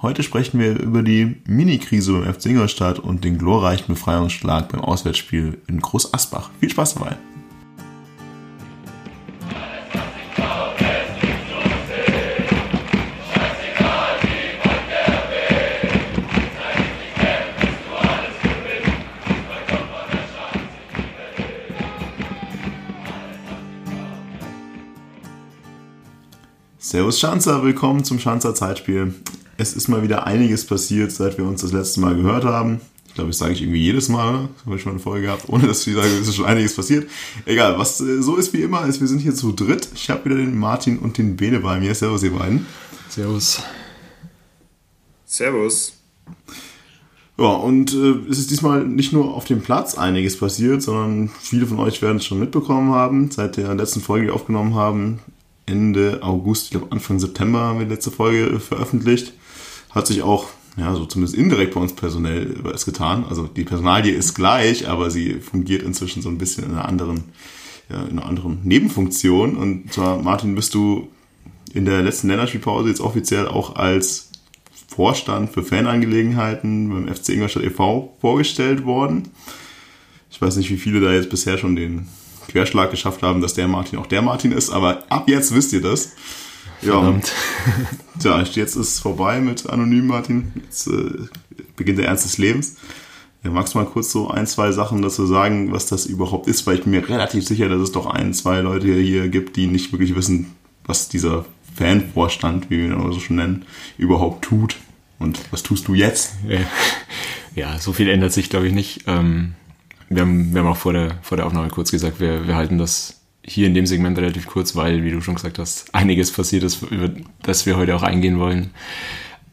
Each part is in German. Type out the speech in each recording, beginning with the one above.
Heute sprechen wir über die Mini-Krise beim FC Ingolstadt und den glorreichen Befreiungsschlag beim Auswärtsspiel in Groß Asbach. Viel Spaß dabei! Servus Schanzer, willkommen zum Schanzer Zeitspiel. Es ist mal wieder einiges passiert, seit wir uns das letzte Mal gehört haben. Ich glaube, das sage ich irgendwie jedes Mal, das habe ich schon eine Folge gehabt, ohne dass ich sage, es ist schon einiges passiert. Egal, was äh, so ist wie immer, ist, wir sind hier zu dritt. Ich habe wieder den Martin und den Bene bei mir. Servus, ihr beiden. Servus. Servus. Ja, und äh, es ist diesmal nicht nur auf dem Platz einiges passiert, sondern viele von euch werden es schon mitbekommen haben, seit der letzten Folge die wir aufgenommen haben. Ende August, ich glaube Anfang September haben wir die letzte Folge veröffentlicht hat sich auch, ja, so zumindest indirekt bei uns personell was getan. Also die Personalie ist gleich, aber sie fungiert inzwischen so ein bisschen in einer anderen, ja, in einer anderen Nebenfunktion. Und zwar, Martin, bist du in der letzten Länderspielpause jetzt offiziell auch als Vorstand für Fanangelegenheiten beim FC Ingolstadt e.V. vorgestellt worden. Ich weiß nicht, wie viele da jetzt bisher schon den Querschlag geschafft haben, dass der Martin auch der Martin ist, aber ab jetzt wisst ihr das. Verdammt. Ja, jetzt ist es vorbei mit Anonym, Martin. Jetzt äh, beginnt der Ernst des Lebens. Ja, magst du mal kurz so ein, zwei Sachen dazu sagen, was das überhaupt ist? Weil ich bin mir relativ sicher, dass es doch ein, zwei Leute hier gibt, die nicht wirklich wissen, was dieser Fanvorstand, wie wir ihn so schon nennen, überhaupt tut. Und was tust du jetzt? Ja, so viel ändert sich, glaube ich, nicht. Ähm, wir, haben, wir haben auch vor der, vor der Aufnahme kurz gesagt, wir, wir halten das hier in dem Segment relativ kurz, weil, wie du schon gesagt hast, einiges passiert ist, über das wir heute auch eingehen wollen.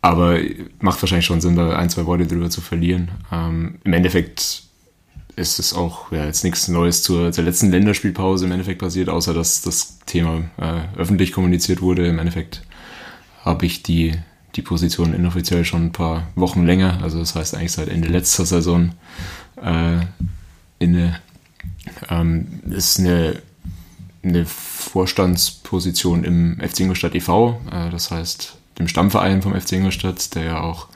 Aber macht wahrscheinlich schon Sinn, da ein, zwei Worte drüber zu verlieren. Ähm, Im Endeffekt ist es auch ja, jetzt nichts Neues zur, zur letzten Länderspielpause im Endeffekt passiert, außer dass das Thema äh, öffentlich kommuniziert wurde. Im Endeffekt habe ich die, die Position inoffiziell schon ein paar Wochen länger, also das heißt eigentlich seit Ende letzter Saison äh, inne. Ähm, ist eine eine Vorstandsposition im FC Ingolstadt e.V., äh, das heißt dem Stammverein vom FC Ingolstadt, der ja auch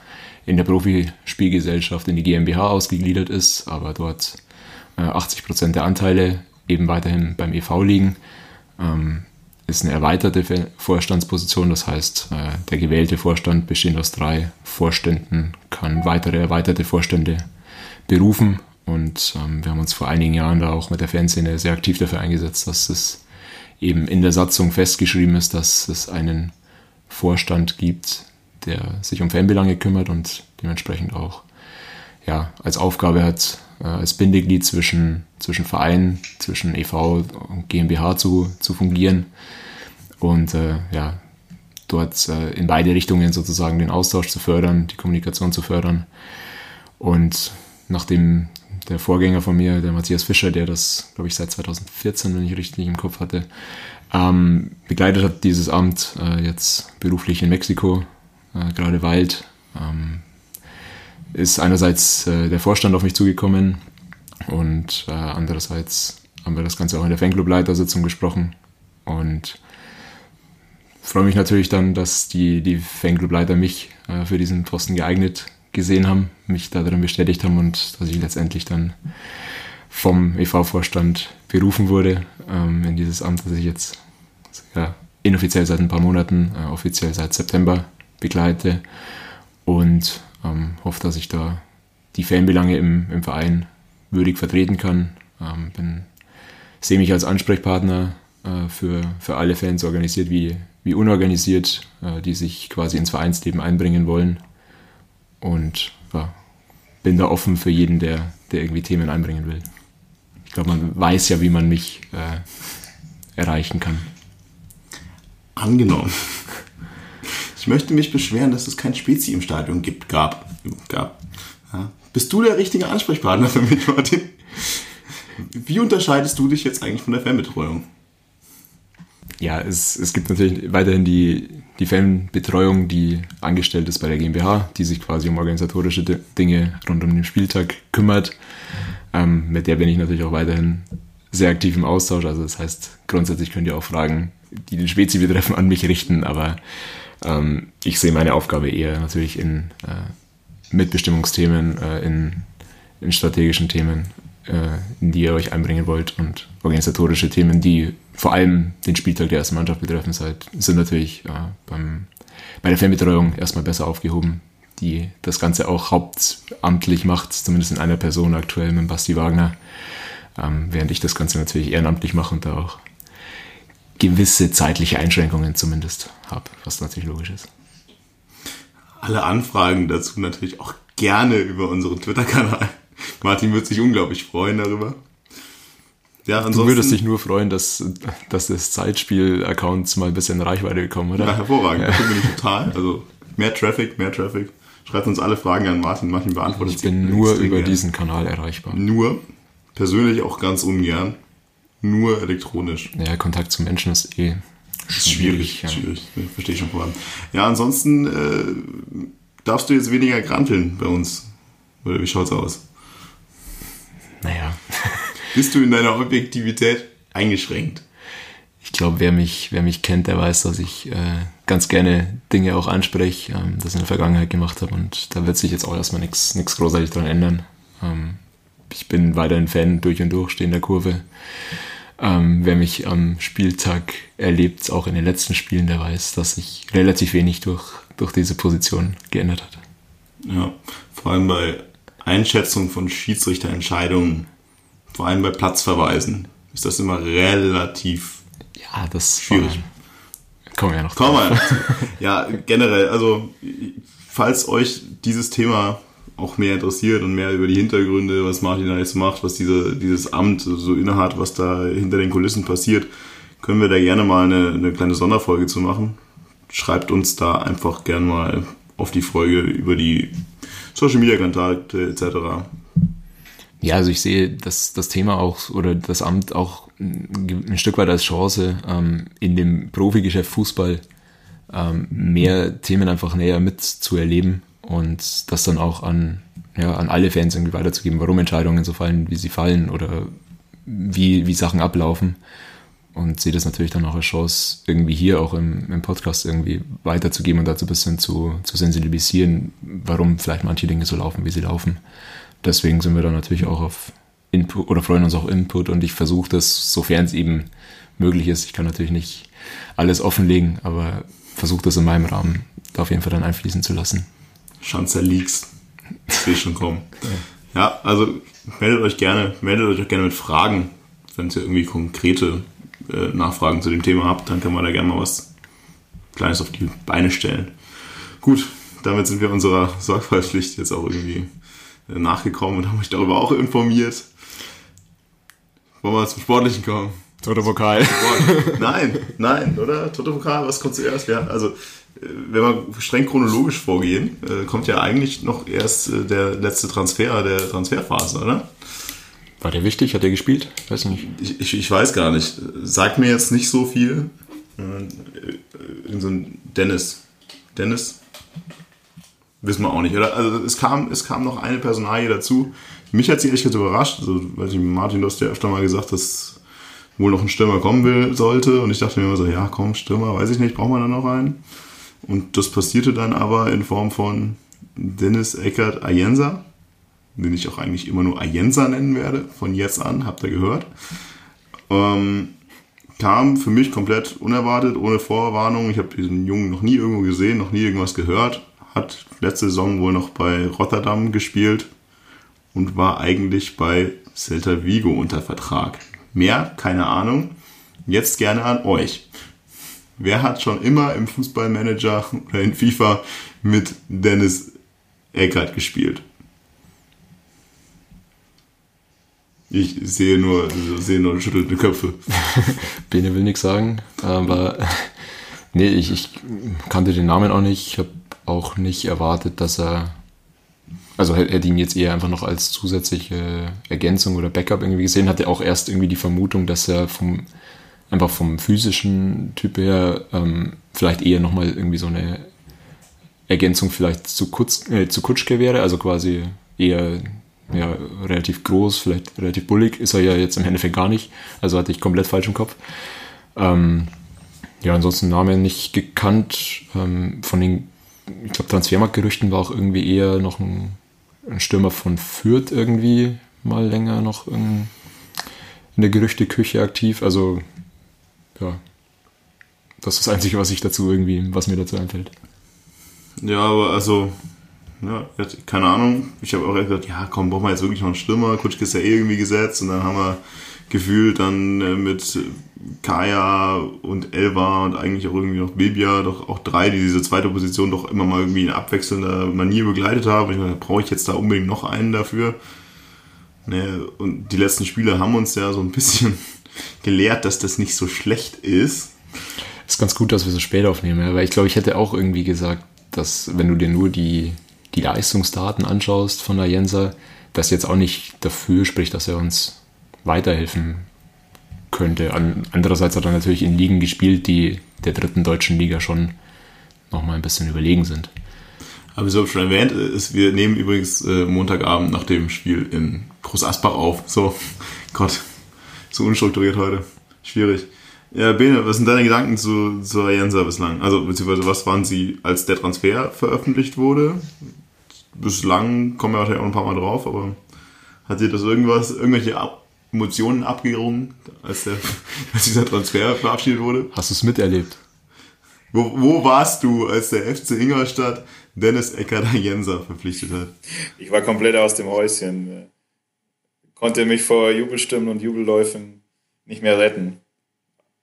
in der Profispielgesellschaft in die GmbH ausgegliedert ist, aber dort 80 äh, Prozent der Anteile eben weiterhin beim e.V. liegen. Ähm, ist eine erweiterte Vorstandsposition, das heißt, äh, der gewählte Vorstand bestehend aus drei Vorständen kann weitere erweiterte Vorstände berufen und ähm, wir haben uns vor einigen Jahren da auch mit der Fanszene sehr aktiv dafür eingesetzt, dass es eben in der Satzung festgeschrieben ist, dass es einen Vorstand gibt, der sich um Fanbelange kümmert und dementsprechend auch ja, als Aufgabe hat, äh, als Bindeglied zwischen, zwischen Verein, zwischen EV und GmbH zu, zu fungieren und äh, ja, dort äh, in beide Richtungen sozusagen den Austausch zu fördern, die Kommunikation zu fördern. Und nachdem der Vorgänger von mir, der Matthias Fischer, der das, glaube ich, seit 2014, wenn ich richtig im Kopf hatte, ähm, begleitet hat, dieses Amt äh, jetzt beruflich in Mexiko, äh, gerade Wald. Ähm, ist einerseits äh, der Vorstand auf mich zugekommen und äh, andererseits haben wir das Ganze auch in der Fanclub-Leitersitzung besprochen und freue mich natürlich dann, dass die, die Fanclub-Leiter mich äh, für diesen Posten geeignet gesehen haben, mich darin bestätigt haben und dass ich letztendlich dann vom EV-Vorstand berufen wurde ähm, in dieses Amt, das ich jetzt ja, inoffiziell seit ein paar Monaten, äh, offiziell seit September begleite und ähm, hoffe, dass ich da die Fanbelange im, im Verein würdig vertreten kann. Ähm, bin, sehe mich als Ansprechpartner äh, für, für alle Fans organisiert wie, wie unorganisiert, äh, die sich quasi ins Vereinsleben einbringen wollen und ja, bin da offen für jeden, der, der irgendwie Themen einbringen will. Ich glaube, man weiß ja, wie man mich äh, erreichen kann. Angenommen. Ich möchte mich beschweren, dass es kein Spezi im Stadion gibt, gab. gab. Ja. Bist du der richtige Ansprechpartner für mich, Martin? Wie unterscheidest du dich jetzt eigentlich von der Fanbetreuung? Ja, es, es gibt natürlich weiterhin die, die Fanbetreuung, die angestellt ist bei der GmbH, die sich quasi um organisatorische Dinge rund um den Spieltag kümmert. Ähm, mit der bin ich natürlich auch weiterhin sehr aktiv im Austausch. Also das heißt, grundsätzlich könnt ihr auch Fragen, die den Spezi betreffen, an mich richten, aber ähm, ich sehe meine Aufgabe eher natürlich in äh, Mitbestimmungsthemen, äh, in, in strategischen Themen, äh, in die ihr euch einbringen wollt und organisatorische Themen, die vor allem den Spieltag der ersten Mannschaft betreffen, seid, sind natürlich äh, beim, bei der Fanbetreuung erstmal besser aufgehoben, die das Ganze auch hauptamtlich macht, zumindest in einer Person aktuell mit Basti Wagner, ähm, während ich das Ganze natürlich ehrenamtlich mache und da auch gewisse zeitliche Einschränkungen zumindest habe, was natürlich logisch ist. Alle Anfragen dazu natürlich auch gerne über unseren Twitter-Kanal. Martin wird sich unglaublich freuen darüber. Ja, du würdest dich nur freuen, dass, dass das Zeitspiel-Accounts mal ein bisschen Reichweite bekommen, oder? Ja, hervorragend. Ja. Dafür bin ich total. Also mehr Traffic, mehr Traffic. Schreibt uns alle Fragen an Martin. Martin beantwortet Ich bin nur über gern. diesen Kanal erreichbar. Nur. Persönlich auch ganz ungern. Nur elektronisch. Ja, Kontakt zu Menschen ist eh schwierig. Schwierig, ja. schwierig. Verstehe ich schon voran. Ja, ansonsten äh, darfst du jetzt weniger granteln bei uns. Oder wie schaut's aus? Naja. Bist du in deiner Objektivität eingeschränkt? Ich glaube, wer mich, wer mich kennt, der weiß, dass ich äh, ganz gerne Dinge auch anspreche, ähm, das in der Vergangenheit gemacht habe und da wird sich jetzt auch erstmal nichts großartig dran ändern. Ähm, ich bin weiterhin Fan durch und durch, stehe in der Kurve. Ähm, wer mich am Spieltag erlebt, auch in den letzten Spielen, der weiß, dass sich relativ wenig durch, durch diese Position geändert hat. Ja, vor allem bei Einschätzung von Schiedsrichterentscheidungen, vor allem bei Platzverweisen, ist das immer relativ ja, das schwierig. Kommen wir ja noch kommen wir ja, ja, generell, also falls euch dieses Thema auch mehr interessiert und mehr über die Hintergründe, was Martin da jetzt macht, was diese, dieses Amt so innehat, was da hinter den Kulissen passiert, können wir da gerne mal eine, eine kleine Sonderfolge zu machen. Schreibt uns da einfach gerne mal auf die Folge über die Social Media Kontakte etc. Ja, also ich sehe das, das Thema auch oder das Amt auch ein Stück weit als Chance, ähm, in dem Profigeschäft Fußball ähm, mehr Themen einfach näher mitzuerleben und das dann auch an, ja, an alle Fans irgendwie weiterzugeben, warum Entscheidungen so fallen, wie sie fallen oder wie, wie Sachen ablaufen. Und sehe das natürlich dann auch als Chance, irgendwie hier auch im, im Podcast irgendwie weiterzugeben und dazu ein bisschen zu, zu sensibilisieren, warum vielleicht manche Dinge so laufen, wie sie laufen. Deswegen sind wir dann natürlich auch auf Input oder freuen uns auch Input und ich versuche das, sofern es eben möglich ist. Ich kann natürlich nicht alles offenlegen, aber versuche das in meinem Rahmen da auf jeden Fall dann einfließen zu lassen. Schanzer Leaks. Das will schon kommen. Ja, also meldet euch gerne, meldet euch auch gerne mit Fragen, wenn ihr irgendwie konkrete äh, Nachfragen zu dem Thema habt, dann kann man da gerne mal was Kleines auf die Beine stellen. Gut, damit sind wir unserer Sorgfaltspflicht jetzt auch irgendwie nachgekommen und haben euch darüber auch informiert. Wollen wir zum Sportlichen kommen? Toto Vokal. Nein, nein, oder? Toto Vokal, was kommt zuerst? Ja, also, äh, wenn wir streng chronologisch vorgehen, äh, kommt ja eigentlich noch erst der letzte Transfer der Transferphase, oder? War der wichtig? Hat er gespielt? Weiß nicht. Ich, ich, ich, weiß gar nicht. Sagt mir jetzt nicht so viel. In so ein Dennis. Dennis? Wissen wir auch nicht. Oder? Also es kam, es kam noch eine Personalie dazu. Mich hat sie ehrlich gesagt überrascht. Also, weiß ich, Martin, du hast ja öfter mal gesagt, dass wohl noch ein Stürmer kommen will, sollte. Und ich dachte mir immer so, ja, komm, Stürmer, weiß ich nicht, brauchen wir da noch einen? Und das passierte dann aber in Form von Dennis Eckert Ayensa den ich auch eigentlich immer nur Ayensa nennen werde, von jetzt an, habt ihr gehört. Ähm, kam für mich komplett unerwartet, ohne Vorwarnung. Ich habe diesen Jungen noch nie irgendwo gesehen, noch nie irgendwas gehört. Hat letzte Saison wohl noch bei Rotterdam gespielt und war eigentlich bei Celta Vigo unter Vertrag. Mehr, keine Ahnung. Jetzt gerne an euch. Wer hat schon immer im Fußballmanager oder in FIFA mit Dennis Eckert gespielt? Ich sehe nur, sehe nur schüttelnde Köpfe. Bene will nichts sagen, aber nee, ich, ich kannte den Namen auch nicht. Ich habe auch nicht erwartet, dass er also hätte ihn jetzt eher einfach noch als zusätzliche Ergänzung oder Backup irgendwie gesehen, hatte auch erst irgendwie die Vermutung, dass er vom einfach vom physischen Typ her ähm, vielleicht eher nochmal irgendwie so eine Ergänzung vielleicht zu, Kutz, äh, zu Kutschke wäre, also quasi eher ja, relativ groß, vielleicht relativ bullig, ist er ja jetzt im Endeffekt gar nicht, also hatte ich komplett falsch im Kopf. Ähm, ja, ansonsten Namen nicht gekannt. Ähm, von den, ich glaube, Transfermarktgerüchten war auch irgendwie eher noch ein, ein Stürmer von Fürth irgendwie mal länger noch in, in der Gerüchteküche aktiv. Also ja, das ist das Einzige, was ich dazu irgendwie, was mir dazu einfällt. Ja, aber also, ja, keine Ahnung. Ich habe auch gesagt, ja, komm, brauchen wir jetzt wirklich noch einen Stürmer. Kutschke ist ja eh irgendwie gesetzt und dann haben wir gefühlt dann äh, mit Kaya und Elva und eigentlich auch irgendwie noch Bibia doch auch drei, die diese zweite Position doch immer mal irgendwie in abwechselnder Manier begleitet haben. Ich meine, brauche ich jetzt da unbedingt noch einen dafür? Ne, und die letzten Spiele haben uns ja so ein bisschen gelehrt, dass das nicht so schlecht ist. Ist ganz gut, dass wir so spät aufnehmen, weil ich glaube, ich hätte auch irgendwie gesagt, dass wenn du dir nur die, die Leistungsdaten anschaust von der Jenser, das jetzt auch nicht dafür spricht, dass er uns weiterhelfen könnte. Andererseits hat er natürlich in Ligen gespielt, die der dritten deutschen Liga schon nochmal ein bisschen überlegen sind. Aber wie so schon erwähnt ist, wir nehmen übrigens äh, Montagabend nach dem Spiel in Groß Asbach auf. So, Gott, so unstrukturiert heute. Schwierig. Ja, Bene, was sind deine Gedanken zu, zu Ayensa bislang? Also, beziehungsweise, was waren sie, als der Transfer veröffentlicht wurde? Bislang kommen wir wahrscheinlich auch ein paar Mal drauf, aber hat dir das irgendwas, irgendwelche Emotionen abgerungen, als, der, als dieser Transfer verabschiedet wurde? Hast du es miterlebt? Wo, wo warst du, als der FC Ingolstadt Dennis Eckert Jenser verpflichtet hat? Ich war komplett aus dem Häuschen. Konnte mich vor Jubelstimmen und Jubelläufen nicht mehr retten.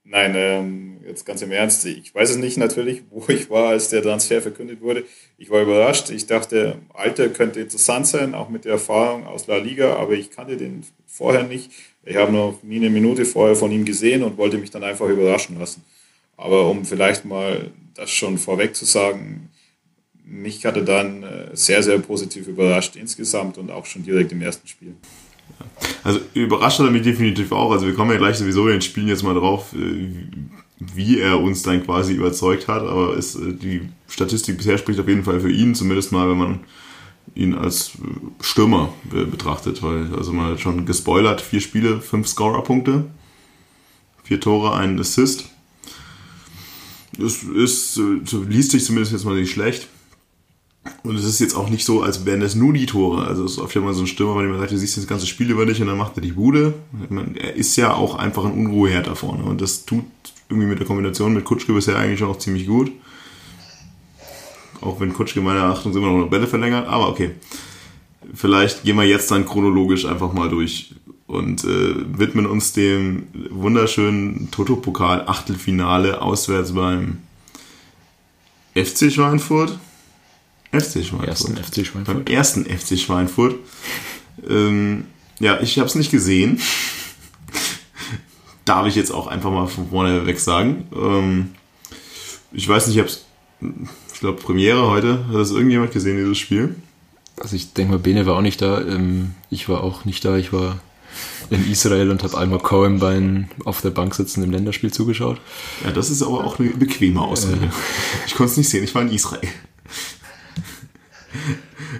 Nein, ähm, jetzt ganz im Ernst. Ich weiß es nicht natürlich, wo ich war, als der Transfer verkündet wurde. Ich war überrascht. Ich dachte, Alter könnte interessant sein, auch mit der Erfahrung aus La Liga, aber ich kannte den vorher nicht. Ich habe noch nie eine Minute vorher von ihm gesehen und wollte mich dann einfach überraschen lassen. Aber um vielleicht mal das schon vorweg zu sagen, mich hatte dann äh, sehr, sehr positiv überrascht insgesamt und auch schon direkt im ersten Spiel. Also überrascht hat er mich definitiv auch. Also wir kommen ja gleich sowieso in den Spielen jetzt mal drauf, äh, wie er uns dann quasi überzeugt hat. Aber es, äh, die Statistik bisher spricht auf jeden Fall für ihn, zumindest mal, wenn man ihn als Stürmer betrachtet. Weil, also man hat schon gespoilert, vier Spiele, fünf Scorer-Punkte, vier Tore, ein Assist. Das ist, liest sich zumindest jetzt mal nicht schlecht. Und es ist jetzt auch nicht so, als wären das nur die Tore. Also es ist oft ja mal so ein Stürmer, wenn man sagt, du siehst das ganze Spiel über dich und dann macht er die Bude. Er ist ja auch einfach ein Unruheherd da vorne. Und das tut irgendwie mit der Kombination mit Kutschke bisher eigentlich auch ziemlich gut. Auch wenn Kutschke meiner Achtung immer noch Bälle verlängert. Aber okay. Vielleicht gehen wir jetzt dann chronologisch einfach mal durch und äh, widmen uns dem wunderschönen Toto-Pokal-Achtelfinale auswärts beim FC Schweinfurt FC Schweinfurt. Ersten FC Schweinfurt. Beim ersten FC Schweinfurt. Ähm, ja, ich habe es nicht gesehen. Darf ich jetzt auch einfach mal von vorne weg sagen. Ähm, ich weiß nicht, ich habe es, ich glaube, Premiere heute. Hat das irgendjemand gesehen, dieses Spiel? Also ich denke mal, Bene war auch nicht da. Ähm, ich war auch nicht da. Ich war in Israel und habe einmal Cohen beim auf der Bank sitzen im Länderspiel zugeschaut. Ja, das ist aber auch eine bequeme Ausrede. Äh. Ich konnte es nicht sehen, ich war in Israel.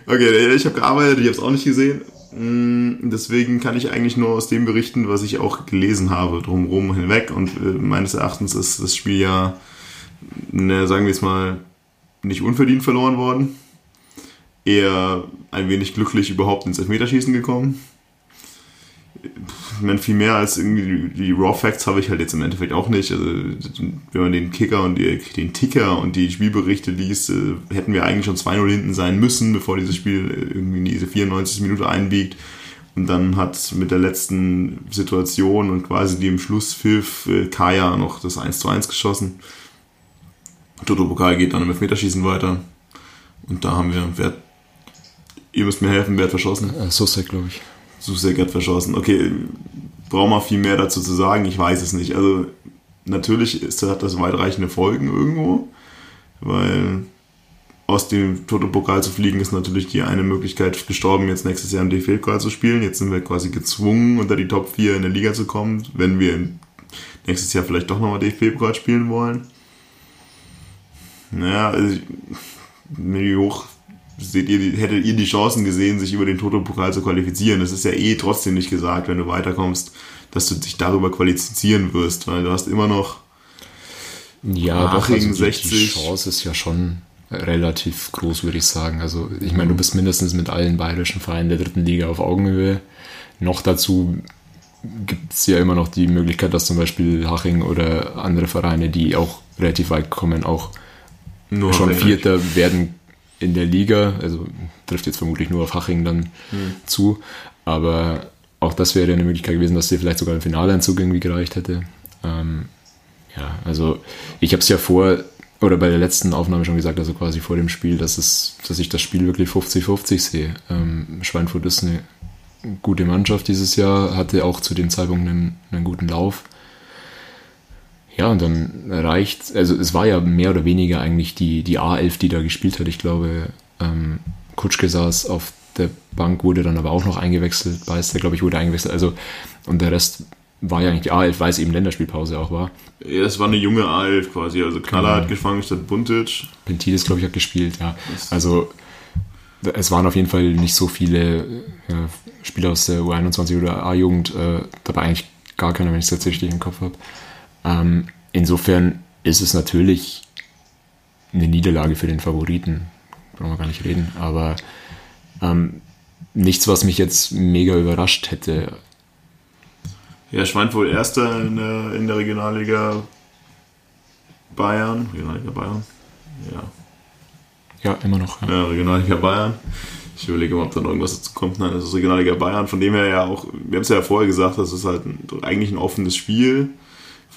Okay, ich habe gearbeitet, ich habe es auch nicht gesehen. Mm, deswegen kann ich eigentlich nur aus dem berichten, was ich auch gelesen habe, drumherum hinweg. Und äh, meines Erachtens ist das Spiel ja, ne, sagen wir es mal, nicht unverdient verloren worden. Eher ein wenig glücklich überhaupt ins Elfmeterschießen gekommen ich meine, viel mehr als irgendwie die Raw Facts habe ich halt jetzt im Endeffekt auch nicht. Also, wenn man den Kicker und die, den Ticker und die Spielberichte liest, äh, hätten wir eigentlich schon 2-0 hinten sein müssen, bevor dieses Spiel irgendwie in diese 94. Minute einbiegt. Und dann hat mit der letzten Situation und quasi dem Schlusspfiff äh, Kaya noch das 1 1 geschossen. Toto Pokal geht dann im Elfmeterschießen weiter. Und da haben wir, wer, ihr müsst mir helfen, wer hat verschossen? Äh, Susek, glaube ich. Susek hat verschossen. Okay, braucht man viel mehr dazu zu sagen? Ich weiß es nicht. Also natürlich ist, hat das weitreichende Folgen irgendwo, weil aus dem Toto-Pokal zu fliegen, ist natürlich die eine Möglichkeit gestorben, jetzt nächstes Jahr im DFB-Pokal zu spielen. Jetzt sind wir quasi gezwungen, unter die Top 4 in der Liga zu kommen, wenn wir nächstes Jahr vielleicht doch nochmal DFB-Pokal spielen wollen. Naja, also, wie hoch seht ihr, hättet ihr die Chancen gesehen, sich über den Toto-Pokal zu qualifizieren? Das ist ja eh trotzdem nicht gesagt, wenn du weiterkommst, dass du dich darüber qualifizieren wirst, weil du hast immer noch ja, doch, also die, 60. die Chance ist ja schon relativ groß, würde ich sagen. Also ich meine, du bist mindestens mit allen bayerischen Vereinen der dritten Liga auf Augenhöhe. Noch dazu gibt es ja immer noch die Möglichkeit, dass zum Beispiel Haching oder andere Vereine, die auch relativ weit kommen, auch nur schon Vierter werden in der Liga. Also trifft jetzt vermutlich nur auf Haching dann hm. zu. Aber auch das wäre eine Möglichkeit gewesen, dass dir vielleicht sogar ein Finaleinzug irgendwie gereicht hätte. Ähm, ja, also ich habe es ja vor oder bei der letzten Aufnahme schon gesagt, also quasi vor dem Spiel, dass, es, dass ich das Spiel wirklich 50-50 sehe. Ähm, Schweinfurt ist eine gute Mannschaft dieses Jahr, hatte auch zu dem Zeitpunkt einen, einen guten Lauf. Ja, und dann reicht, also es war ja mehr oder weniger eigentlich die, die A11, die da gespielt hat. Ich glaube, ähm, Kutschke saß auf der Bank, wurde dann aber auch noch eingewechselt, Beister, glaube ich, wurde eingewechselt. Also, und der Rest war ja eigentlich die A11, weil es eben Länderspielpause auch war. Ja, es war eine junge A11 quasi. Also Knaller genau. hat gefangen statt Buntic. Pentidis, glaube ich, hat gespielt, ja. Also es waren auf jeden Fall nicht so viele ja, Spieler aus der U21 oder A-Jugend äh, dabei, eigentlich gar keiner, wenn ich es jetzt richtig im Kopf habe. Ähm, insofern ist es natürlich eine Niederlage für den Favoriten. Brauchen wir gar nicht reden, aber ähm, nichts, was mich jetzt mega überrascht hätte. Ja, Schweinfurt Erster in der, in der Regionalliga Bayern. Regionalliga Bayern? Ja. Ja, immer noch. Ja, ja Regionalliga Bayern. Ich überlege mal, ob dann irgendwas dazu kommt. Nein, das ist Regionalliga Bayern. Von dem her ja auch, wir haben es ja vorher gesagt, das ist halt ein, eigentlich ein offenes Spiel.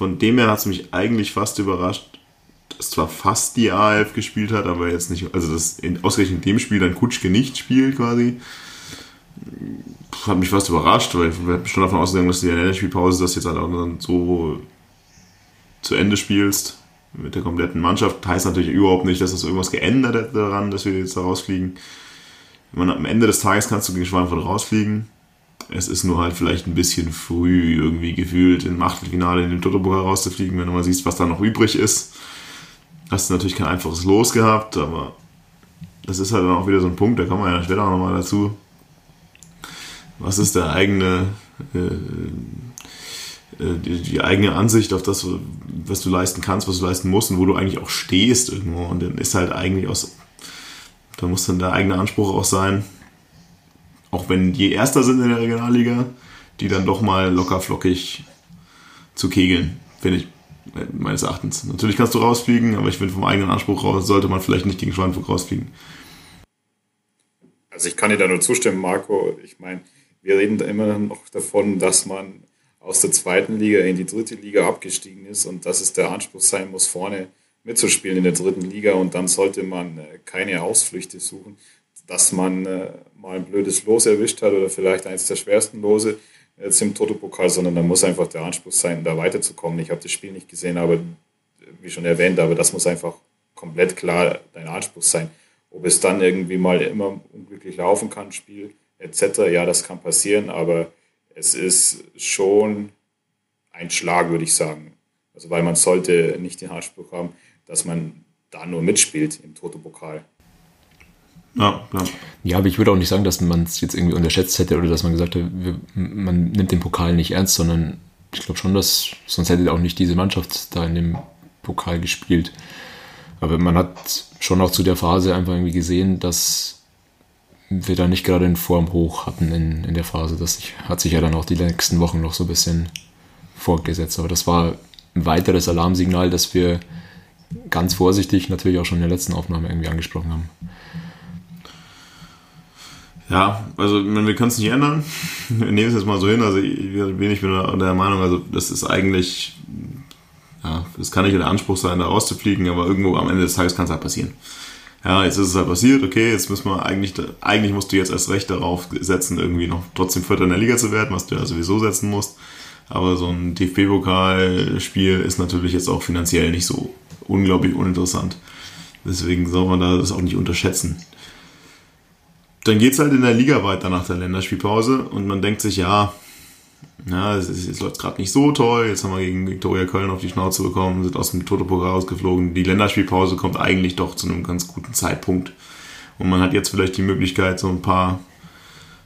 Von dem her hat es mich eigentlich fast überrascht, dass zwar fast die A11 gespielt hat, aber jetzt nicht, also dass in, ausgerechnet in dem Spiel dann Kutschke nicht spielt quasi hat mich fast überrascht, weil ich bin schon davon ausgegangen, dass du in der Länderspielpause das jetzt halt auch dann so zu Ende spielst mit der kompletten Mannschaft. Heißt natürlich überhaupt nicht, dass das irgendwas geändert hat daran, dass wir jetzt da rausfliegen. Man, am Ende des Tages kannst du gegen Schweinfurt rausfliegen. Es ist nur halt vielleicht ein bisschen früh irgendwie gefühlt im Achtelfinale in den Toto-Pokal rauszufliegen, wenn du mal siehst, was da noch übrig ist. Hast du natürlich kein einfaches Los gehabt, aber das ist halt dann auch wieder so ein Punkt, da kommen wir ja später nochmal dazu was ist der eigene, äh, äh, die, die, eigene Ansicht auf das, was du leisten kannst, was du leisten musst und wo du eigentlich auch stehst irgendwo. Und dann ist halt eigentlich aus, da muss dann der eigene Anspruch auch sein, auch wenn die Erster sind in der Regionalliga, die dann doch mal locker flockig zu kegeln, finde ich meines Erachtens. Natürlich kannst du rausfliegen, aber ich finde vom eigenen Anspruch raus sollte man vielleicht nicht gegen Schweinfurt rausfliegen. Also ich kann dir da nur zustimmen, Marco. Ich meine, wir reden da immer noch davon, dass man aus der zweiten Liga in die dritte Liga abgestiegen ist und dass es der Anspruch sein muss, vorne mitzuspielen in der dritten Liga und dann sollte man äh, keine Ausflüchte suchen, dass man äh, mal ein blödes Los erwischt hat oder vielleicht eines der schwersten Lose jetzt im Toto-Pokal, sondern da muss einfach der Anspruch sein, da weiterzukommen. Ich habe das Spiel nicht gesehen, aber wie schon erwähnt, aber das muss einfach komplett klar dein Anspruch sein. Ob es dann irgendwie mal immer unglücklich laufen kann, Spiel, etc. Ja, das kann passieren, aber es ist schon ein Schlag, würde ich sagen. Also weil man sollte nicht den Anspruch haben, dass man da nur mitspielt im Toto-Pokal. Ja, ja. ja, aber ich würde auch nicht sagen, dass man es jetzt irgendwie unterschätzt hätte oder dass man gesagt hat, wir, man nimmt den Pokal nicht ernst, sondern ich glaube schon, dass sonst hätte auch nicht diese Mannschaft da in dem Pokal gespielt. Aber man hat schon auch zu der Phase einfach irgendwie gesehen, dass wir da nicht gerade in Form hoch hatten in, in der Phase. Das hat sich ja dann auch die nächsten Wochen noch so ein bisschen fortgesetzt. Aber das war ein weiteres Alarmsignal, das wir ganz vorsichtig natürlich auch schon in der letzten Aufnahme irgendwie angesprochen haben. Ja, also wir können es nicht ändern. Wir nehmen es jetzt mal so hin. Also ich, ich bin der Meinung, also das ist eigentlich, ja, das kann nicht der Anspruch sein, da rauszufliegen, aber irgendwo am Ende des Tages kann es halt passieren ja, jetzt ist es halt passiert, okay, jetzt müssen wir eigentlich, eigentlich musst du jetzt erst recht darauf setzen, irgendwie noch trotzdem Vierter in der Liga zu werden, was du ja sowieso setzen musst. Aber so ein DFB-Pokalspiel ist natürlich jetzt auch finanziell nicht so unglaublich uninteressant. Deswegen soll man da das auch nicht unterschätzen. Dann geht es halt in der Liga weiter nach der Länderspielpause und man denkt sich, ja, ja, es, es, es läuft gerade nicht so toll. Jetzt haben wir gegen Viktoria Köln auf die Schnauze bekommen, sind aus dem Toto-Pokal rausgeflogen. Die Länderspielpause kommt eigentlich doch zu einem ganz guten Zeitpunkt. Und man hat jetzt vielleicht die Möglichkeit, so ein paar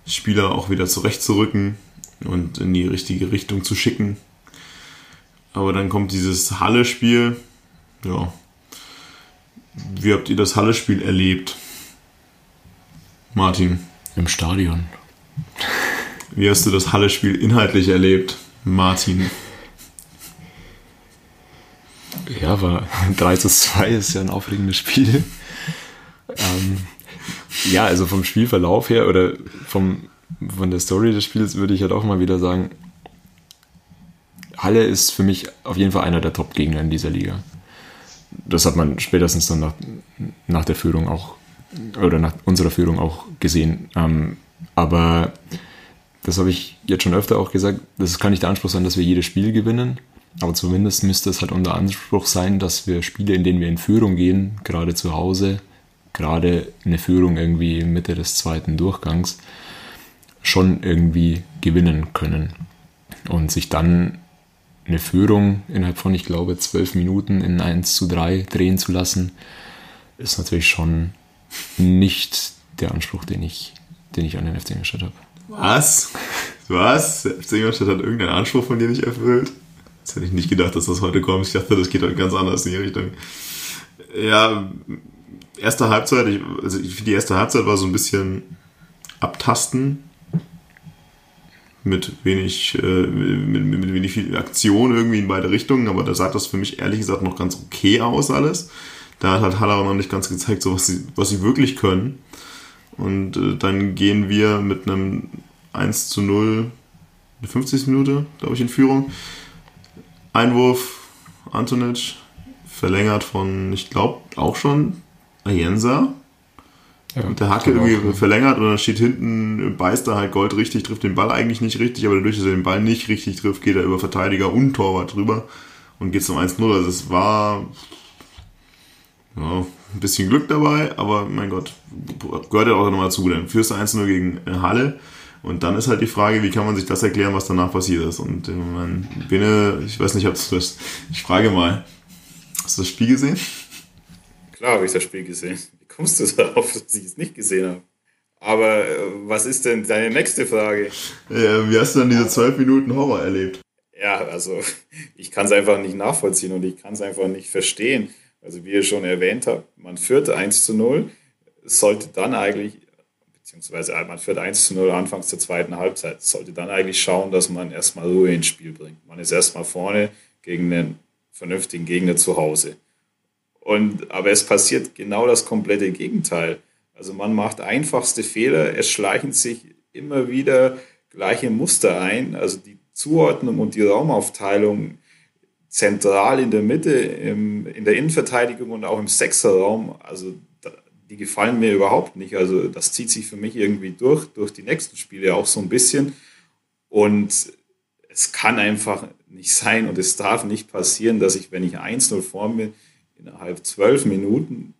Spieler auch wieder zurechtzurücken und in die richtige Richtung zu schicken. Aber dann kommt dieses Halle-Spiel. Ja. Wie habt ihr das Halle-Spiel erlebt? Martin. Im Stadion. Wie hast du das Halle-Spiel inhaltlich erlebt, Martin? Ja, war 3 zu 2 ist ja ein aufregendes Spiel. ähm, ja, also vom Spielverlauf her oder vom, von der Story des Spiels würde ich halt auch mal wieder sagen, Halle ist für mich auf jeden Fall einer der Top-Gegner in dieser Liga. Das hat man spätestens dann nach, nach der Führung auch oder nach unserer Führung auch gesehen. Ähm, aber das habe ich jetzt schon öfter auch gesagt, das kann nicht der Anspruch sein, dass wir jedes Spiel gewinnen, aber zumindest müsste es halt unser Anspruch sein, dass wir Spiele, in denen wir in Führung gehen, gerade zu Hause, gerade eine Führung irgendwie Mitte des zweiten Durchgangs, schon irgendwie gewinnen können. Und sich dann eine Führung innerhalb von, ich glaube, zwölf Minuten in 1 zu 3 drehen zu lassen, ist natürlich schon nicht der Anspruch, den ich, den ich an den FC Ingolstadt habe. Was? Was? Der FC Ingolstadt hat irgendeinen Anspruch von dir nicht erfüllt? Das hätte ich nicht gedacht, dass das heute kommt. Ich dachte, das geht heute ganz anders in die Richtung. Ja, erste Halbzeit, ich, also die erste Halbzeit war so ein bisschen abtasten. Mit wenig, äh, mit, mit, mit wenig viel Aktion irgendwie in beide Richtungen, aber da sah das für mich ehrlich gesagt noch ganz okay aus alles. Da hat halt Haller noch nicht ganz gezeigt, so was sie, was sie wirklich können. Und äh, dann gehen wir mit einem 1 zu 0, eine 50. Minute, glaube ich, in Führung. Einwurf, Antonic, verlängert von, ich glaube, auch schon Ayensa. Ja, mit der Hacke irgendwie verlängert und dann steht hinten, beißt er halt Gold richtig, trifft den Ball eigentlich nicht richtig, aber dadurch, dass er den Ball nicht richtig trifft, geht er über Verteidiger und Torwart drüber und geht zum 1-0. Also es war ja, ein bisschen Glück dabei, aber mein Gott, gehört ja auch nochmal zu. Dann führst du 1-0 gegen Halle und dann ist halt die Frage, wie kann man sich das erklären, was danach passiert ist. Und ich, meine, Bene, ich weiß nicht, ob du das, ich frage mal, hast du das Spiel gesehen? Klar habe ich das Spiel gesehen. Wie kommst du darauf, dass ich es nicht gesehen habe? Aber äh, was ist denn deine nächste Frage? Ja, wie hast du dann diese zwölf Minuten Horror erlebt? Ja, also ich kann es einfach nicht nachvollziehen und ich kann es einfach nicht verstehen. Also wie ihr schon erwähnt habt, man führt 1 zu 0, sollte dann eigentlich, beziehungsweise man führt 1 zu 0 anfangs der zweiten Halbzeit, sollte dann eigentlich schauen, dass man erstmal Ruhe ins Spiel bringt. Man ist erstmal vorne gegen einen vernünftigen Gegner zu Hause. Und, aber es passiert genau das komplette Gegenteil. Also man macht einfachste Fehler, es schleichen sich immer wieder gleiche Muster ein. Also die Zuordnung und die Raumaufteilung zentral in der Mitte, im, in der Innenverteidigung und auch im Sechserraum, also die gefallen mir überhaupt nicht. Also das zieht sich für mich irgendwie durch, durch die nächsten Spiele auch so ein bisschen. Und es kann einfach nicht sein und es darf nicht passieren, dass ich, wenn ich 1-0 vor mir innerhalb zwölf Minuten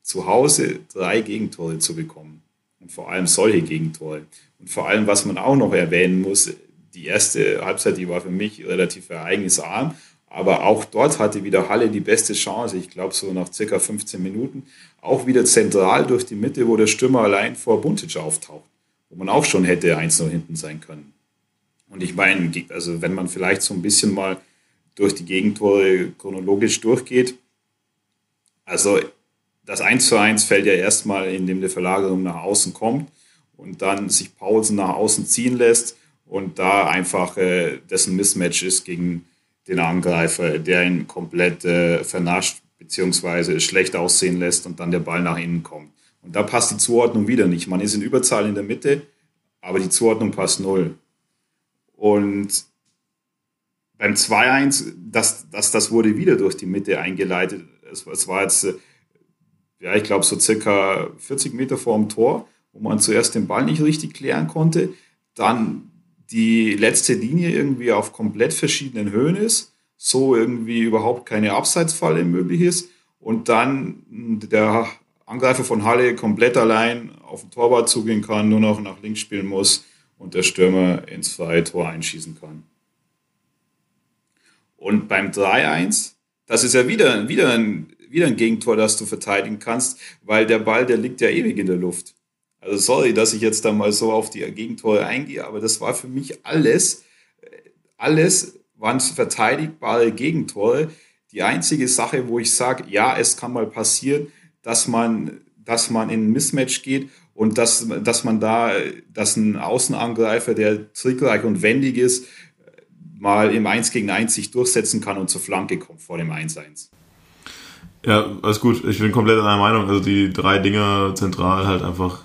zu Hause drei Gegentore zu bekommen. Und vor allem solche Gegentore. Und vor allem, was man auch noch erwähnen muss, die erste Halbzeit, die war für mich relativ ereignisarm. Aber auch dort hatte wieder Halle die beste Chance. Ich glaube, so nach circa 15 Minuten. Auch wieder zentral durch die Mitte, wo der Stürmer allein vor Buntic auftaucht. Wo man auch schon hätte 1-0 hinten sein können. Und ich meine, also wenn man vielleicht so ein bisschen mal durch die Gegentore chronologisch durchgeht, also das 1 zu 1 fällt ja erstmal, indem der Verlagerung nach außen kommt und dann sich Paulsen nach außen ziehen lässt und da einfach äh, dessen Mismatch ist gegen den Angreifer, der ihn komplett äh, vernascht bzw. schlecht aussehen lässt und dann der Ball nach innen kommt. Und da passt die Zuordnung wieder nicht. Man ist in Überzahl in der Mitte, aber die Zuordnung passt null. Und beim 2-1, das, das, das wurde wieder durch die Mitte eingeleitet. Es, es war jetzt, äh, ja, ich glaube, so circa 40 Meter vor dem Tor, wo man zuerst den Ball nicht richtig klären konnte. Dann die letzte Linie irgendwie auf komplett verschiedenen Höhen ist, so irgendwie überhaupt keine Abseitsfalle möglich ist und dann der Angreifer von Halle komplett allein auf den Torwart zugehen kann, nur noch nach links spielen muss und der Stürmer ins freie Tor einschießen kann. Und beim 3-1, das ist ja wieder, wieder, ein, wieder ein Gegentor, das du verteidigen kannst, weil der Ball, der liegt ja ewig in der Luft. Also sorry, dass ich jetzt da mal so auf die Gegentore eingehe, aber das war für mich alles, alles waren verteidigbare Gegentore. Die einzige Sache, wo ich sage, ja, es kann mal passieren, dass man, dass man in ein Mismatch geht und dass, dass man da, dass ein Außenangreifer, der trickreich und wendig ist, mal im 1 gegen 1 sich durchsetzen kann und zur Flanke kommt vor dem 1-1. Ja, alles gut. Ich bin komplett einer Meinung. Also die drei Dinger zentral halt einfach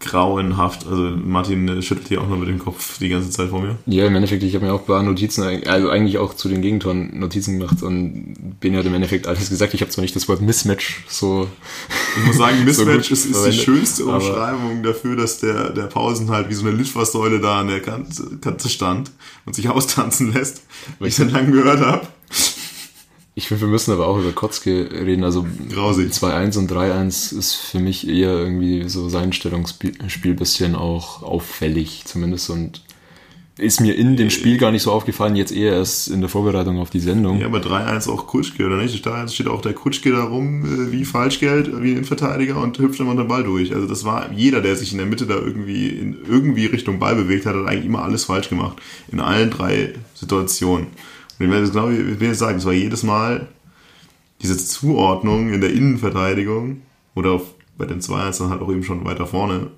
grauenhaft. Also Martin schüttelt hier auch noch mit dem Kopf die ganze Zeit vor mir. Ja, im Endeffekt, ich habe mir auch ein paar Notizen, also eigentlich auch zu den Gegentoren Notizen gemacht und Ben hat im Endeffekt alles gesagt. Ich habe zwar nicht das Wort Mismatch so. Ich muss sagen, Mismatch so ist, ist die schönste Umschreibung dafür, dass der, der Pausen halt wie so eine Litfaßsäule da an der Kante, Kante stand und sich austanzen lässt, weil ich dann lang gehört habe. Ich finde, wir müssen aber auch über Kotzke reden. Also 2-1 und 3-1 ist für mich eher irgendwie so sein Stellungsspiel bisschen auch auffällig zumindest und ist mir in dem Spiel gar nicht so aufgefallen, jetzt eher erst in der Vorbereitung auf die Sendung. Ja, aber 3-1 auch Kutschke, oder nicht? Da steht auch der Kutschke da rum äh, wie Falschgeld, wie ein Verteidiger und hüpft immer den Ball durch. Also das war jeder, der sich in der Mitte da irgendwie in irgendwie Richtung Ball bewegt hat, hat eigentlich immer alles falsch gemacht. In allen drei Situationen. Ich werde genau wie wir sagen, es war jedes Mal diese Zuordnung in der Innenverteidigung oder auf, bei den 2-1 dann halt auch eben schon weiter vorne.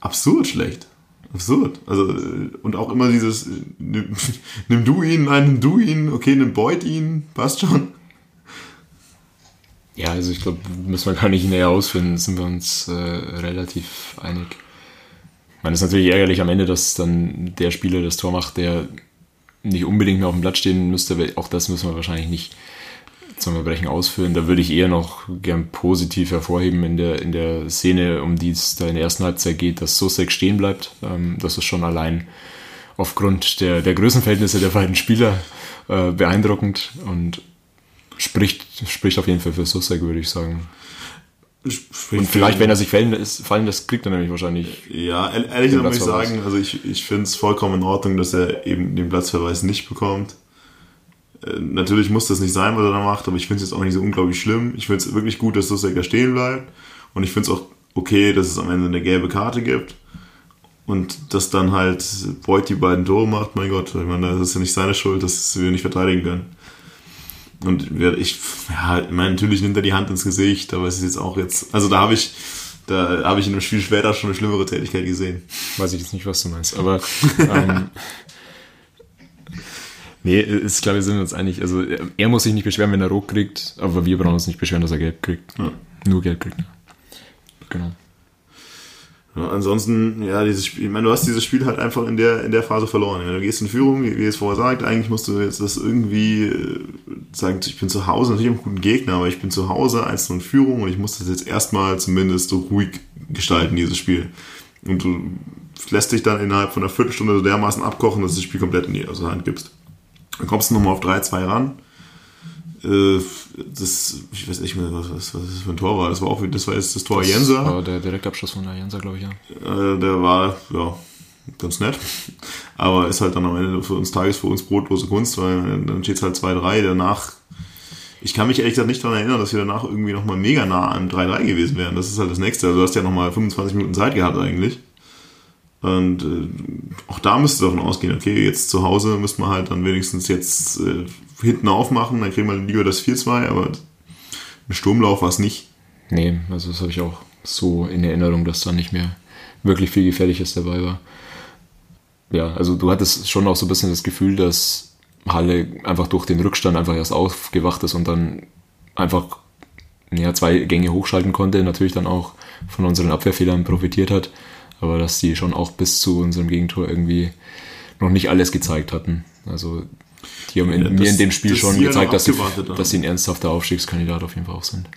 Absurd schlecht. Absurd. Also, und auch immer dieses, nimm, nimm du ihn, nein, nimm du ihn, okay, nimm Beut ihn, passt schon. Ja, also ich glaube, müssen wir gar nicht näher ausfinden, sind wir uns äh, relativ einig. Ich meine, es ist natürlich ärgerlich am Ende, dass dann der Spieler das Tor macht, der nicht unbedingt mehr auf dem Blatt stehen müsste, auch das müssen wir wahrscheinlich nicht zum Verbrechen ausführen. Da würde ich eher noch gern positiv hervorheben in der, in der Szene, um die es da in der ersten Halbzeit geht, dass Sosek stehen bleibt. Ähm, das ist schon allein aufgrund der, der Größenverhältnisse der beiden Spieler äh, beeindruckend und spricht, spricht auf jeden Fall für Sosek, würde ich sagen. Und vielleicht, wenn er sich fallen lässt, fallen lässt, kriegt er nämlich wahrscheinlich. Ja, ehrlich gesagt muss ich sagen, also ich, ich finde es vollkommen in Ordnung, dass er eben den Platzverweis nicht bekommt. Äh, natürlich muss das nicht sein, was er da macht, aber ich finde es jetzt auch nicht so unglaublich schlimm. Ich finde es wirklich gut, dass Susek da stehen bleibt. Und ich finde es auch okay, dass es am Ende eine gelbe Karte gibt. Und dass dann halt Voigt die beiden Tore macht, mein Gott, ich meine, das ist ja nicht seine Schuld, dass wir nicht verteidigen können. Und ich, ja, ich meine, natürlich nimmt er die Hand ins Gesicht, aber es ist jetzt auch jetzt, also da habe ich, da habe ich in einem Spiel später schon eine schlimmere Tätigkeit gesehen. Weiß ich jetzt nicht, was du meinst, aber ähm, nee, ist klar, wir sind uns einig. Also er muss sich nicht beschweren, wenn er rot kriegt, aber wir brauchen uns nicht beschweren, dass er gelb kriegt. Ja. Nur gelb kriegt. Genau. Ja, ansonsten, ja, dieses Spiel, ich meine, du hast dieses Spiel halt einfach in der, in der Phase verloren. Wenn du gehst in Führung, wie, wie es vorher sagt, eigentlich musst du jetzt das irgendwie äh, sagen, ich bin zu Hause, natürlich einen guten Gegner, aber ich bin zu Hause, eins in Führung und ich muss das jetzt erstmal zumindest so ruhig gestalten, dieses Spiel. Und du lässt dich dann innerhalb von einer Viertelstunde so dermaßen abkochen, dass du das Spiel komplett in die Hand gibst. Dann kommst du nochmal auf 3-2 ran äh, das, ich weiß nicht mehr, was, was, was das für ein Tor war. Das war auch, das war jetzt das Tor das Jenser. War der Direktabschluss von der Jenser, glaube ich, ja. Äh, der war, ja, ganz nett. Aber ist halt dann am Ende für uns Tages für uns brotlose Kunst, weil dann steht es halt 2-3. Danach, ich kann mich ehrlich gesagt nicht daran erinnern, dass wir danach irgendwie nochmal mega nah an 3-3 gewesen wären. Das ist halt das nächste. Also du hast ja nochmal 25 Minuten Zeit gehabt eigentlich. Und äh, auch da müsste davon ausgehen, okay, jetzt zu Hause müsste man halt dann wenigstens jetzt äh, hinten aufmachen, dann kriegen wir lieber das 4-2, aber ein Sturmlauf war es nicht. Nee, also das habe ich auch so in Erinnerung, dass da nicht mehr wirklich viel Gefährliches dabei war. Ja, also du hattest schon auch so ein bisschen das Gefühl, dass Halle einfach durch den Rückstand einfach erst aufgewacht ist und dann einfach ja, zwei Gänge hochschalten konnte, natürlich dann auch von unseren Abwehrfehlern profitiert hat, aber dass die schon auch bis zu unserem Gegentor irgendwie noch nicht alles gezeigt hatten. Also die haben in, ja, das, mir in dem Spiel schon gezeigt, dass sie, dass sie ein ernsthafter Aufstiegskandidat auf jeden Fall auch sind.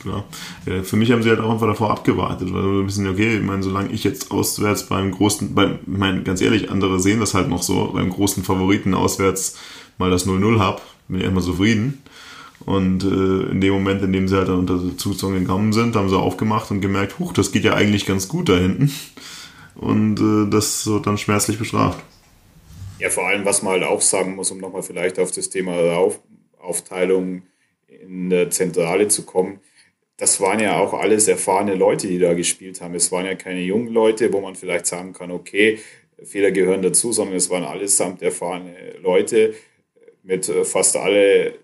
Klar. Ja, für mich haben sie halt auch einfach davor abgewartet, weil wir wissen, okay, ich meine, solange ich jetzt auswärts beim großen, beim, ich meine, ganz ehrlich, andere sehen das halt noch so, beim großen Favoriten auswärts mal das 0-0 habe, bin ich erstmal zufrieden. Und äh, in dem Moment, in dem sie halt dann unter Zugzwang gekommen sind, haben sie aufgemacht und gemerkt, huch, das geht ja eigentlich ganz gut da hinten. Und äh, das wird dann schmerzlich bestraft. Ja, vor allem, was man halt auch sagen muss, um nochmal vielleicht auf das Thema auf Aufteilung in der Zentrale zu kommen, das waren ja auch alles erfahrene Leute, die da gespielt haben. Es waren ja keine jungen Leute, wo man vielleicht sagen kann, okay, Fehler gehören dazu, sondern es waren allesamt erfahrene Leute mit äh, fast alle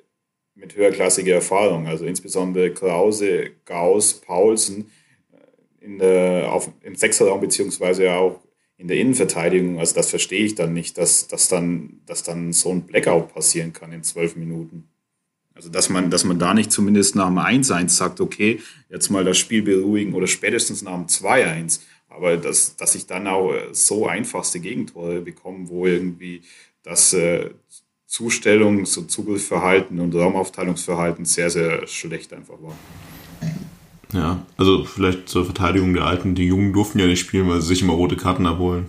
mit höherklassiger Erfahrung. Also insbesondere Krause, Gauss, Paulsen äh, in der, auf, im Sechserraum beziehungsweise auch in der Innenverteidigung. Also das verstehe ich dann nicht, dass, dass, dann, dass dann so ein Blackout passieren kann in zwölf Minuten. Also dass man, dass man da nicht zumindest nach dem 1-1 sagt, okay, jetzt mal das Spiel beruhigen oder spätestens nach dem 2-1. Aber dass, dass ich dann auch so einfachste Gegentore bekomme, wo irgendwie das äh, Zustellungs- und Zugriffsverhalten und Raumaufteilungsverhalten sehr, sehr schlecht einfach war. Ja, also vielleicht zur Verteidigung der Alten. Die Jungen durften ja nicht spielen, weil sie sich immer rote Karten abholen.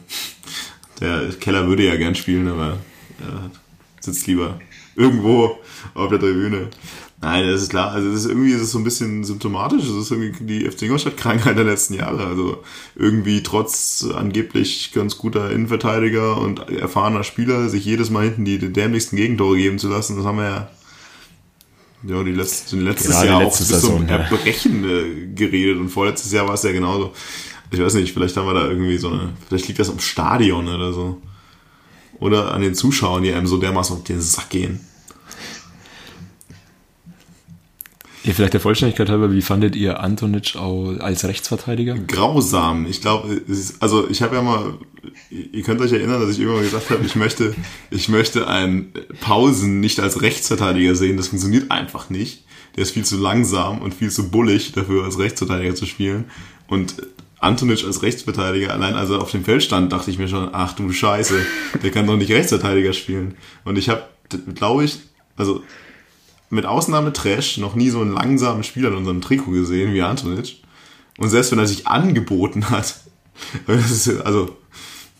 Der Keller würde ja gern spielen, aber er sitzt lieber irgendwo auf der Tribüne. Nein, das ist klar. Also das ist irgendwie ist es so ein bisschen symptomatisch. Das ist irgendwie die FC Ingolstadt-Krankheit der letzten Jahre. Also irgendwie trotz angeblich ganz guter Innenverteidiger und erfahrener Spieler sich jedes Mal hinten die dämlichsten Gegentore geben zu lassen, das haben wir ja ja, die letzte, letztes Gerade Jahr letzte auch bis zum ja. Erbrechen äh, geredet und vorletztes Jahr war es ja genauso. Ich weiß nicht, vielleicht haben wir da irgendwie so eine, vielleicht liegt das am Stadion oder so. Oder an den Zuschauern, die einem so dermaßen auf den Sack gehen. Ja, vielleicht der Vollständigkeit halber, wie fandet ihr Antonic als Rechtsverteidiger? Grausam. Ich glaube, also ich habe ja mal, ihr könnt euch erinnern, dass ich irgendwann gesagt habe, ich möchte, ich möchte einen Pausen nicht als Rechtsverteidiger sehen. Das funktioniert einfach nicht. Der ist viel zu langsam und viel zu bullig dafür, als Rechtsverteidiger zu spielen. Und Antonic als Rechtsverteidiger, allein als er auf dem Feld stand, dachte ich mir schon, ach du Scheiße, der kann doch nicht Rechtsverteidiger spielen. Und ich habe, glaube ich, also mit Ausnahme Trash noch nie so einen langsamen Spieler in unserem Trikot gesehen wie Antonic. Und selbst wenn er sich angeboten hat, also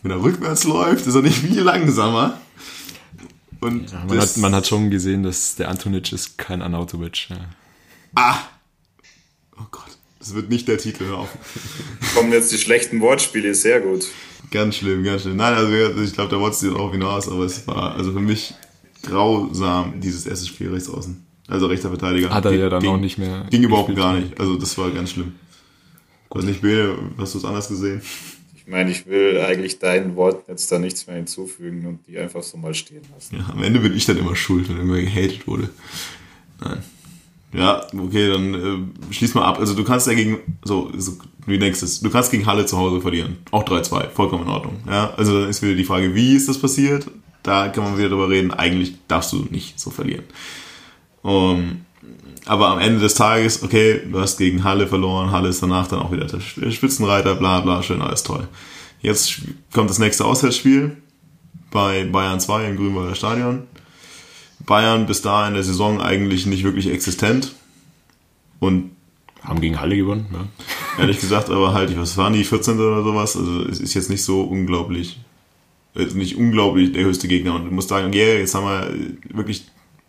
wenn er rückwärts läuft, ist er nicht viel langsamer. Und ja, man, hat, man hat schon gesehen, dass der Antonic ist kein Anautovic. Ja. Ah! Oh Gott, das wird nicht der Titel auf. Kommen jetzt die schlechten Wortspiele, sehr gut. Ganz schlimm, ganz schlimm. Nein, also ich glaube, da wolltest du auch hinaus, aber es war also für mich grausam, dieses erste Spiel rechts außen. Also rechter Verteidiger. Hat er ja dann ging, auch nicht mehr. Ging überhaupt gar nicht. Also das war ganz schlimm. Gut. nicht, Bene, hast du es anders gesehen? Ich meine, ich will eigentlich deinen Worten jetzt da nichts mehr hinzufügen und die einfach so mal stehen lassen. Ja, am Ende bin ich dann immer schuld, wenn irgendwer gehatet wurde. Nein. Ja, okay, dann äh, schließ mal ab. Also du kannst ja gegen, so, so wie denkst du, du kannst gegen Halle zu Hause verlieren. Auch 3-2, vollkommen in Ordnung. Ja, also dann ist wieder die Frage, wie ist das passiert? Da kann man wieder drüber reden. Eigentlich darfst du nicht so verlieren. Um, aber am Ende des Tages, okay, du hast gegen Halle verloren, Halle ist danach dann auch wieder der Spitzenreiter, bla bla, schön, alles toll. Jetzt kommt das nächste Auswärtsspiel bei Bayern 2 im Grünwalder Stadion. Bayern bis da in der Saison eigentlich nicht wirklich existent und haben gegen Halle gewonnen, ja. Ehrlich gesagt, aber halt, was waren die, 14. oder sowas? Also es ist jetzt nicht so unglaublich ist nicht unglaublich der höchste Gegner. Und du musst sagen, yeah, jetzt haben wir wirklich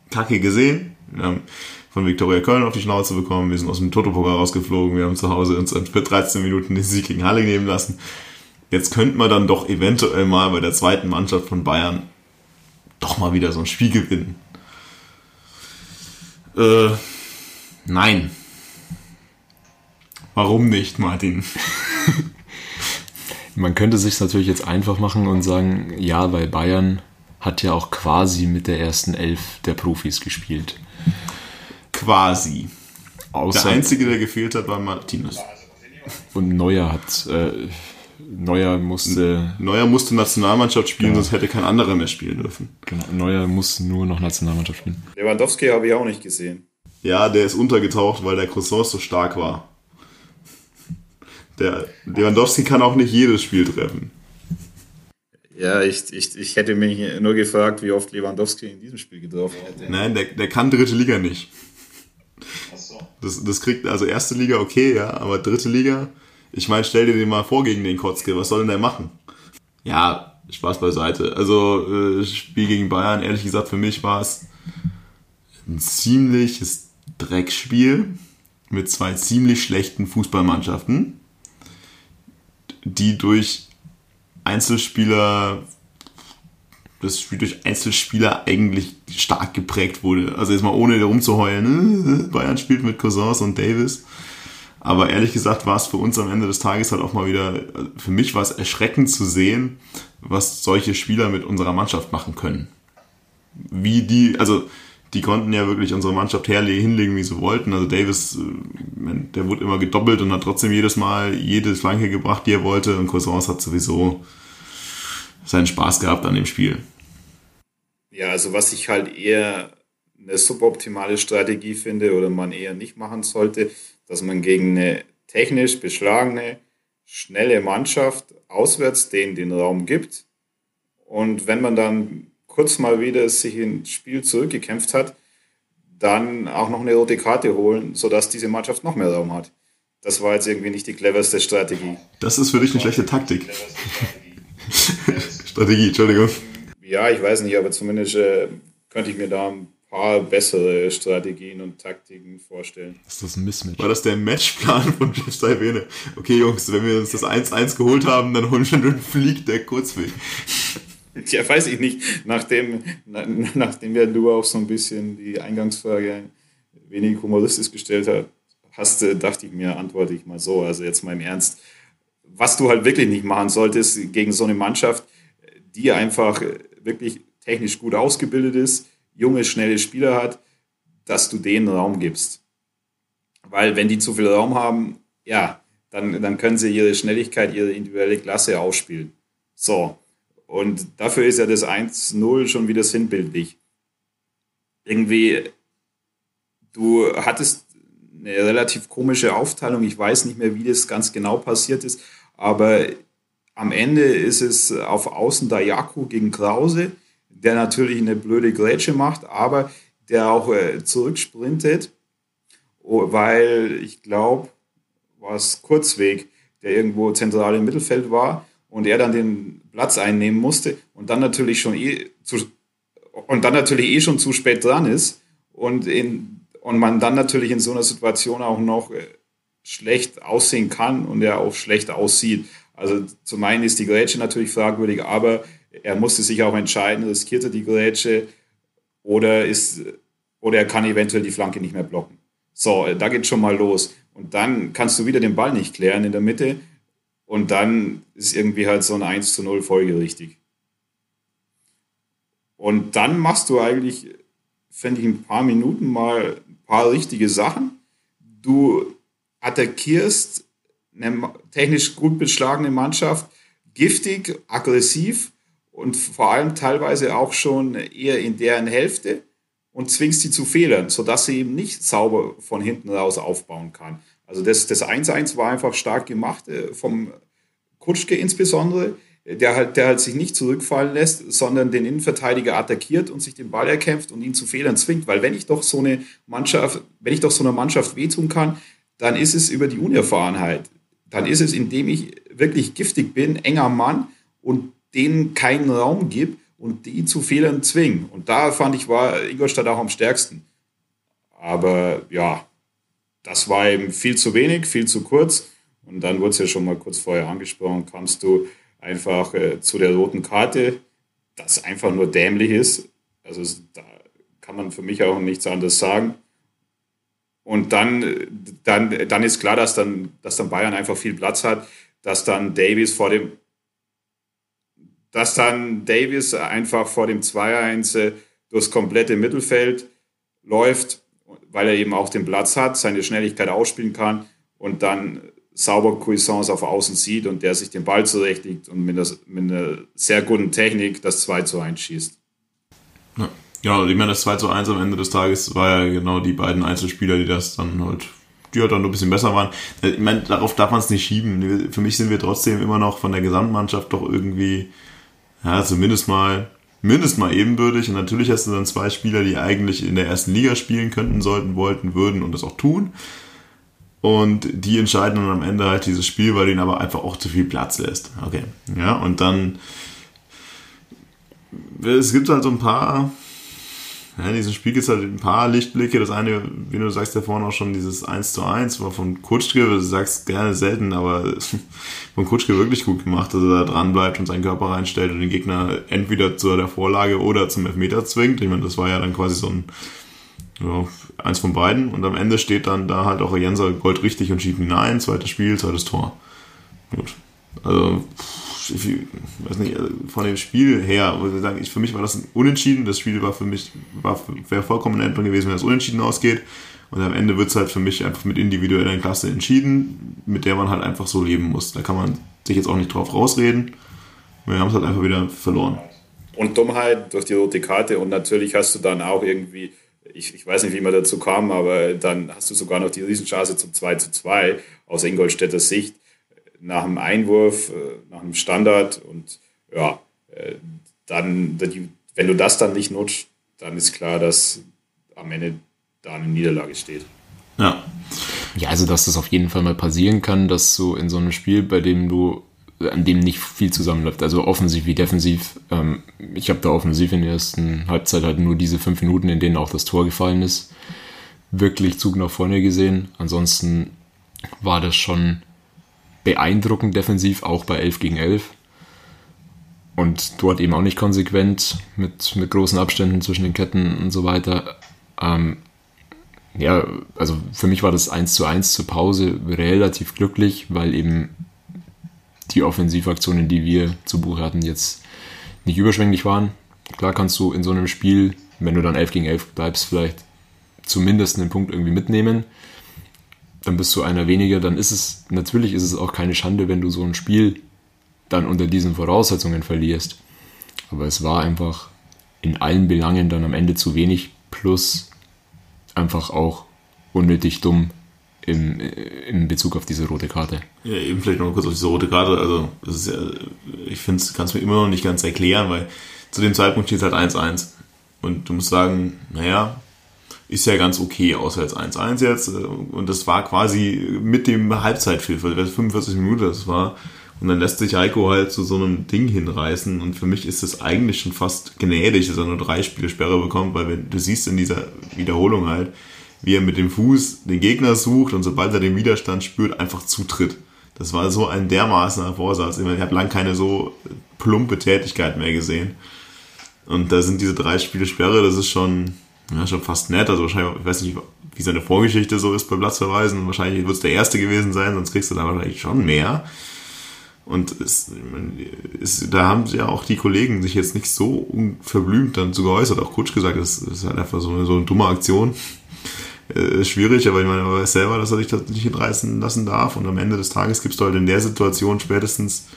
Kacke gesehen. Wir haben von Viktoria Köln auf die Schnauze bekommen, wir sind aus dem Toto-Pokal rausgeflogen, wir haben zu Hause uns für 13 Minuten den Sieg gegen Halle nehmen lassen. Jetzt könnte man dann doch eventuell mal bei der zweiten Mannschaft von Bayern doch mal wieder so ein Spiel gewinnen. Äh, nein. Warum nicht, Martin? Man könnte sich natürlich jetzt einfach machen und sagen, ja, weil Bayern hat ja auch quasi mit der ersten Elf der Profis gespielt. Quasi. Außer der Einzige, der gefehlt hat, war Martinez. Und Neuer hat. Äh, Neuer musste. Neuer musste Nationalmannschaft spielen, genau. sonst hätte kein anderer mehr spielen dürfen. Genau. Neuer muss nur noch Nationalmannschaft spielen. Lewandowski habe ich auch nicht gesehen. Ja, der ist untergetaucht, weil der Croissant so stark war. Der Lewandowski kann auch nicht jedes Spiel treffen. Ja, ich, ich, ich hätte mich nur gefragt, wie oft Lewandowski in diesem Spiel getroffen hätte. Nein, der, der kann dritte Liga nicht. Das, das kriegt, also erste Liga okay, ja, aber dritte Liga, ich meine, stell dir den mal vor gegen den Kotzke, was soll denn der machen? Ja, Spaß beiseite. Also, äh, Spiel gegen Bayern, ehrlich gesagt, für mich war es ein ziemliches Dreckspiel mit zwei ziemlich schlechten Fußballmannschaften, die durch Einzelspieler, das Spiel durch Einzelspieler eigentlich stark geprägt wurde. Also jetzt mal ohne rumzuheulen, ne? Bayern spielt mit Cousins und Davis. Aber ehrlich gesagt war es für uns am Ende des Tages halt auch mal wieder, für mich war es erschreckend zu sehen, was solche Spieler mit unserer Mannschaft machen können. Wie die, also die konnten ja wirklich unsere Mannschaft herlegen, hinlegen, wie sie wollten. Also Davis, äh, der wurde immer gedoppelt und hat trotzdem jedes Mal jede Flanke gebracht, die er wollte. Und Cousins hat sowieso seinen Spaß gehabt an dem Spiel. Ja, also was ich halt eher eine suboptimale Strategie finde oder man eher nicht machen sollte, dass man gegen eine technisch beschlagene, schnelle Mannschaft auswärts denen den Raum gibt. Und wenn man dann kurz mal wieder sich ins Spiel zurückgekämpft hat, dann auch noch eine rote Karte holen, sodass diese Mannschaft noch mehr Raum hat. Das war jetzt irgendwie nicht die cleverste Strategie. Das ist für dich eine schlechte Taktik. Strategie, Entschuldigung. Ja, ich weiß nicht, aber zumindest äh, könnte ich mir da ein paar bessere Strategien und Taktiken vorstellen. Ist das ein Mismatch? War das der Matchplan von Jeff Saivene? Okay, Jungs, wenn wir uns das 1-1 geholt haben, dann holen wir einen Flieg der Kurzweg. Ja, weiß ich nicht. Nachdem, nachdem ja du auch so ein bisschen die Eingangsfrage wenig humoristisch gestellt hast, hast, dachte ich mir, antworte ich mal so. Also jetzt mal im Ernst. Was du halt wirklich nicht machen solltest gegen so eine Mannschaft, die einfach wirklich technisch gut ausgebildet ist, junge, schnelle Spieler hat, dass du denen Raum gibst. Weil wenn die zu viel Raum haben, ja, dann, dann können sie ihre Schnelligkeit, ihre individuelle Klasse ausspielen. So. Und dafür ist ja das 1-0 schon wieder sinnbildlich. Irgendwie, du hattest eine relativ komische Aufteilung. Ich weiß nicht mehr, wie das ganz genau passiert ist, aber am Ende ist es auf Außen Dayaku gegen Krause der natürlich eine blöde Grätsche macht, aber der auch äh, zurücksprintet, oh, weil ich glaube, war es Kurzweg, der irgendwo zentral im Mittelfeld war und er dann den Platz einnehmen musste und dann natürlich schon eh zu, und dann natürlich eh schon zu spät dran ist und in, und man dann natürlich in so einer Situation auch noch äh, schlecht aussehen kann und er auch schlecht aussieht. Also zum einen ist die Grätsche natürlich fragwürdig, aber er musste sich auch entscheiden, riskiert er die Grätsche oder, ist, oder er kann eventuell die Flanke nicht mehr blocken. So, da geht schon mal los. Und dann kannst du wieder den Ball nicht klären in der Mitte und dann ist irgendwie halt so ein 1 zu 0 folgerichtig. Und dann machst du eigentlich, fände ich, ein paar Minuten mal ein paar richtige Sachen. Du attackierst eine technisch gut beschlagene Mannschaft, giftig, aggressiv und vor allem teilweise auch schon eher in deren Hälfte und zwingst sie zu Fehlern, sodass sie eben nicht sauber von hinten raus aufbauen kann. Also das, das 1-1 war einfach stark gemacht, äh, vom Kutschke insbesondere, der halt, der halt sich nicht zurückfallen lässt, sondern den Innenverteidiger attackiert und sich den Ball erkämpft und ihn zu Fehlern zwingt. Weil wenn ich doch so eine Mannschaft, wenn ich doch so einer Mannschaft wehtun kann, dann ist es über die Unerfahrenheit. Dann ist es, indem ich wirklich giftig bin, enger Mann und denen keinen Raum gibt und die zu Fehlern zwingen. Und da fand ich, war Ingolstadt auch am stärksten. Aber ja, das war eben viel zu wenig, viel zu kurz. Und dann wurde es ja schon mal kurz vorher angesprochen, kamst du einfach äh, zu der roten Karte, das einfach nur dämlich ist. Also da kann man für mich auch nichts anderes sagen. Und dann, dann, dann ist klar, dass dann, dass dann Bayern einfach viel Platz hat, dass dann Davies vor dem dass dann Davis einfach vor dem 2-1 äh, durchs komplette Mittelfeld läuft, weil er eben auch den Platz hat, seine Schnelligkeit ausspielen kann und dann sauber Cuisance auf Außen sieht und der sich den Ball zurechtlegt und mit einer, mit einer sehr guten Technik das 2 zu 1 schießt. Genau, ich meine, das 2 zu 1 am Ende des Tages war ja genau die beiden Einzelspieler, die das dann halt, die halt dann ein bisschen besser waren. Ich meine, darauf darf man es nicht schieben. Für mich sind wir trotzdem immer noch von der Gesamtmannschaft doch irgendwie ja, zumindest mal, mindestens mal ebenbürtig. Und natürlich hast du dann zwei Spieler, die eigentlich in der ersten Liga spielen könnten, sollten, wollten, würden und das auch tun. Und die entscheiden dann am Ende halt dieses Spiel, weil ihnen aber einfach auch zu viel Platz lässt. Okay. Ja, und dann, es gibt halt so ein paar, ja, in diesem Spiel gibt es halt ein paar Lichtblicke. Das eine, wie du sagst ja vorhin auch schon, dieses 1 zu 1 war von Kutschke, du sagst gerne selten, aber von Kutschke wirklich gut gemacht, dass er da dran bleibt und seinen Körper reinstellt und den Gegner entweder zu der Vorlage oder zum Elfmeter zwingt. Ich meine, das war ja dann quasi so ein ja, eins von beiden und am Ende steht dann da halt auch Jenser Gold richtig und schiebt ihn ein, zweites Spiel, zweites Tor. Gut. Also, weiß nicht, also von dem Spiel her, würde ich sagen, ich, für mich war das ein Unentschieden. Das Spiel war für mich, war, wäre vollkommen in Ordnung gewesen, wenn es unentschieden ausgeht. Und am Ende wird es halt für mich einfach mit individueller Klasse entschieden, mit der man halt einfach so leben muss. Da kann man sich jetzt auch nicht drauf rausreden. Wir haben es halt einfach wieder verloren. Und Dummheit durch die rote Karte und natürlich hast du dann auch irgendwie, ich, ich weiß nicht, wie man dazu kam, aber dann hast du sogar noch die Riesenchance zum 2 zu 2 aus Ingolstädter Sicht nach einem Einwurf, äh, nach einem Standard und ja, äh, dann, wenn du das dann nicht nutzt, dann ist klar, dass am Ende da eine Niederlage steht. Ja. Ja, also dass das auf jeden Fall mal passieren kann, dass du in so einem Spiel, bei dem du an dem nicht viel zusammenläuft, also offensiv wie defensiv. Ähm, ich habe da offensiv in der ersten Halbzeit halt nur diese fünf Minuten, in denen auch das Tor gefallen ist, wirklich Zug nach vorne gesehen. Ansonsten war das schon beeindruckend defensiv, auch bei 11 gegen 11. Und dort eben auch nicht konsequent mit, mit großen Abständen zwischen den Ketten und so weiter. Ähm, ja, also für mich war das 1 zu 1 zur Pause relativ glücklich, weil eben die Offensivaktionen, die wir zu Buche hatten, jetzt nicht überschwänglich waren. Klar kannst du in so einem Spiel, wenn du dann 11 gegen 11 bleibst, vielleicht zumindest einen Punkt irgendwie mitnehmen dann bist du einer weniger, dann ist es, natürlich ist es auch keine Schande, wenn du so ein Spiel dann unter diesen Voraussetzungen verlierst. Aber es war einfach in allen Belangen dann am Ende zu wenig, plus einfach auch unnötig dumm im, im Bezug auf diese rote Karte. Ja, eben vielleicht noch kurz auf diese rote Karte. Also, ja, ich finde, es kannst du mir immer noch nicht ganz erklären, weil zu dem Zeitpunkt steht es halt 1-1. Und du musst sagen, naja, ist ja ganz okay, außer jetzt 1-1 jetzt. Und das war quasi mit dem Halbzeitpfiff, weil 45 Minuten das war. Und dann lässt sich Heiko halt zu so einem Ding hinreißen. Und für mich ist es eigentlich schon fast gnädig, dass er nur drei Spiele Sperre bekommt, weil wenn, du siehst in dieser Wiederholung halt, wie er mit dem Fuß den Gegner sucht und sobald er den Widerstand spürt, einfach zutritt. Das war so ein dermaßener Vorsatz. Ich, meine, ich habe lange keine so plumpe Tätigkeit mehr gesehen. Und da sind diese drei Spiele Sperre, das ist schon, ja, schon fast nett. Also wahrscheinlich, ich weiß nicht, wie seine Vorgeschichte so ist bei Platzverweisen. Wahrscheinlich wird es der erste gewesen sein, sonst kriegst du da wahrscheinlich schon mehr. Und es, es, da haben ja auch die Kollegen sich jetzt nicht so verblümt dann zu geäußert. Auch Kutsch gesagt, das ist halt einfach so eine, so eine dumme Aktion. Äh, schwierig, aber ich meine, er weiß selber, dass er sich das nicht hinreißen lassen darf. Und am Ende des Tages gibst du halt in der Situation spätestens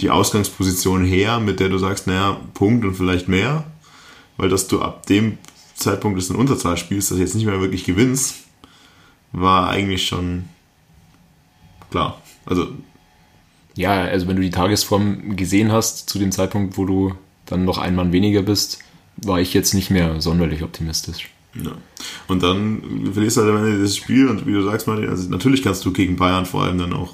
die Ausgangsposition her, mit der du sagst, naja, Punkt und vielleicht mehr. Weil dass du ab dem Zeitpunkt des in Unterzahl spielst, dass du jetzt nicht mehr wirklich gewinnst, war eigentlich schon klar. Also. Ja, also wenn du die Tagesform gesehen hast, zu dem Zeitpunkt, wo du dann noch ein Mann weniger bist, war ich jetzt nicht mehr sonderlich optimistisch. Ja. Und dann verlierst du halt am Ende das Spiel und wie du sagst, Martin, also natürlich kannst du gegen Bayern vor allem dann auch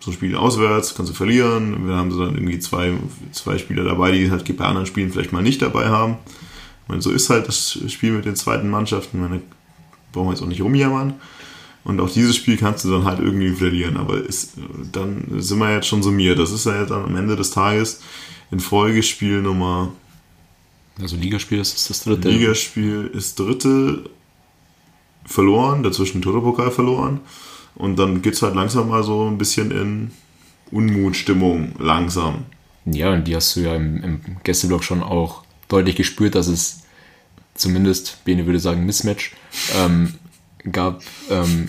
so Spiele auswärts, kannst du verlieren. Wir haben so dann irgendwie zwei, zwei Spieler dabei, die halt bei anderen Spielen vielleicht mal nicht dabei haben. Meine, so ist halt das Spiel mit den zweiten Mannschaften. Meine, brauchen wir jetzt auch nicht rumjammern. Und auch dieses Spiel kannst du dann halt irgendwie verlieren. Aber ist, dann sind wir jetzt schon summiert. Das ist ja dann am Ende des Tages in Folgespiel Nummer. Also Ligaspiel ist das dritte. Ligaspiel ist dritte verloren, dazwischen Toto-Pokal verloren. Und dann geht es halt langsam mal so ein bisschen in Unmutstimmung, langsam. Ja, und die hast du ja im, im Gästeblock schon auch deutlich gespürt, dass es zumindest, Bene würde sagen, Mismatch ähm, gab ähm,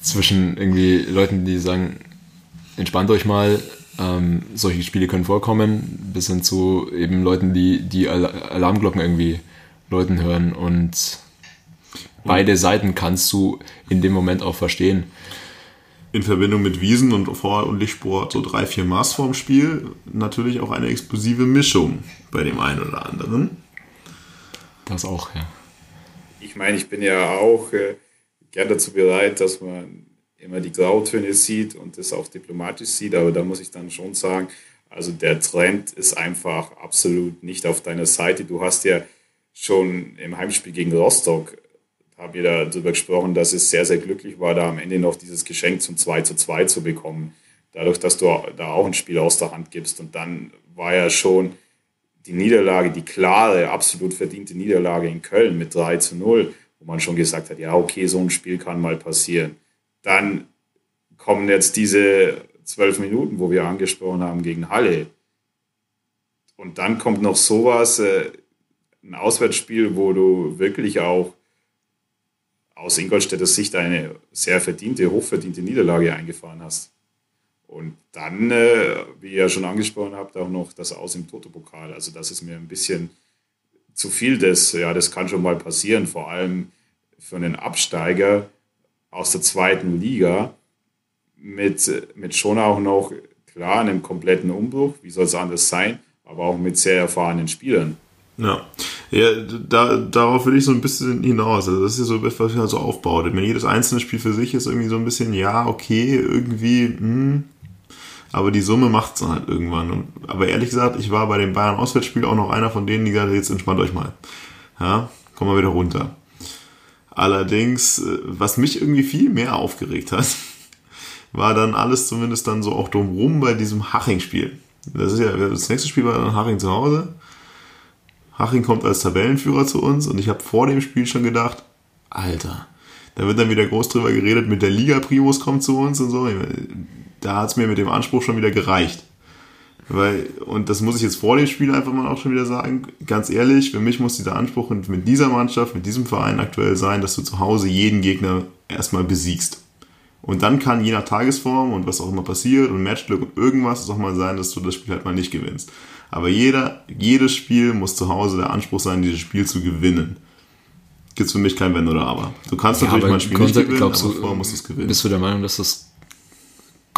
zwischen irgendwie Leuten, die sagen, entspannt euch mal, ähm, solche Spiele können vorkommen, bis hin zu eben Leuten, die die Alarmglocken irgendwie läuten hören und beide Seiten kannst du in dem Moment auch verstehen. In Verbindung mit Wiesen und Vor- und Lichtsport so drei, vier Maß vorm Spiel natürlich auch eine explosive Mischung bei dem einen oder anderen. Das auch, ja. Ich meine, ich bin ja auch äh, gern dazu bereit, dass man immer die Grautöne sieht und das auch diplomatisch sieht, aber da muss ich dann schon sagen, also der Trend ist einfach absolut nicht auf deiner Seite. Du hast ja schon im Heimspiel gegen Rostock haben wir darüber gesprochen, dass es sehr, sehr glücklich war, da am Ende noch dieses Geschenk zum 2 zu 2 zu bekommen. Dadurch, dass du da auch ein Spiel aus der Hand gibst. Und dann war ja schon die Niederlage, die klare, absolut verdiente Niederlage in Köln mit 3 zu 0, wo man schon gesagt hat, ja, okay, so ein Spiel kann mal passieren. Dann kommen jetzt diese zwölf Minuten, wo wir angesprochen haben, gegen Halle. Und dann kommt noch sowas, äh, ein Auswärtsspiel, wo du wirklich auch aus Ingolstädter Sicht eine sehr verdiente, hochverdiente Niederlage eingefahren hast. Und dann, äh, wie ihr ja schon angesprochen habt, auch noch das Aus im Toto-Pokal. Also das ist mir ein bisschen zu viel des, ja, das kann schon mal passieren, vor allem für einen Absteiger aus der zweiten Liga mit, mit schon auch noch, klar, einem kompletten Umbruch, wie soll es anders sein, aber auch mit sehr erfahrenen Spielern. Ja, ja da, darauf will ich so ein bisschen hinaus. Also das ist so etwas, was ich halt so aufbaut. Wenn jedes einzelne Spiel für sich ist irgendwie so ein bisschen, ja, okay, irgendwie, hm, aber die Summe macht es dann halt irgendwann. Und, aber ehrlich gesagt, ich war bei dem Bayern-Auswärtsspiel auch noch einer von denen, die gesagt jetzt entspannt euch mal. Ja, komm mal wieder runter. Allerdings, äh, was mich irgendwie viel mehr aufgeregt hat, war dann alles zumindest dann so auch drumrum bei diesem Haching-Spiel. Das ist ja, das nächste Spiel war dann Haching zu Hause. Haching kommt als Tabellenführer zu uns und ich habe vor dem Spiel schon gedacht, Alter, da wird dann wieder groß drüber geredet, mit der Liga Primus kommt zu uns und so. Da hat es mir mit dem Anspruch schon wieder gereicht. Weil, und das muss ich jetzt vor dem Spiel einfach mal auch schon wieder sagen, ganz ehrlich, für mich muss dieser Anspruch mit dieser Mannschaft, mit diesem Verein aktuell sein, dass du zu Hause jeden Gegner erstmal besiegst. Und dann kann je nach Tagesform und was auch immer passiert und Matchglück und irgendwas es auch mal sein, dass du das Spiel halt mal nicht gewinnst. Aber jeder, jedes Spiel muss zu Hause der Anspruch sein, dieses Spiel zu gewinnen. Gibt es für mich kein Wenn oder Aber. Du kannst ja, natürlich mal ein Spiel nicht gewinnen, aber du, vorher musst du es gewinnen. Bist du der Meinung, dass das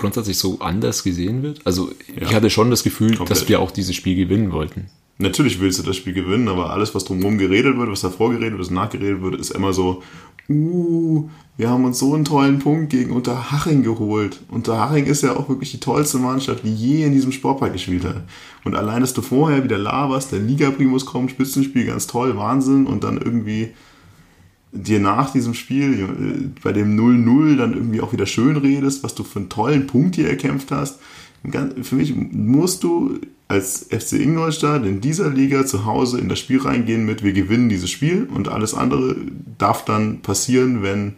grundsätzlich so anders gesehen wird? Also ja. ich hatte schon das Gefühl, Komplett. dass wir auch dieses Spiel gewinnen wollten. Natürlich willst du das Spiel gewinnen, aber alles, was drumherum geredet wird, was davor geredet wird, was nachgeredet wird, ist immer so, uh, wir haben uns so einen tollen Punkt gegen Unterhaching geholt. Unterhaching ist ja auch wirklich die tollste Mannschaft, die je in diesem Sportpark gespielt hat. Und allein, dass du vorher wieder laberst, der Liga-Primus kommt, Spitzenspiel, ganz toll, Wahnsinn, und dann irgendwie dir nach diesem Spiel äh, bei dem 0-0 dann irgendwie auch wieder schön redest, was du für einen tollen Punkt hier erkämpft hast. Für mich musst du als FC Ingolstadt in dieser Liga zu Hause in das Spiel reingehen mit, wir gewinnen dieses Spiel und alles andere darf dann passieren, wenn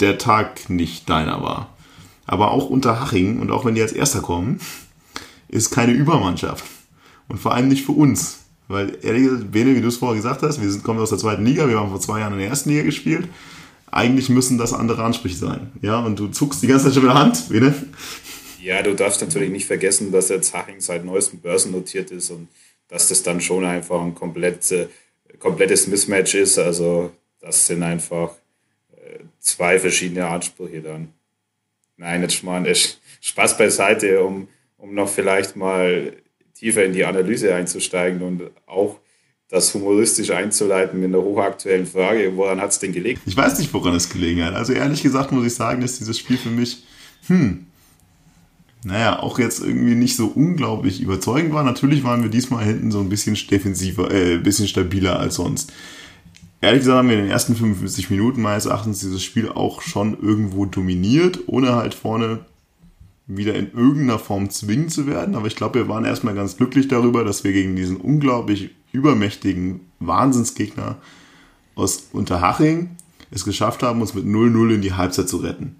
der Tag nicht deiner war. Aber auch unter Haching und auch wenn die als Erster kommen, ist keine Übermannschaft. Und vor allem nicht für uns. Weil, ehrlich gesagt, Bene, wie du es vorher gesagt hast, wir sind, kommen aus der zweiten Liga, wir haben vor zwei Jahren in der ersten Liga gespielt. Eigentlich müssen das andere Ansprüche sein. Ja, und du zuckst die ganze Zeit schon mit der Hand, Bene. Ja, du darfst natürlich nicht vergessen, dass jetzt Haching seit neuestem börsennotiert ist und dass das dann schon einfach ein komplett, äh, komplettes Mismatch ist. Also, das sind einfach äh, zwei verschiedene Ansprüche dann. Nein, jetzt mal Spaß beiseite, um, um noch vielleicht mal tiefer in die Analyse einzusteigen und auch das humoristisch einzuleiten mit einer hochaktuellen Frage, woran hat es denn gelegen? Ich weiß nicht, woran es gelegen hat. Also ehrlich gesagt muss ich sagen, dass dieses Spiel für mich, hm, naja, auch jetzt irgendwie nicht so unglaublich überzeugend war. Natürlich waren wir diesmal hinten so ein bisschen defensiver, äh, ein bisschen stabiler als sonst. Ehrlich gesagt haben wir in den ersten 55 Minuten meines Erachtens dieses Spiel auch schon irgendwo dominiert, ohne halt vorne wieder in irgendeiner Form zwingen zu werden. Aber ich glaube, wir waren erstmal ganz glücklich darüber, dass wir gegen diesen unglaublich übermächtigen Wahnsinnsgegner aus Unterhaching es geschafft haben, uns mit 0-0 in die Halbzeit zu retten.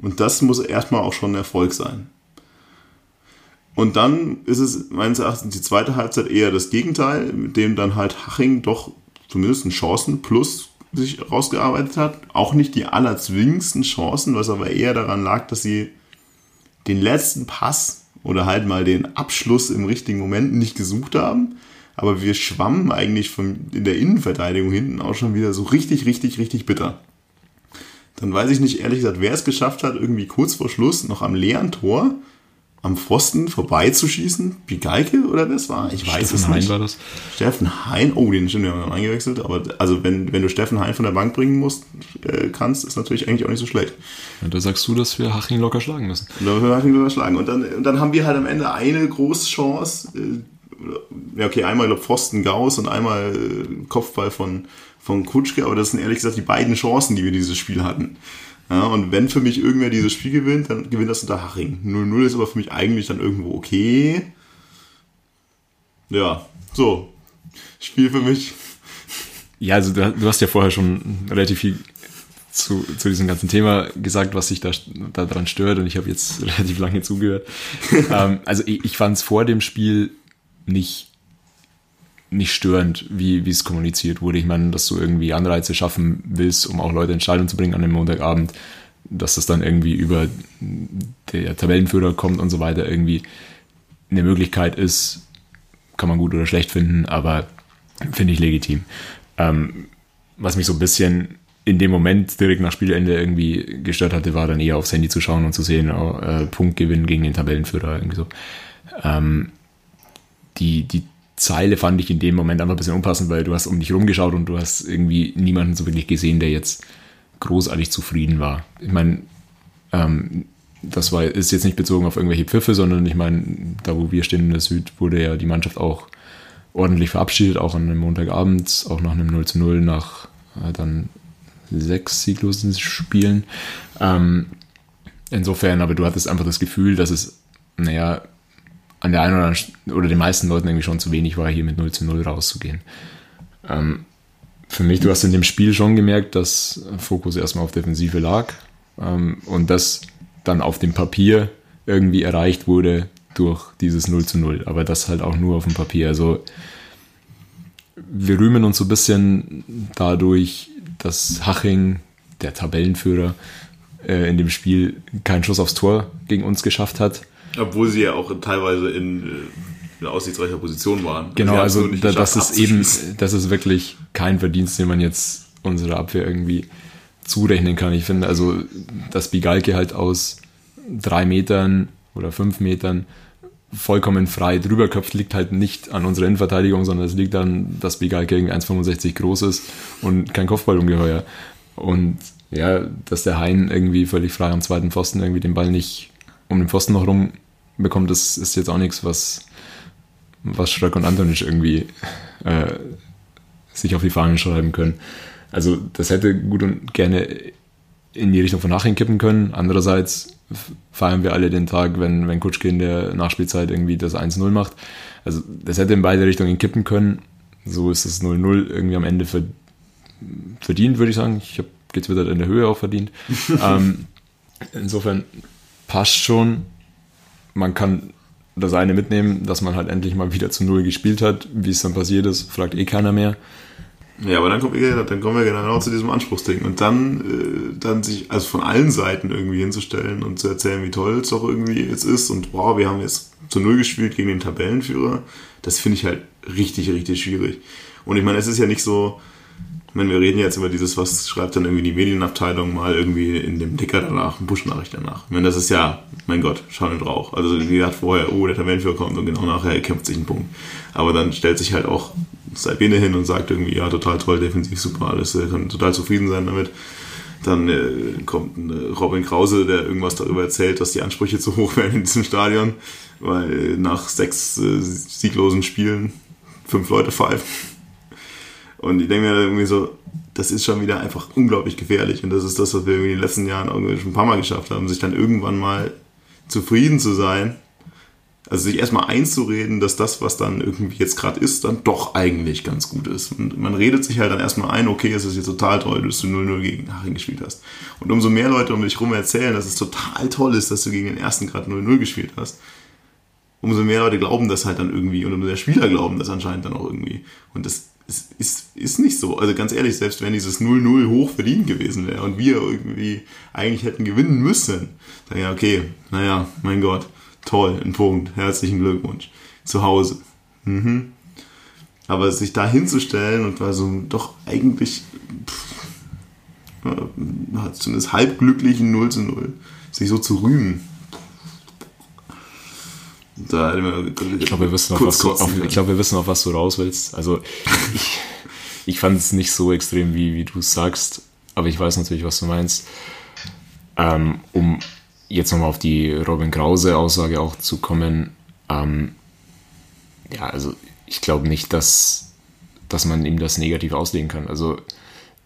Und das muss erstmal auch schon ein Erfolg sein. Und dann ist es meines Erachtens die zweite Halbzeit eher das Gegenteil, mit dem dann halt Haching doch zumindest ein Chancen plus sich rausgearbeitet hat. Auch nicht die allerzwingendsten Chancen, was aber eher daran lag, dass sie den letzten Pass oder halt mal den Abschluss im richtigen Moment nicht gesucht haben. Aber wir schwammen eigentlich von, in der Innenverteidigung hinten auch schon wieder so richtig, richtig, richtig bitter. Dann weiß ich nicht ehrlich gesagt, wer es geschafft hat, irgendwie kurz vor Schluss noch am leeren Tor am Pfosten vorbeizuschießen. Bigalke oder das war? Ich weiß Steffen es nicht. Hein war das. Steffen Hein, oh, den stimmt, wir haben eingewechselt. Aber also wenn, wenn du Steffen Hein von der Bank bringen musst, äh, kannst, ist natürlich eigentlich auch nicht so schlecht. Ja, da sagst du, dass wir Haching locker schlagen müssen. Da wir Haching locker schlagen. Und dann, und dann haben wir halt am Ende eine große Chance, äh, ja okay, einmal glaub, Pfosten Gauss und einmal äh, Kopfball von, von Kutschke, aber das sind ehrlich gesagt die beiden Chancen, die wir dieses Spiel hatten. Ja, und wenn für mich irgendwer dieses Spiel gewinnt, dann gewinnt das unter Haching. 0-0 ist aber für mich eigentlich dann irgendwo okay. Ja, so. Spiel für mich. Ja, also du, du hast ja vorher schon relativ viel zu, zu diesem ganzen Thema gesagt, was sich da daran stört und ich habe jetzt relativ lange zugehört. ähm, also ich, ich fand es vor dem Spiel nicht nicht störend, wie, wie es kommuniziert wurde. Ich meine, dass du irgendwie Anreize schaffen willst, um auch Leute in Entscheidungen zu bringen an dem Montagabend, dass das dann irgendwie über der Tabellenführer kommt und so weiter irgendwie eine Möglichkeit ist, kann man gut oder schlecht finden, aber finde ich legitim. Ähm, was mich so ein bisschen in dem Moment direkt nach Spielende irgendwie gestört hatte, war dann eher aufs Handy zu schauen und zu sehen, oh, äh, Punktgewinn gegen den Tabellenführer irgendwie so. Ähm, die, die Zeile fand ich in dem Moment einfach ein bisschen unpassend, weil du hast um dich rumgeschaut und du hast irgendwie niemanden so wirklich gesehen, der jetzt großartig zufrieden war. Ich meine, ähm, das war, ist jetzt nicht bezogen auf irgendwelche Pfiffe, sondern ich meine, da wo wir stehen in der Süd, wurde ja die Mannschaft auch ordentlich verabschiedet, auch an einem Montagabend, auch nach einem 0 zu 0, nach äh, dann sechs sieglosen Spielen. Ähm, insofern, aber du hattest einfach das Gefühl, dass es, naja, an der einen oder, anderen, oder den meisten Leuten irgendwie schon zu wenig war, hier mit 0 zu 0 rauszugehen. Ähm, für mich, du hast in dem Spiel schon gemerkt, dass Fokus erstmal auf Defensive lag ähm, und das dann auf dem Papier irgendwie erreicht wurde durch dieses 0 zu 0. Aber das halt auch nur auf dem Papier. Also wir rühmen uns so ein bisschen dadurch, dass Haching, der Tabellenführer, äh, in dem Spiel keinen Schuss aufs Tor gegen uns geschafft hat. Obwohl sie ja auch teilweise in, äh, in aussichtsreicher Position waren. Genau, also da, das ist eben, das ist wirklich kein Verdienst, den man jetzt unserer Abwehr irgendwie zurechnen kann. Ich finde, also, dass Bigalke halt aus drei Metern oder fünf Metern vollkommen frei drüber köpft, liegt halt nicht an unserer Innenverteidigung, sondern es liegt daran, dass Bigalke gegen 1,65 groß ist und kein Kopfballungeheuer. Und ja, dass der Hein irgendwie völlig frei am zweiten Pfosten irgendwie den Ball nicht um den Pfosten noch rum bekommt, das ist jetzt auch nichts, was, was Schröck und Antonic irgendwie äh, sich auf die Fahnen schreiben können. Also das hätte gut und gerne in die Richtung von Nachhinein kippen können. Andererseits feiern wir alle den Tag, wenn, wenn Kutschke in der Nachspielzeit irgendwie das 1-0 macht. Also das hätte in beide Richtungen kippen können. So ist das 0-0 irgendwie am Ende verdient, würde ich sagen. Ich habe getwittert in der Höhe auch verdient. ähm, insofern passt schon. Man kann das eine mitnehmen, dass man halt endlich mal wieder zu Null gespielt hat. Wie es dann passiert ist, fragt eh keiner mehr. Ja, aber dann, kommt, dann kommen wir genau zu diesem Anspruchsding. Und dann, äh, dann sich, also von allen Seiten irgendwie hinzustellen und zu erzählen, wie toll es doch irgendwie jetzt ist und wow, wir haben jetzt zu Null gespielt gegen den Tabellenführer, das finde ich halt richtig, richtig schwierig. Und ich meine, es ist ja nicht so, ich meine, wir reden jetzt über dieses, was schreibt dann irgendwie die Medienabteilung mal irgendwie in dem Ticker danach, Buschnachricht danach. Ich meine, das ist ja, mein Gott, Schau und Rauch. Also die hat vorher, oh, der Tabellenführer kommt und genau nachher erkämpft sich ein Punkt. Aber dann stellt sich halt auch Sabine hin und sagt irgendwie, ja, total toll, defensiv super, alles, er kann total zufrieden sein damit. Dann äh, kommt äh, Robin Krause, der irgendwas darüber erzählt, dass die Ansprüche zu hoch werden in diesem Stadion, weil äh, nach sechs äh, sieglosen Spielen fünf Leute pfeifen. Und ich denke mir irgendwie so, das ist schon wieder einfach unglaublich gefährlich. Und das ist das, was wir in den letzten Jahren irgendwie schon ein paar Mal geschafft haben, sich dann irgendwann mal zufrieden zu sein. Also sich erstmal einzureden, dass das, was dann irgendwie jetzt gerade ist, dann doch eigentlich ganz gut ist. Und man redet sich halt dann erstmal ein, okay, es ist jetzt total toll, dass du 0-0 gegen Haching gespielt hast. Und umso mehr Leute um dich rum erzählen, dass es total toll ist, dass du gegen den ersten gerade 0-0 gespielt hast, umso mehr Leute glauben das halt dann irgendwie und umso mehr Spieler glauben das anscheinend dann auch irgendwie. Und das ist, ist, ist nicht so. Also ganz ehrlich, selbst wenn dieses 0-0 hoch verdient gewesen wäre und wir irgendwie eigentlich hätten gewinnen müssen, dann ja, okay, naja, mein Gott, toll, ein Punkt, herzlichen Glückwunsch. Zu Hause. Mhm. Aber sich da hinzustellen und war so doch eigentlich pff, zumindest halbglücklichen 0 zu 0, sich so zu rühmen, da ich glaube, wir wissen, auf was, du, auf, ich glaube, wir wissen, auf was du raus willst. Also ich, ich fand es nicht so extrem, wie, wie du es sagst, aber ich weiß natürlich, was du meinst. Ähm, um jetzt nochmal auf die Robin Krause-Aussage auch zu kommen, ähm, ja, also ich glaube nicht, dass, dass man ihm das negativ auslegen kann. Also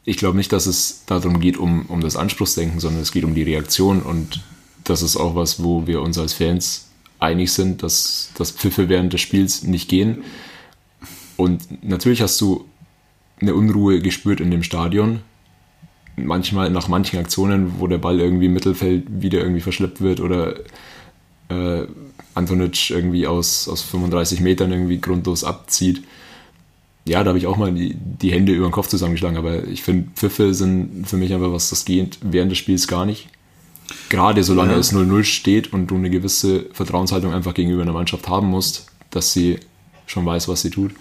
ich glaube nicht, dass es darum geht, um, um das Anspruchsdenken, sondern es geht um die Reaktion und das ist auch was, wo wir uns als Fans einig sind, dass, dass Pfiffe während des Spiels nicht gehen. Und natürlich hast du eine Unruhe gespürt in dem Stadion. Manchmal nach manchen Aktionen, wo der Ball irgendwie im Mittelfeld wieder irgendwie verschleppt wird oder äh, Antonic irgendwie aus, aus 35 Metern irgendwie grundlos abzieht. Ja, da habe ich auch mal die, die Hände über den Kopf zusammengeschlagen, aber ich finde, Pfiffe sind für mich einfach was, das geht während des Spiels gar nicht. Gerade solange ja. es 0-0 steht und du eine gewisse Vertrauenshaltung einfach gegenüber einer Mannschaft haben musst, dass sie schon weiß, was sie tut.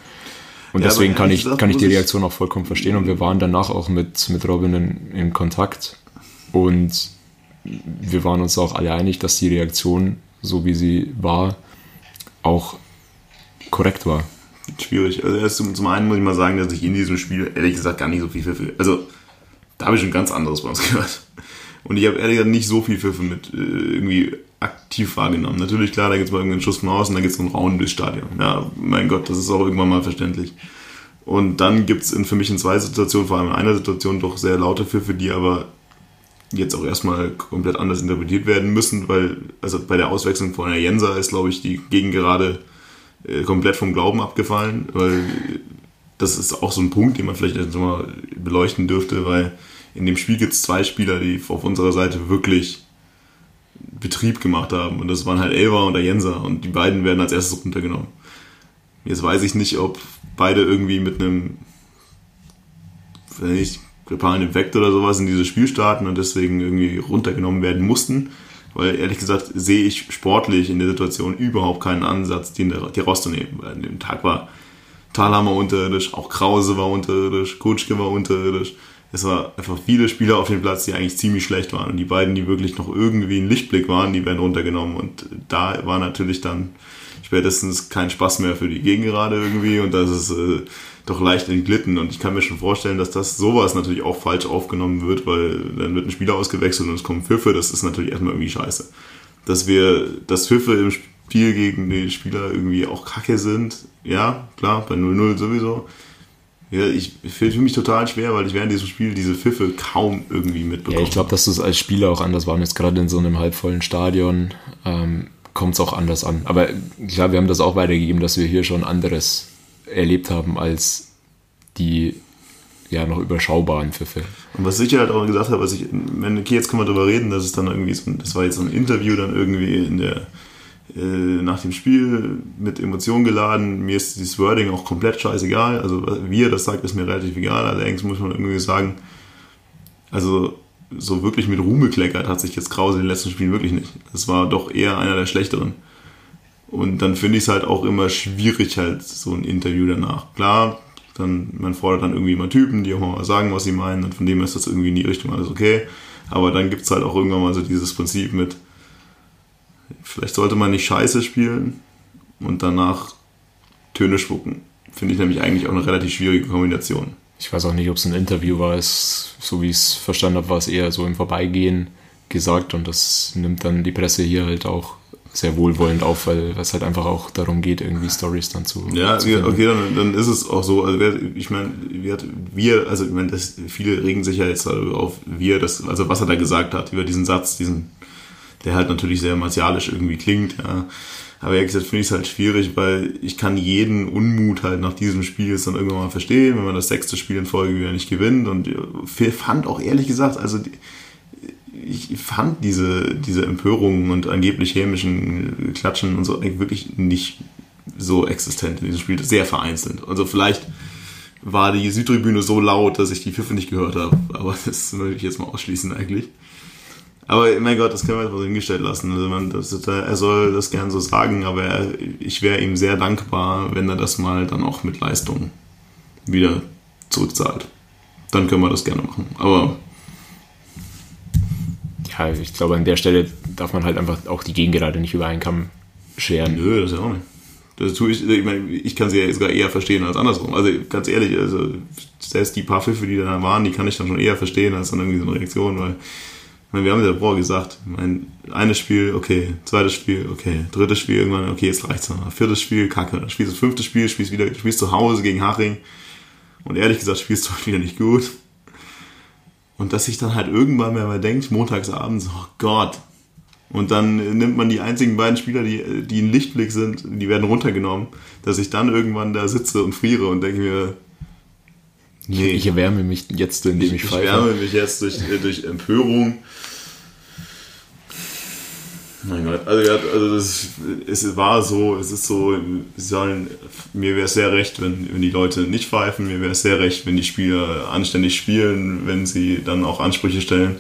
Und ja, deswegen kann ich, kann ich die Reaktion auch vollkommen verstehen. Und wir waren danach auch mit, mit Robin in, in Kontakt. Und wir waren uns auch alle einig, dass die Reaktion, so wie sie war, auch korrekt war. Schwierig. Also erst zum, zum einen muss ich mal sagen, dass ich in diesem Spiel ehrlich gesagt gar nicht so viel Pfiffe. Also da habe ich schon ganz anderes bei uns gehört. Und ich habe ehrlich gesagt nicht so viel Pfiffe mit äh, irgendwie aktiv wahrgenommen. Natürlich, klar, da gibt es mal irgendeinen Schuss von außen, da gibt es einen Rauen durchs Stadion. Ja, mein Gott, das ist auch irgendwann mal verständlich. Und dann gibt es für mich in zwei Situationen, vor allem in einer Situation, doch sehr laute Pfiffe, die aber jetzt auch erstmal komplett anders interpretiert werden müssen, weil, also bei der Auswechslung von der Jenser ist, glaube ich, die Gegengerade äh, komplett vom Glauben abgefallen, weil das ist auch so ein Punkt, den man vielleicht jetzt mal beleuchten dürfte, weil in dem Spiel gibt es zwei Spieler, die auf unserer Seite wirklich Betrieb gemacht haben. Und das waren halt Elva und der Jenser. Und die beiden werden als erstes runtergenommen. Jetzt weiß ich nicht, ob beide irgendwie mit einem, wenn nicht, grippalen Infekt oder sowas in dieses Spiel starten und deswegen irgendwie runtergenommen werden mussten. Weil ehrlich gesagt sehe ich sportlich in der Situation überhaupt keinen Ansatz, die, die rauszunehmen. Weil an dem Tag war Thalhammer unterirdisch, auch Krause war unterirdisch, Kutschke war unterirdisch es war einfach viele Spieler auf dem Platz, die eigentlich ziemlich schlecht waren. Und die beiden, die wirklich noch irgendwie ein Lichtblick waren, die werden runtergenommen. Und da war natürlich dann spätestens kein Spaß mehr für die Gegengerade irgendwie. Und das ist äh, doch leicht entglitten. Und ich kann mir schon vorstellen, dass das sowas natürlich auch falsch aufgenommen wird, weil dann wird ein Spieler ausgewechselt und es kommen Pfiffe. Das ist natürlich erstmal irgendwie scheiße. Dass wir, dass Pfiffe im Spiel gegen die Spieler irgendwie auch kacke sind, ja, klar, bei 0-0 sowieso ja, ich fühle mich total schwer, weil ich während diesem Spiel diese Pfiffe kaum irgendwie mitbekomme. Ja, ich glaube, dass du es als Spieler auch anders wahrnimmst. Gerade in so einem halbvollen Stadion ähm, kommt es auch anders an. Aber klar, wir haben das auch weitergegeben, dass wir hier schon anderes erlebt haben als die ja noch überschaubaren Pfiffe. Und was ich halt auch gesagt habe, was ich, okay, jetzt können wir darüber reden, dass es dann irgendwie so, das war jetzt so ein Interview dann irgendwie in der nach dem Spiel mit Emotionen geladen. Mir ist dieses Wording auch komplett scheißegal. Also wie er das sagt, ist mir relativ egal. Allerdings muss man irgendwie sagen, also so wirklich mit Ruhm gekleckert hat sich jetzt Krause in den letzten Spielen wirklich nicht. Es war doch eher einer der schlechteren. Und dann finde ich es halt auch immer schwierig, halt so ein Interview danach. Klar, dann, man fordert dann irgendwie mal Typen, die auch mal sagen, was sie meinen, und von dem ist das irgendwie in die Richtung alles okay. Aber dann gibt es halt auch irgendwann mal so dieses Prinzip mit, Vielleicht sollte man nicht Scheiße spielen und danach Töne spucken. Finde ich nämlich eigentlich auch eine relativ schwierige Kombination. Ich weiß auch nicht, ob es ein Interview war. Es, so wie ich es verstanden habe, war es eher so im Vorbeigehen gesagt und das nimmt dann die Presse hier halt auch sehr wohlwollend auf, weil es halt einfach auch darum geht, irgendwie Stories dann zu. Ja, zu okay, dann, dann, ist es auch so. Also ich meine, wir, also ich meine, viele regen sich ja jetzt auf wir, das, also was er da gesagt hat über diesen Satz, diesen der halt natürlich sehr martialisch irgendwie klingt, ja. Aber ehrlich gesagt finde ich es halt schwierig, weil ich kann jeden Unmut halt nach diesem Spiel jetzt dann irgendwann mal verstehen, wenn man das sechste Spiel in Folge wieder nicht gewinnt. Und ich fand auch ehrlich gesagt, also ich fand diese, diese Empörungen und angeblich hämischen Klatschen und so wirklich nicht so existent in diesem Spiel, sehr vereinzelt. Also vielleicht war die Südtribüne so laut, dass ich die Pfiffe nicht gehört habe, aber das würde ich jetzt mal ausschließen eigentlich. Aber mein Gott, das können wir jetzt mal hingestellt lassen. Also man, das, er soll das gern so sagen, aber er, ich wäre ihm sehr dankbar, wenn er das mal dann auch mit Leistung wieder zurückzahlt. Dann können wir das gerne machen. Aber ja, ich glaube, an der Stelle darf man halt einfach auch die Gegengerade nicht über einen Kamm scheren. Nö, das ist ja auch nicht. Das tue ich, ich meine, ich kann sie ja sogar eher verstehen als andersrum. Also ganz ehrlich, also selbst die paar Pfiffe, die da waren, die kann ich dann schon eher verstehen als dann irgendwie so eine Reaktion, weil meine, wir haben ja vorher gesagt, mein eines Spiel, okay, zweites Spiel, okay, drittes Spiel, irgendwann, okay, jetzt reicht's noch. Viertes Spiel, kacke. Dann spielst du das fünfte Spiel, spielst wieder, spielst zu Hause gegen Haching. Und ehrlich gesagt, spielst du wieder nicht gut. Und dass sich dann halt irgendwann, wenn man denkt, montagsabends, oh Gott. Und dann nimmt man die einzigen beiden Spieler, die, die ein Lichtblick sind, die werden runtergenommen, dass ich dann irgendwann da sitze und friere und denke mir, Nee. Ich, erwärme mich jetzt, indem ich, ich. Ich erwärme mich jetzt durch, äh, durch Empörung. Mein Gott, also, ja, also das, es war so, es ist so, sollen, mir wäre es sehr recht, wenn, wenn die Leute nicht pfeifen, mir wäre es sehr recht, wenn die Spieler anständig spielen, wenn sie dann auch Ansprüche stellen.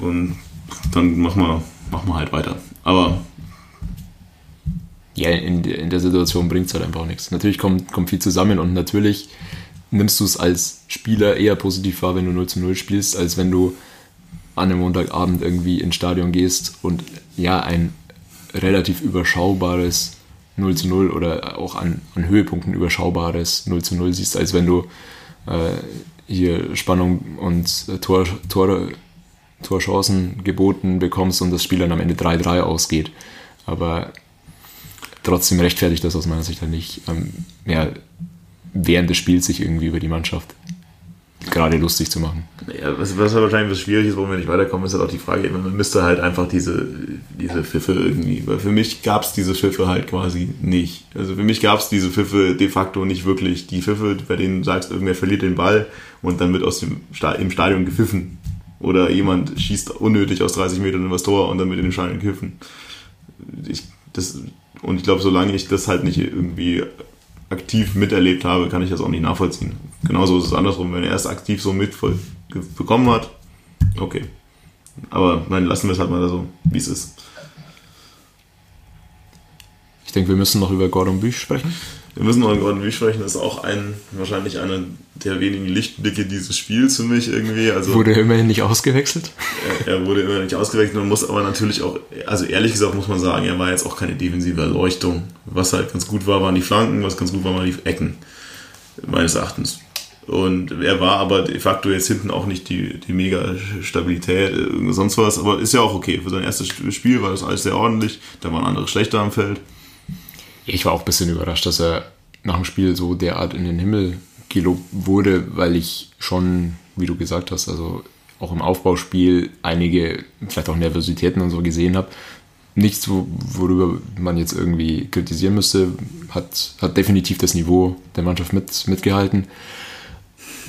Und dann machen wir, machen wir halt weiter. Aber ja, in, in der Situation bringt es halt einfach nichts. Natürlich kommt, kommt viel zusammen und natürlich nimmst du es als Spieler eher positiv wahr, wenn du 0 zu 0 spielst, als wenn du an einem Montagabend irgendwie ins Stadion gehst und ja, ein relativ überschaubares 0 zu 0 oder auch an, an Höhepunkten überschaubares 0 zu 0 siehst, als wenn du äh, hier Spannung und äh, Tor, Tor, Torchancen geboten bekommst und das Spiel dann am Ende 3-3 ausgeht. Aber trotzdem rechtfertigt das aus meiner Sicht dann nicht. Ähm, ja, während des Spiels sich irgendwie über die Mannschaft gerade lustig zu machen. Ja, was, was wahrscheinlich was schwierig ist, warum wir nicht weiterkommen, ist halt auch die Frage, man müsste halt einfach diese, diese Pfiffe irgendwie, weil für mich gab es diese Pfiffe halt quasi nicht. Also für mich gab es diese Pfiffe de facto nicht wirklich. Die Pfiffe, bei denen sagst, irgendwer verliert den Ball und dann wird aus dem im Stadion gepfiffen. Oder jemand schießt unnötig aus 30 Metern in das Tor und dann wird in dem Stadion gepfiffen. Ich, das, und ich glaube, solange ich das halt nicht irgendwie aktiv miterlebt habe, kann ich das auch nicht nachvollziehen. Genauso ist es andersrum, wenn er es aktiv so mitbekommen hat, okay. Aber nein, lassen wir es halt mal so, wie es ist. Ich denke, wir müssen noch über Gordon Büch sprechen. Wir müssen noch über Gordon Büch sprechen. Das ist auch ein, wahrscheinlich einer der wenigen Lichtblicke dieses Spiels für mich irgendwie. Also, wurde er immerhin nicht ausgewechselt? Er, er wurde immerhin nicht ausgewechselt und muss aber natürlich auch, also ehrlich gesagt muss man sagen, er war jetzt auch keine defensive Erleuchtung. Was halt ganz gut war, waren die Flanken, was ganz gut war, waren die Ecken. Meines Erachtens. Und er war aber de facto jetzt hinten auch nicht die, die mega Stabilität, sonst was, aber ist ja auch okay. Für sein erstes Spiel war das alles sehr ordentlich. Da waren andere schlechter am Feld. Ich war auch ein bisschen überrascht, dass er nach dem Spiel so derart in den Himmel gelobt wurde, weil ich schon, wie du gesagt hast, also auch im Aufbauspiel einige, vielleicht auch Nervositäten und so gesehen habe. Nichts, worüber man jetzt irgendwie kritisieren müsste, hat, hat definitiv das Niveau der Mannschaft mit, mitgehalten.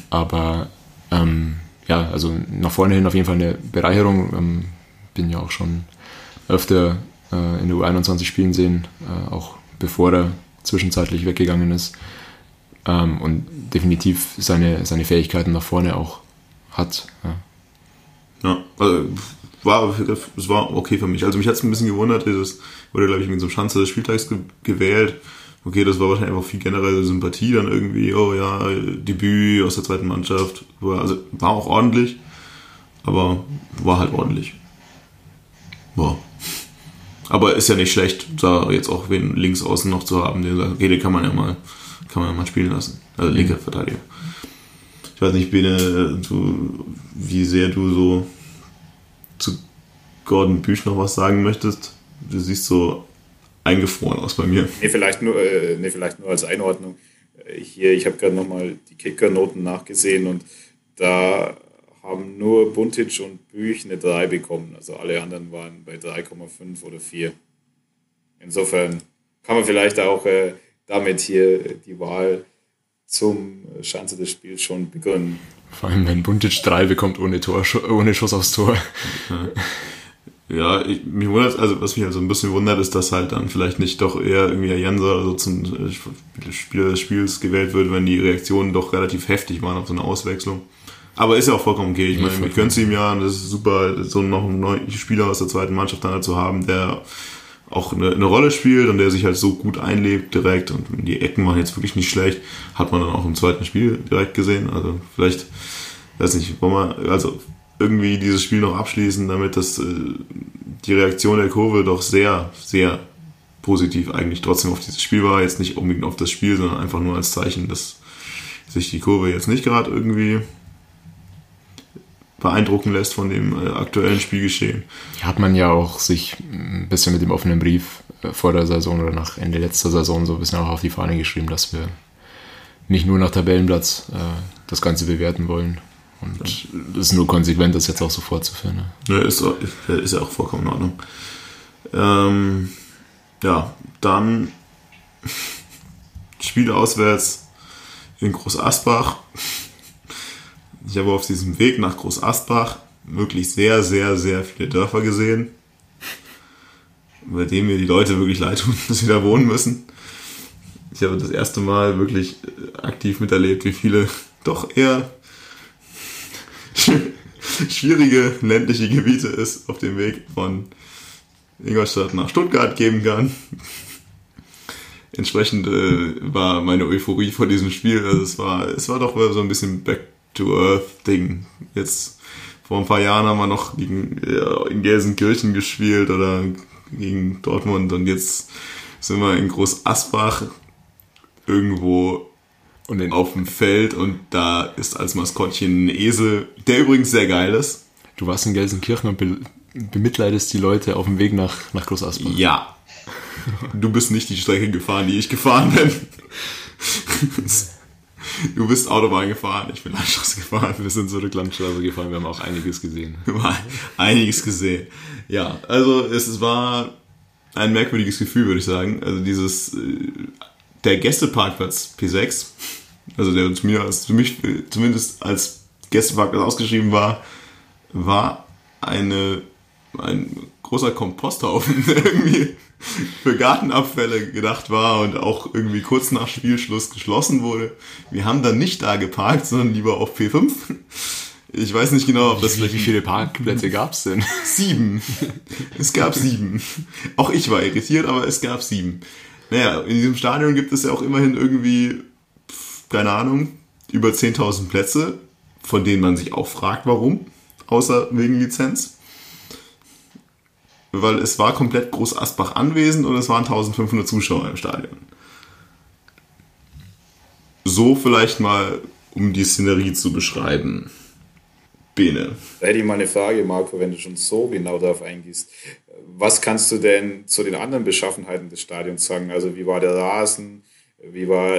Aber ähm, ja, also nach vorne hin auf jeden Fall eine Bereicherung. Ähm, bin ja auch schon öfter äh, in der U21 spielen sehen, äh, auch bevor er zwischenzeitlich weggegangen ist. Ähm, und definitiv seine, seine Fähigkeiten nach vorne auch hat. Ja, ja also war, es war okay für mich. Also mich hat es ein bisschen gewundert, dieses wurde, glaube ich, mit so einem Schanze des Spieltags ge gewählt. Okay, das war wahrscheinlich einfach viel generelle Sympathie dann irgendwie, oh ja, Debüt aus der zweiten Mannschaft. War, also war auch ordentlich, aber war halt ordentlich. Boah. Aber ist ja nicht schlecht, da jetzt auch wen links außen noch zu haben, sagt, okay, den kann man ja mal, kann man ja mal spielen lassen. Also linker mhm. Verteidiger. Ich weiß nicht, Bene, du, wie sehr du so zu Gordon Büch noch was sagen möchtest. Du siehst so eingefroren aus bei mir. Nee, vielleicht nur, äh, nee, vielleicht nur als Einordnung. Äh, hier, ich habe gerade nochmal die Kickernoten nachgesehen und da haben nur Buntic und Büch eine 3 bekommen. Also alle anderen waren bei 3,5 oder 4. Insofern kann man vielleicht auch äh, damit hier die Wahl zum Schanze des Spiels schon begründen. Vor allem, wenn Buntic 3 bekommt ohne, Tor, ohne Schuss aufs Tor. Ja, ich, mich wundert, also was mich also ein bisschen wundert, ist, dass halt dann vielleicht nicht doch eher irgendwie Jenser oder so zum Spieler des Spiels gewählt wird, wenn die Reaktionen doch relativ heftig waren auf so eine Auswechslung. Aber ist ja auch vollkommen okay. Ich meine, ich gönn's ihm ja und das ist super, so noch einen neuen Spieler aus der zweiten Mannschaft dann halt zu haben, der auch eine, eine, Rolle spielt und der sich halt so gut einlebt direkt und die Ecken waren jetzt wirklich nicht schlecht, hat man dann auch im zweiten Spiel direkt gesehen. Also vielleicht, weiß nicht, wollen wir also irgendwie dieses Spiel noch abschließen, damit das äh, die Reaktion der Kurve doch sehr, sehr positiv eigentlich trotzdem auf dieses Spiel war. Jetzt nicht unbedingt auf das Spiel, sondern einfach nur als Zeichen, dass sich die Kurve jetzt nicht gerade irgendwie beeindrucken lässt von dem äh, aktuellen Spielgeschehen. Hat man ja auch sich ein bisschen mit dem offenen Brief äh, vor der Saison oder nach Ende letzter Saison so ein bisschen auch auf die Fahne geschrieben, dass wir nicht nur nach Tabellenplatz äh, das Ganze bewerten wollen. Und es ist nur konsequent, das jetzt auch so fortzuführen. Ne? Ja, ist, ist ja auch vollkommen in Ordnung. Ähm, ja, dann Spiel auswärts in Groß Asbach. Ich habe auf diesem Weg nach Groß Asbach wirklich sehr, sehr, sehr viele Dörfer gesehen, bei denen mir die Leute wirklich leid tun, dass sie da wohnen müssen. Ich habe das erste Mal wirklich aktiv miterlebt, wie viele doch eher schwierige ländliche Gebiete es auf dem Weg von Ingolstadt nach Stuttgart geben kann. Entsprechend äh, war meine Euphorie vor diesem Spiel, also es war, es war doch so ein bisschen Back to Earth Ding. Jetzt vor ein paar Jahren haben wir noch gegen, ja, in Gelsenkirchen gespielt oder gegen Dortmund und jetzt sind wir in Groß Asbach irgendwo und den auf dem Feld und da ist als Maskottchen ein Esel, der übrigens sehr geil ist. Du warst in Gelsenkirchen und be bemitleidest die Leute auf dem Weg nach, nach Groß Asbach. Ja. Du bist nicht die Strecke gefahren, die ich gefahren bin. Du bist Autobahn gefahren, ich bin Landstraße gefahren. Wir sind zurück Landstraße gefahren, wir haben auch einiges gesehen. einiges gesehen. Ja, also es war ein merkwürdiges Gefühl, würde ich sagen. Also dieses, äh, der Gästeparkplatz P6 also der zu mir, für mich zumindest als Gästeparkplatz ausgeschrieben war, war eine, ein großer Komposthaufen, irgendwie für Gartenabfälle gedacht war und auch irgendwie kurz nach Spielschluss geschlossen wurde. Wir haben dann nicht da geparkt, sondern lieber auf P5. Ich weiß nicht genau, ob das wie, wie viele Parkplätze gab es denn? Sieben. Es gab sieben. Auch ich war irritiert, aber es gab sieben. Naja, in diesem Stadion gibt es ja auch immerhin irgendwie keine Ahnung, über 10.000 Plätze, von denen man sich auch fragt, warum, außer wegen Lizenz. Weil es war komplett Groß Asbach anwesend und es waren 1500 Zuschauer im Stadion. So vielleicht mal, um die Szenerie zu beschreiben. Bene. Da hätte ich mal eine Frage, Marco, wenn du schon so genau darauf eingehst. Was kannst du denn zu den anderen Beschaffenheiten des Stadions sagen? Also wie war der Rasen? Wie war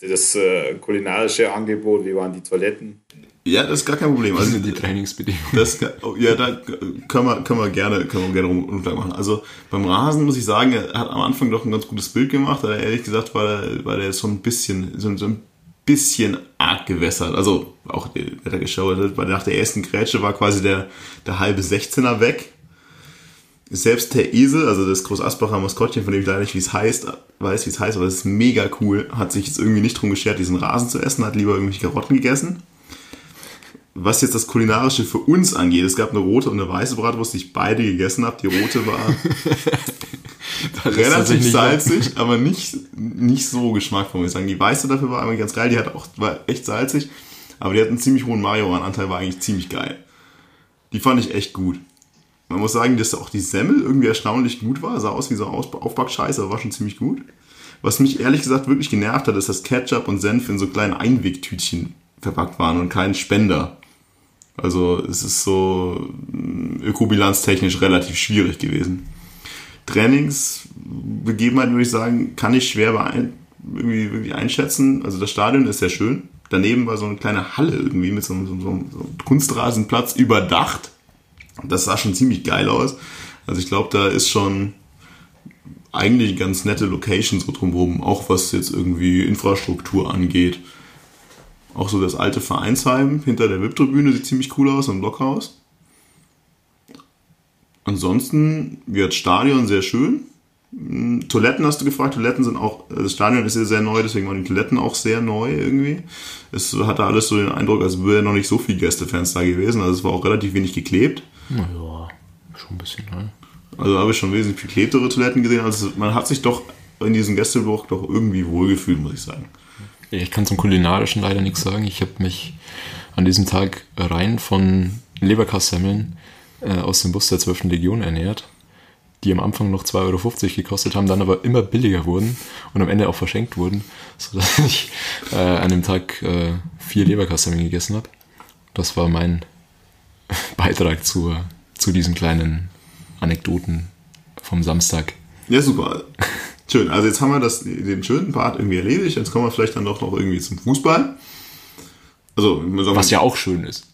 das äh, kulinarische Angebot, wie waren die Toiletten? Ja, das ist gar kein Problem. Also die Trainingsbedingungen. Das, oh, ja, da können wir, können wir gerne, können wir gerne runter machen. Also beim Rasen muss ich sagen, er hat am Anfang doch ein ganz gutes Bild gemacht, aber ehrlich gesagt war der, war der so ein bisschen, so, so ein bisschen arg gewässert. Also auch der, geschaut hat, weil nach der ersten Grätsche war quasi der, der halbe 16er weg selbst der Esel, also das Großasbacher Maskottchen, von dem ich leider nicht wie es heißt, weiß, wie es heißt, aber es ist mega cool, hat sich jetzt irgendwie nicht drum geschert, diesen Rasen zu essen, hat lieber irgendwelche Karotten gegessen. Was jetzt das Kulinarische für uns angeht, es gab eine rote und eine weiße Bratwurst, die ich beide gegessen habe. Die rote war relativ salzig, aber nicht, nicht so geschmackvoll, muss ich sagen. Die weiße dafür war eigentlich ganz geil, die hat auch, war echt salzig, aber die hat einen ziemlich hohen Majoran-Anteil, war eigentlich ziemlich geil. Die fand ich echt gut. Man muss sagen, dass auch die Semmel irgendwie erstaunlich gut war. Sah aus wie so Aufbackscheiße, aber war schon ziemlich gut. Was mich ehrlich gesagt wirklich genervt hat, ist, dass Ketchup und Senf in so kleinen Einwegtütchen verpackt waren und kein Spender. Also es ist so mm, ökobilanztechnisch relativ schwierig gewesen. Trainingsbegebenheiten würde ich sagen, kann ich schwer irgendwie, irgendwie einschätzen. Also das Stadion ist sehr schön. Daneben war so eine kleine Halle irgendwie mit so, so, so einem Kunstrasenplatz überdacht das sah schon ziemlich geil aus. Also ich glaube, da ist schon eigentlich ganz nette Location so drumherum, auch was jetzt irgendwie Infrastruktur angeht. Auch so das alte Vereinsheim hinter der VIP-Tribüne sieht ziemlich cool aus, ein Blockhaus. Ansonsten wird das Stadion sehr schön. Hm, Toiletten hast du gefragt. Toiletten sind auch, das Stadion ist ja sehr neu, deswegen waren die Toiletten auch sehr neu irgendwie. Es hatte alles so den Eindruck, als wäre noch nicht so viele Gästefans da gewesen. Also es war auch relativ wenig geklebt. Naja, schon ein bisschen, ne? Also habe ich schon wesentlich viel klebtere Toiletten gesehen. Also man hat sich doch in diesem Gästeblock doch irgendwie wohlgefühlt, muss ich sagen. Ich kann zum Kulinarischen leider nichts sagen. Ich habe mich an diesem Tag rein von Leberkassemmeln äh, aus dem Bus der 12. Legion ernährt, die am Anfang noch 2,50 Euro gekostet haben, dann aber immer billiger wurden und am Ende auch verschenkt wurden, sodass ich äh, an dem Tag äh, vier Leberkassemmeln gegessen habe. Das war mein Beitrag zur, zu diesen kleinen Anekdoten vom Samstag. Ja, super. Schön. Also jetzt haben wir das, den schönen Part irgendwie erledigt. Jetzt kommen wir vielleicht dann doch noch irgendwie zum Fußball. Also, was ja auch schön ist.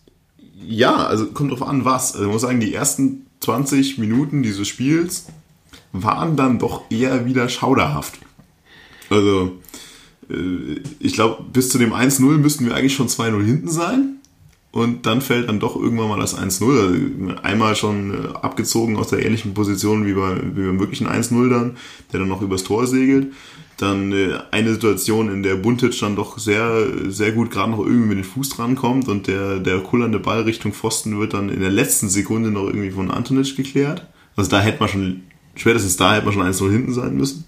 Ja, also kommt drauf an, was. Also ich muss sagen, die ersten 20 Minuten dieses Spiels waren dann doch eher wieder schauderhaft. Also, äh, ich glaube, bis zu dem 1-0 müssten wir eigentlich schon 2-0 hinten sein. Und dann fällt dann doch irgendwann mal das 1-0. Einmal schon äh, abgezogen aus der ähnlichen Position wie, bei, wie beim wirklichen 1-0 dann, der dann noch übers Tor segelt. Dann äh, eine Situation, in der Buntic dann doch sehr, sehr gut gerade noch irgendwie mit dem Fuß drankommt und der, der kullernde Ball Richtung Pfosten wird dann in der letzten Sekunde noch irgendwie von Antonic geklärt. Also da hätte man schon, spätestens da hätte man schon 1-0 hinten sein müssen.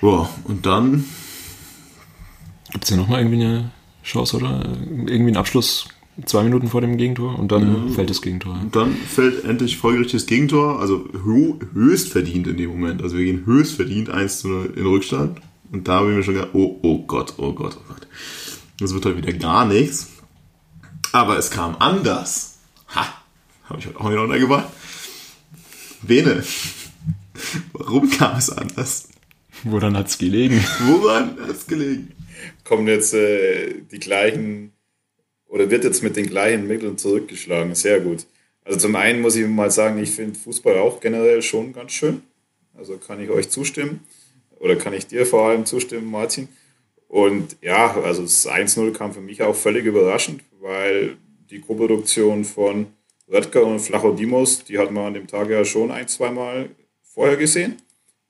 Ja, und dann. Gibt es ja nochmal irgendwie eine Chance, oder? Irgendwie einen Abschluss zwei Minuten vor dem Gegentor und dann ja. fällt das Gegentor. Und dann fällt endlich folgerichtig das Gegentor, also höchst verdient in dem Moment. Also wir gehen höchst verdient 1 zu 0 in Rückstand. Und da habe ich mir schon gedacht, oh, oh Gott, oh Gott, oh Gott. Das wird heute wieder gar nichts. Aber es kam anders. Ha! Habe ich heute auch wieder untergebracht. Bene, warum kam es anders? Woran hat es gelegen? Woran hat es gelegen? Kommen jetzt äh, die gleichen oder wird jetzt mit den gleichen Mitteln zurückgeschlagen? Sehr gut. Also zum einen muss ich mal sagen, ich finde Fußball auch generell schon ganz schön. Also kann ich euch zustimmen oder kann ich dir vor allem zustimmen, Martin. Und ja, also das 1-0 kam für mich auch völlig überraschend, weil die Koproduktion von Röttger und Flachodimos, die hat man an dem Tag ja schon ein, zweimal vorher gesehen.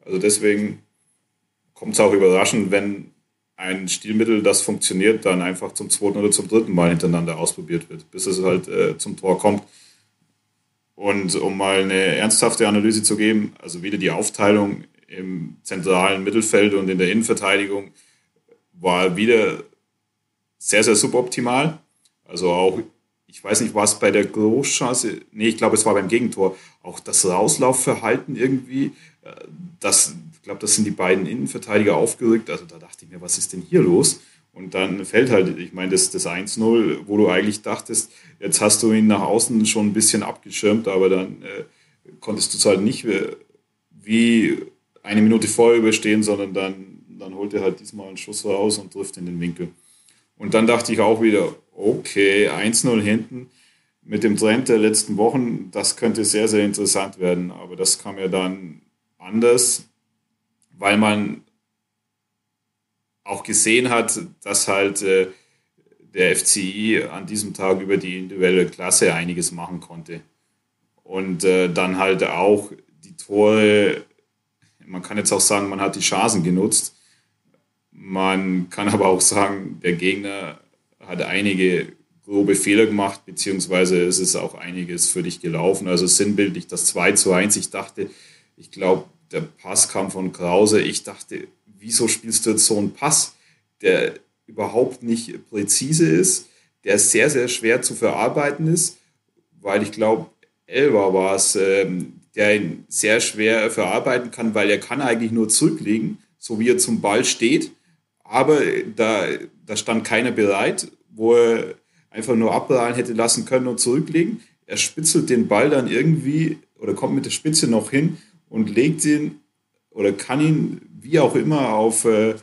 Also deswegen kommt es auch überraschend, wenn ein Stilmittel, das funktioniert, dann einfach zum zweiten oder zum dritten Mal hintereinander ausprobiert wird, bis es halt äh, zum Tor kommt. Und um mal eine ernsthafte Analyse zu geben, also wieder die Aufteilung im zentralen Mittelfeld und in der Innenverteidigung war wieder sehr, sehr suboptimal. Also auch, ich weiß nicht, was bei der Großchance, nee, ich glaube, es war beim Gegentor, auch das Rauslaufverhalten irgendwie, äh, das glaube, das sind die beiden Innenverteidiger aufgerückt. Also da dachte ich mir, was ist denn hier los? Und dann fällt halt, ich meine, das, das 1-0, wo du eigentlich dachtest, jetzt hast du ihn nach außen schon ein bisschen abgeschirmt, aber dann äh, konntest du es halt nicht äh, wie eine Minute vorher überstehen, sondern dann, dann holt er halt diesmal einen Schuss raus und trifft in den Winkel. Und dann dachte ich auch wieder, okay, 1-0 hinten mit dem Trend der letzten Wochen, das könnte sehr, sehr interessant werden. Aber das kam ja dann anders weil man auch gesehen hat, dass halt äh, der FCI an diesem Tag über die individuelle Klasse einiges machen konnte. Und äh, dann halt auch die Tore, man kann jetzt auch sagen, man hat die Chancen genutzt. Man kann aber auch sagen, der Gegner hat einige grobe Fehler gemacht, beziehungsweise es ist auch einiges für dich gelaufen. Also sinnbildlich das 2 zu 1. Ich dachte, ich glaube, der Pass kam von Krause. Ich dachte, wieso spielst du jetzt so einen Pass, der überhaupt nicht präzise ist, der sehr, sehr schwer zu verarbeiten ist, weil ich glaube, Elva war es, ähm, der ihn sehr schwer verarbeiten kann, weil er kann eigentlich nur zurücklegen, so wie er zum Ball steht. Aber da, da stand keiner bereit, wo er einfach nur abprallen hätte lassen können und zurücklegen. Er spitzelt den Ball dann irgendwie oder kommt mit der Spitze noch hin und legt ihn oder kann ihn wie auch immer auf äh,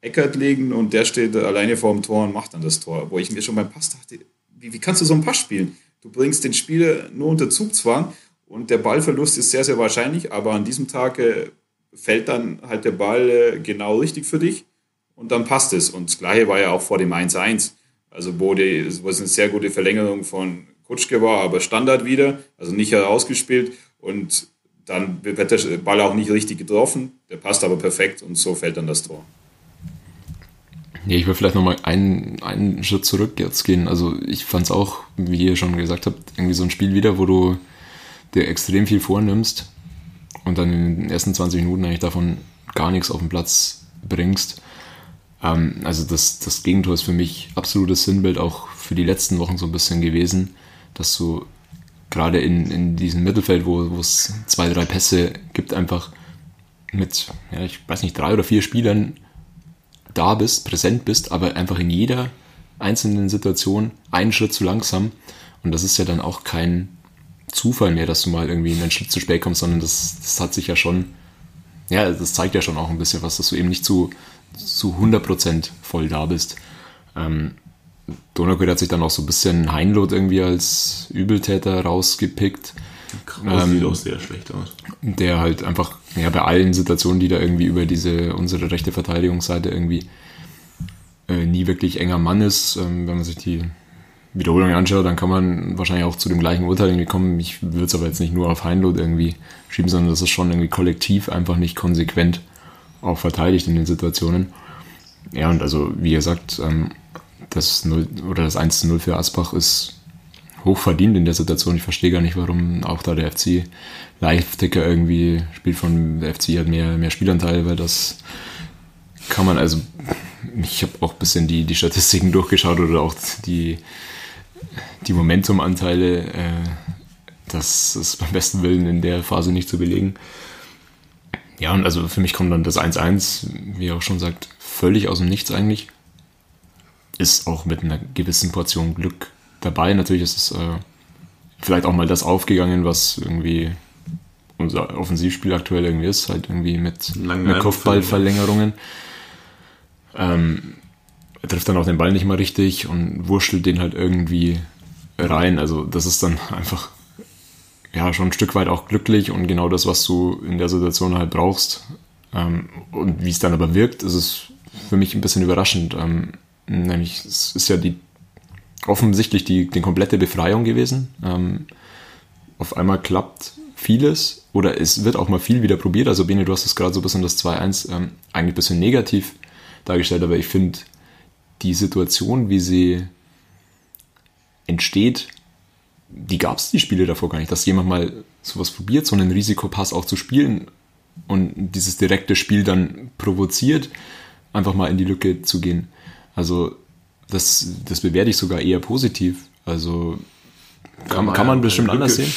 Eckert legen und der steht alleine vor dem Tor und macht dann das Tor. Wo ich mir schon beim Pass dachte, wie, wie kannst du so einen Pass spielen? Du bringst den Spieler nur unter Zugzwang und der Ballverlust ist sehr, sehr wahrscheinlich, aber an diesem Tag äh, fällt dann halt der Ball äh, genau richtig für dich und dann passt es. Und das Gleiche war ja auch vor dem 1-1. Also wo, die, wo es eine sehr gute Verlängerung von Kutschke war, aber Standard wieder, also nicht herausgespielt und dann wird der Ball auch nicht richtig getroffen, der passt aber perfekt und so fällt dann das Tor. Ja, ich will vielleicht nochmal einen, einen Schritt zurück jetzt gehen. Also ich fand es auch, wie ihr schon gesagt habt, irgendwie so ein Spiel wieder, wo du dir extrem viel vornimmst und dann in den ersten 20 Minuten eigentlich davon gar nichts auf den Platz bringst. Ähm, also das, das Gegentor ist für mich absolutes Sinnbild auch für die letzten Wochen so ein bisschen gewesen, dass du gerade in, in diesem Mittelfeld, wo, es zwei, drei Pässe gibt, einfach mit, ja, ich weiß nicht, drei oder vier Spielern da bist, präsent bist, aber einfach in jeder einzelnen Situation einen Schritt zu langsam. Und das ist ja dann auch kein Zufall mehr, dass du mal irgendwie einen Schritt zu spät kommst, sondern das, das hat sich ja schon, ja, das zeigt ja schon auch ein bisschen was, dass du eben nicht zu, zu 100% voll da bist. Ähm, Donauquid hat sich dann auch so ein bisschen Heinloth irgendwie als Übeltäter rausgepickt. Kraus ähm, sieht auch sehr schlecht aus. Der halt einfach, ja, bei allen Situationen, die da irgendwie über diese, unsere rechte Verteidigungsseite irgendwie äh, nie wirklich enger Mann ist. Ähm, wenn man sich die Wiederholung anschaut, dann kann man wahrscheinlich auch zu dem gleichen Urteil irgendwie kommen. Ich würde es aber jetzt nicht nur auf Heinloth irgendwie schieben, sondern das ist schon irgendwie kollektiv einfach nicht konsequent auch verteidigt in den Situationen. Ja, und also, wie gesagt, ähm, das 0 oder das 1 zu 0 für Asbach ist hoch verdient in der Situation. Ich verstehe gar nicht, warum auch da der FC Live-Ticker irgendwie spielt von der FC hat mehr, mehr Spielanteil, weil das kann man also, ich habe auch ein bisschen die, die Statistiken durchgeschaut oder auch die, die Momentum-Anteile. Äh, das ist beim besten Willen in der Phase nicht zu belegen. Ja, und also für mich kommt dann das 1-1, wie er auch schon sagt, völlig aus dem Nichts eigentlich ist auch mit einer gewissen Portion Glück dabei. Natürlich ist es äh, vielleicht auch mal das aufgegangen, was irgendwie unser Offensivspiel aktuell irgendwie ist, halt irgendwie mit, mit Kopfballverlängerungen. Ähm, er trifft dann auch den Ball nicht mal richtig und wurschtelt den halt irgendwie rein. Also das ist dann einfach ja schon ein Stück weit auch glücklich und genau das, was du in der Situation halt brauchst. Ähm, und wie es dann aber wirkt, ist es für mich ein bisschen überraschend. Ähm, Nämlich, es ist ja die offensichtlich die, die komplette Befreiung gewesen. Ähm, auf einmal klappt vieles oder es wird auch mal viel wieder probiert. Also Bene, du hast es gerade so ein bisschen das 2-1 ähm, eigentlich ein bisschen negativ dargestellt, aber ich finde die Situation, wie sie entsteht, die gab es die Spiele davor gar nicht, dass jemand mal sowas probiert, so einen Risikopass auch zu spielen und dieses direkte Spiel dann provoziert, einfach mal in die Lücke zu gehen. Also das, das bewerte ich sogar eher positiv. Also kann, kann man bestimmt anders sehen.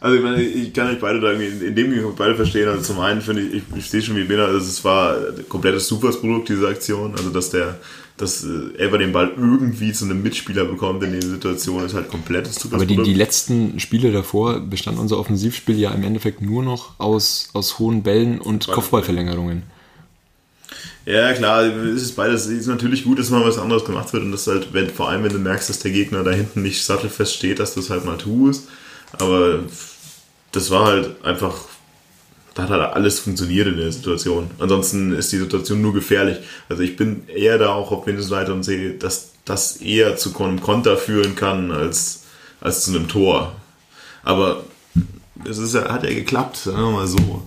Also ich meine, ich kann euch beide da irgendwie, in dem ich beide verstehen. Also zum einen finde ich, ich, ich sehe schon wie Bena, also es war ein komplettes Supersprodukt, diese Aktion. Also dass der, dass äh, Elber den Ball irgendwie zu einem Mitspieler bekommt in der Situation, ist halt komplettes Supersprodukt. Aber die, die letzten Spiele davor bestand unser Offensivspiel ja im Endeffekt nur noch aus, aus hohen Bällen und Kopfballverlängerungen. Ja, klar, es ist beides. Es ist natürlich gut, dass mal was anderes gemacht wird und das halt, wenn, vor allem wenn du merkst, dass der Gegner da hinten nicht sattelfest steht, dass du es halt mal tust. Aber das war halt einfach, da hat halt alles funktioniert in der Situation. Ansonsten ist die Situation nur gefährlich. Also ich bin eher da auch auf Windows-Seite und sehe, dass das eher zu einem Konter führen kann als, als zu einem Tor. Aber es ist, hat ja geklappt, sagen wir mal so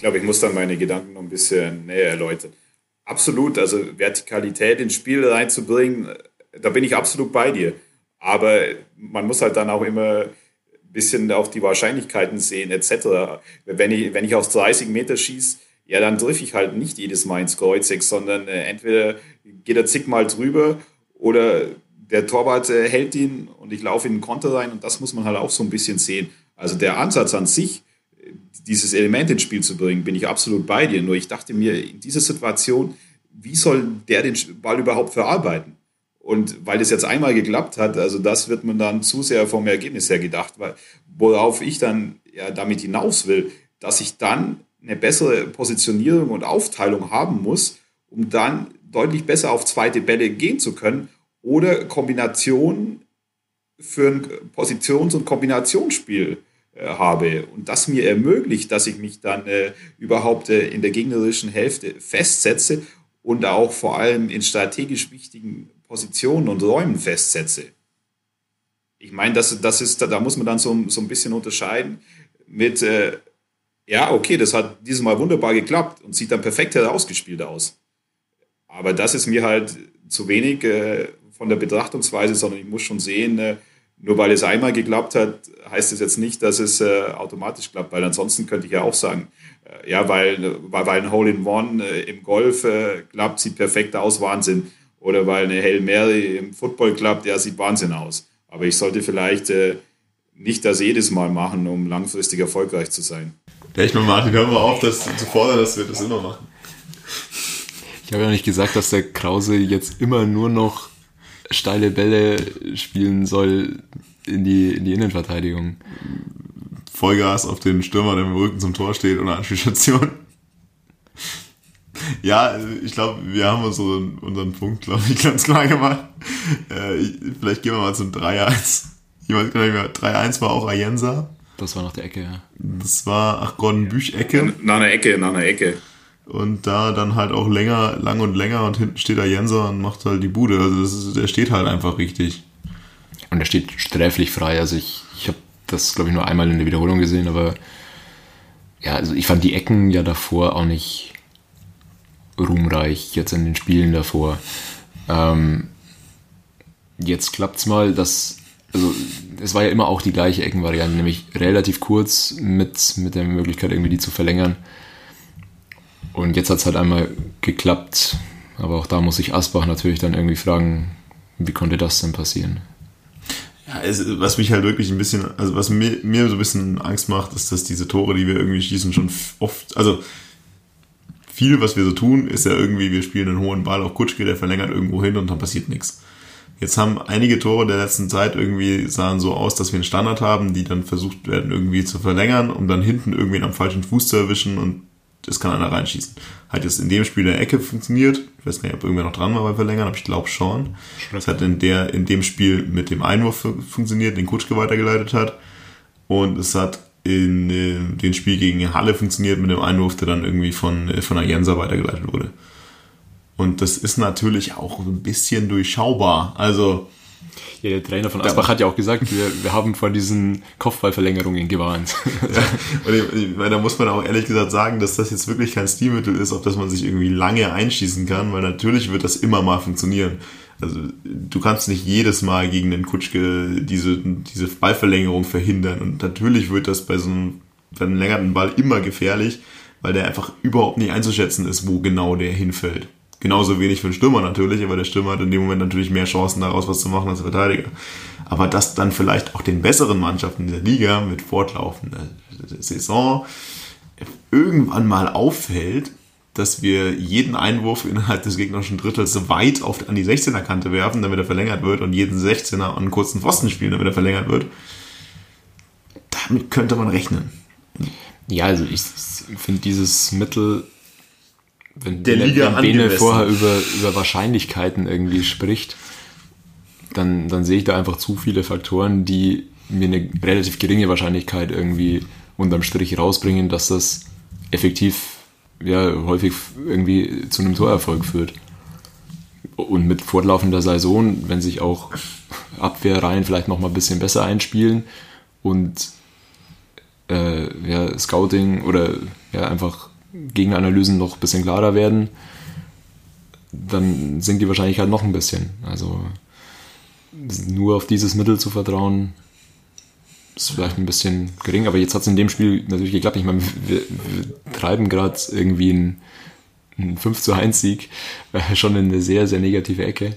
glaube, ich muss dann meine Gedanken noch ein bisschen näher erläutern. Absolut, also Vertikalität ins Spiel reinzubringen, da bin ich absolut bei dir. Aber man muss halt dann auch immer ein bisschen auch die Wahrscheinlichkeiten sehen, etc. Wenn ich, wenn ich aus 30 Meter schieße, ja, dann treffe ich halt nicht jedes Mal ins Kreuzeck, sondern äh, entweder geht er zigmal drüber oder der Torwart äh, hält ihn und ich laufe in den Konter rein und das muss man halt auch so ein bisschen sehen. Also der Ansatz an sich dieses Element ins Spiel zu bringen, bin ich absolut bei dir. Nur ich dachte mir, in dieser Situation, wie soll der den Ball überhaupt verarbeiten? Und weil das jetzt einmal geklappt hat, also das wird man dann zu sehr vom Ergebnis her gedacht, weil, worauf ich dann ja damit hinaus will, dass ich dann eine bessere Positionierung und Aufteilung haben muss, um dann deutlich besser auf zweite Bälle gehen zu können oder Kombinationen für ein Positions- und Kombinationsspiel habe und das mir ermöglicht, dass ich mich dann äh, überhaupt äh, in der gegnerischen Hälfte festsetze und auch vor allem in strategisch wichtigen Positionen und Räumen festsetze. Ich meine, das, das ist, da muss man dann so, so ein bisschen unterscheiden mit, äh, ja, okay, das hat dieses Mal wunderbar geklappt und sieht dann perfekt herausgespielt aus. Aber das ist mir halt zu wenig äh, von der Betrachtungsweise, sondern ich muss schon sehen, äh, nur weil es einmal geklappt hat, heißt es jetzt nicht, dass es äh, automatisch klappt, weil ansonsten könnte ich ja auch sagen, äh, ja, weil, weil, weil ein Hole-in-One äh, im Golf äh, klappt, sieht perfekt aus, Wahnsinn. Oder weil eine Hail Mary im Football klappt, ja, sieht Wahnsinn aus. Aber ich sollte vielleicht äh, nicht das jedes Mal machen, um langfristig erfolgreich zu sein. Ja, ich meine, Martin, hör mal auf, das zu fordern, dass wir das immer machen. Ich habe ja nicht gesagt, dass der Krause jetzt immer nur noch steile Bälle spielen soll in die, in die Innenverteidigung. Vollgas auf den Stürmer, der mit dem Rücken zum Tor steht, ohne Anspielstation. Ja, ich glaube, wir haben unseren, unseren Punkt, glaube ich, ganz klar gemacht. Äh, ich, vielleicht gehen wir mal zum 3-1. Ich weiß gar nicht mehr, 3-1 war auch Ayensa. Das war nach der Ecke, ja. Das war, ach, Gordon Büch-Ecke. Nach einer Ecke, nach einer Ecke. Und da dann halt auch länger, lang und länger und hinten steht Ayensa und macht halt die Bude. Also das ist, der steht halt einfach richtig. Und er steht sträflich frei. Also ich, ich habe das, glaube ich, nur einmal in der Wiederholung gesehen, aber ja, also ich fand die Ecken ja davor auch nicht ruhmreich, jetzt in den Spielen davor. Ähm, jetzt klappt's mal, dass, also es war ja immer auch die gleiche Eckenvariante, nämlich relativ kurz mit, mit der Möglichkeit, irgendwie die zu verlängern. Und jetzt hat's halt einmal geklappt, aber auch da muss sich Asbach natürlich dann irgendwie fragen, wie konnte das denn passieren? Ja, es, was mich halt wirklich ein bisschen, also was mir, mir so ein bisschen Angst macht, ist, dass diese Tore, die wir irgendwie schießen, schon oft, also viel, was wir so tun, ist ja irgendwie, wir spielen einen hohen Ball auf Kutschke, der verlängert irgendwo hin und dann passiert nichts. Jetzt haben einige Tore der letzten Zeit irgendwie sahen so aus, dass wir einen Standard haben, die dann versucht werden irgendwie zu verlängern, um dann hinten irgendwie am falschen Fuß zu erwischen und das kann einer reinschießen. Hat jetzt in dem Spiel der Ecke funktioniert. Ich weiß nicht, ob irgendwer noch dran war bei Verlängern, aber ich glaube schon. Es hat in der, in dem Spiel mit dem Einwurf funktioniert, den Kutschke weitergeleitet hat. Und es hat in äh, dem Spiel gegen Halle funktioniert mit dem Einwurf, der dann irgendwie von, äh, von Ayensa weitergeleitet wurde. Und das ist natürlich auch ein bisschen durchschaubar. Also, ja, der Trainer von Asbach hat ja auch gesagt, wir, wir haben vor diesen Kopfballverlängerungen gewarnt. Ja, und ich, ich meine, da muss man auch ehrlich gesagt sagen, dass das jetzt wirklich kein Stilmittel ist, auf das man sich irgendwie lange einschießen kann, weil natürlich wird das immer mal funktionieren. Also du kannst nicht jedes Mal gegen den Kutschke diese, diese Ballverlängerung verhindern. Und natürlich wird das bei so einem verlängerten Ball immer gefährlich, weil der einfach überhaupt nicht einzuschätzen ist, wo genau der hinfällt. Genauso wenig für den Stürmer natürlich, aber der Stürmer hat in dem Moment natürlich mehr Chancen daraus was zu machen als der Verteidiger. Aber dass dann vielleicht auch den besseren Mannschaften der Liga mit fortlaufender Saison irgendwann mal auffällt, dass wir jeden Einwurf innerhalb des gegnerischen Drittels weit auf, an die 16er Kante werfen, damit er verlängert wird und jeden 16er an kurzen Pfosten spielen, damit er verlängert wird. Damit könnte man rechnen. Ja, also ich finde dieses Mittel wenn der Liga wenn Bene vorher über, über Wahrscheinlichkeiten irgendwie spricht, dann, dann sehe ich da einfach zu viele Faktoren, die mir eine relativ geringe Wahrscheinlichkeit irgendwie unterm Strich rausbringen, dass das effektiv ja häufig irgendwie zu einem Torerfolg führt. Und mit fortlaufender Saison, wenn sich auch Abwehrreihen vielleicht noch mal ein bisschen besser einspielen und äh, ja, Scouting oder ja, einfach Gegenanalysen noch ein bisschen klarer werden, dann sinkt die Wahrscheinlichkeit noch ein bisschen. Also nur auf dieses Mittel zu vertrauen, ist vielleicht ein bisschen gering, aber jetzt hat es in dem Spiel natürlich geklappt. Ich meine, wir, wir treiben gerade irgendwie einen, einen 5 zu 1 Sieg äh, schon in eine sehr, sehr negative Ecke.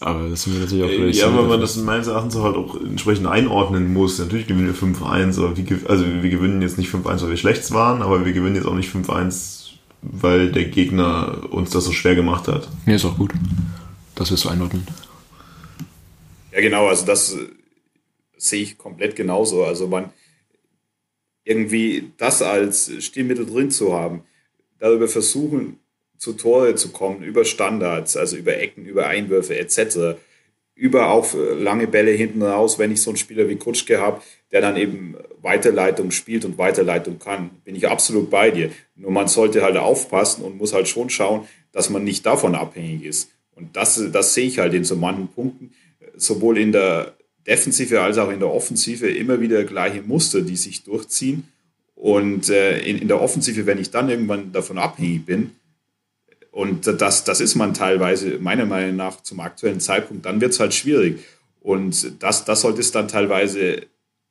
Aber das sind wir natürlich auch vielleicht. Ja, weil man das meines Erachtens halt auch entsprechend einordnen muss. Natürlich gewinnen wir 5-1, aber wir, also wir gewinnen jetzt nicht 5-1, weil wir schlecht waren, aber wir gewinnen jetzt auch nicht 5-1, weil der Gegner uns das so schwer gemacht hat. Nee, ist auch gut, dass wir es so einordnen. Ja, genau, also das sehe ich komplett genauso. Also man irgendwie das als Stilmittel drin zu haben, darüber versuchen, zu Tore zu kommen, über Standards, also über Ecken, über Einwürfe etc., über auch lange Bälle hinten raus, wenn ich so einen Spieler wie Kutschke habe, der dann eben Weiterleitung spielt und Weiterleitung kann, bin ich absolut bei dir. Nur man sollte halt aufpassen und muss halt schon schauen, dass man nicht davon abhängig ist. Und das, das sehe ich halt in so manchen Punkten, sowohl in der Defensive als auch in der Offensive immer wieder gleiche Muster, die sich durchziehen. Und äh, in, in der Offensive, wenn ich dann irgendwann davon abhängig bin, und das, das ist man teilweise, meiner Meinung nach, zum aktuellen Zeitpunkt, dann wird es halt schwierig. Und das, das sollte es dann teilweise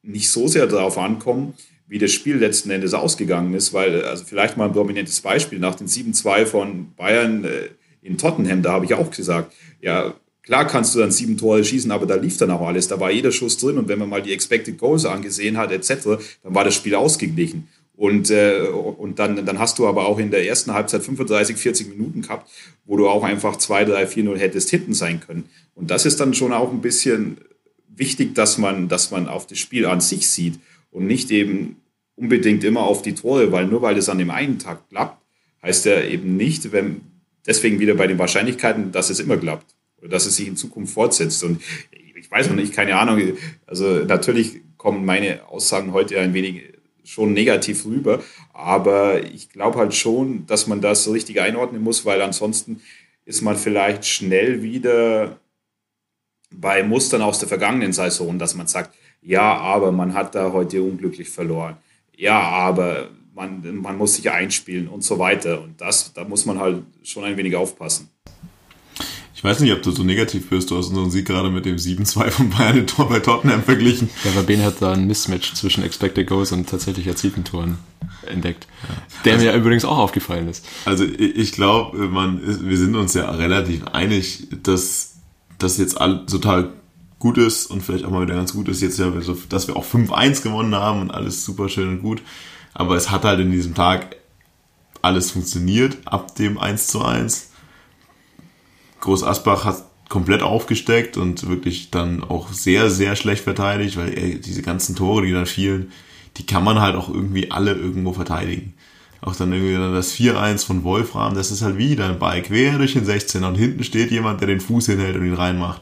nicht so sehr darauf ankommen, wie das Spiel letzten Endes ausgegangen ist, weil, also vielleicht mal ein prominentes Beispiel, nach den 7-2 von Bayern äh, in Tottenham, da habe ich auch gesagt, ja, klar kannst du dann sieben Tore schießen, aber da lief dann auch alles, da war jeder Schuss drin und wenn man mal die Expected Goals angesehen hat, etc., dann war das Spiel ausgeglichen. Und, äh, und dann, dann hast du aber auch in der ersten Halbzeit 35, 40 Minuten gehabt, wo du auch einfach 2, 3, 4, 0 hättest hinten sein können. Und das ist dann schon auch ein bisschen wichtig, dass man, dass man auf das Spiel an sich sieht und nicht eben unbedingt immer auf die Tore, weil nur weil es an dem einen Tag klappt, heißt ja eben nicht, wenn deswegen wieder bei den Wahrscheinlichkeiten, dass es immer klappt oder dass es sich in Zukunft fortsetzt. Und ich weiß noch nicht, keine Ahnung. Also natürlich kommen meine Aussagen heute ein wenig schon negativ rüber, aber ich glaube halt schon, dass man das richtig einordnen muss, weil ansonsten ist man vielleicht schnell wieder bei Mustern aus der vergangenen Saison, dass man sagt, ja, aber man hat da heute unglücklich verloren. Ja, aber man, man muss sich einspielen und so weiter. Und das, da muss man halt schon ein wenig aufpassen. Ich weiß nicht, ob du so negativ bist. Du hast unseren Sieg gerade mit dem 7-2 von Bayern Tor bei Tottenham verglichen. Ja, aber Ben hat da ein Mismatch zwischen Expected Goals und tatsächlich erzielten Toren entdeckt. Ja. Der also, mir übrigens auch aufgefallen ist. Also ich glaube, wir sind uns ja relativ einig, dass das jetzt all, total gut ist und vielleicht auch mal wieder ganz gut ist, jetzt ja, dass wir auch 5-1 gewonnen haben und alles super schön und gut. Aber es hat halt in diesem Tag alles funktioniert ab dem 1 zu 1. Groß Asbach hat komplett aufgesteckt und wirklich dann auch sehr, sehr schlecht verteidigt, weil ey, diese ganzen Tore, die da fielen, die kann man halt auch irgendwie alle irgendwo verteidigen. Auch dann irgendwie dann das 4-1 von Wolfram, das ist halt wieder ein Ball quer durch den 16er und hinten steht jemand, der den Fuß hinhält und ihn reinmacht.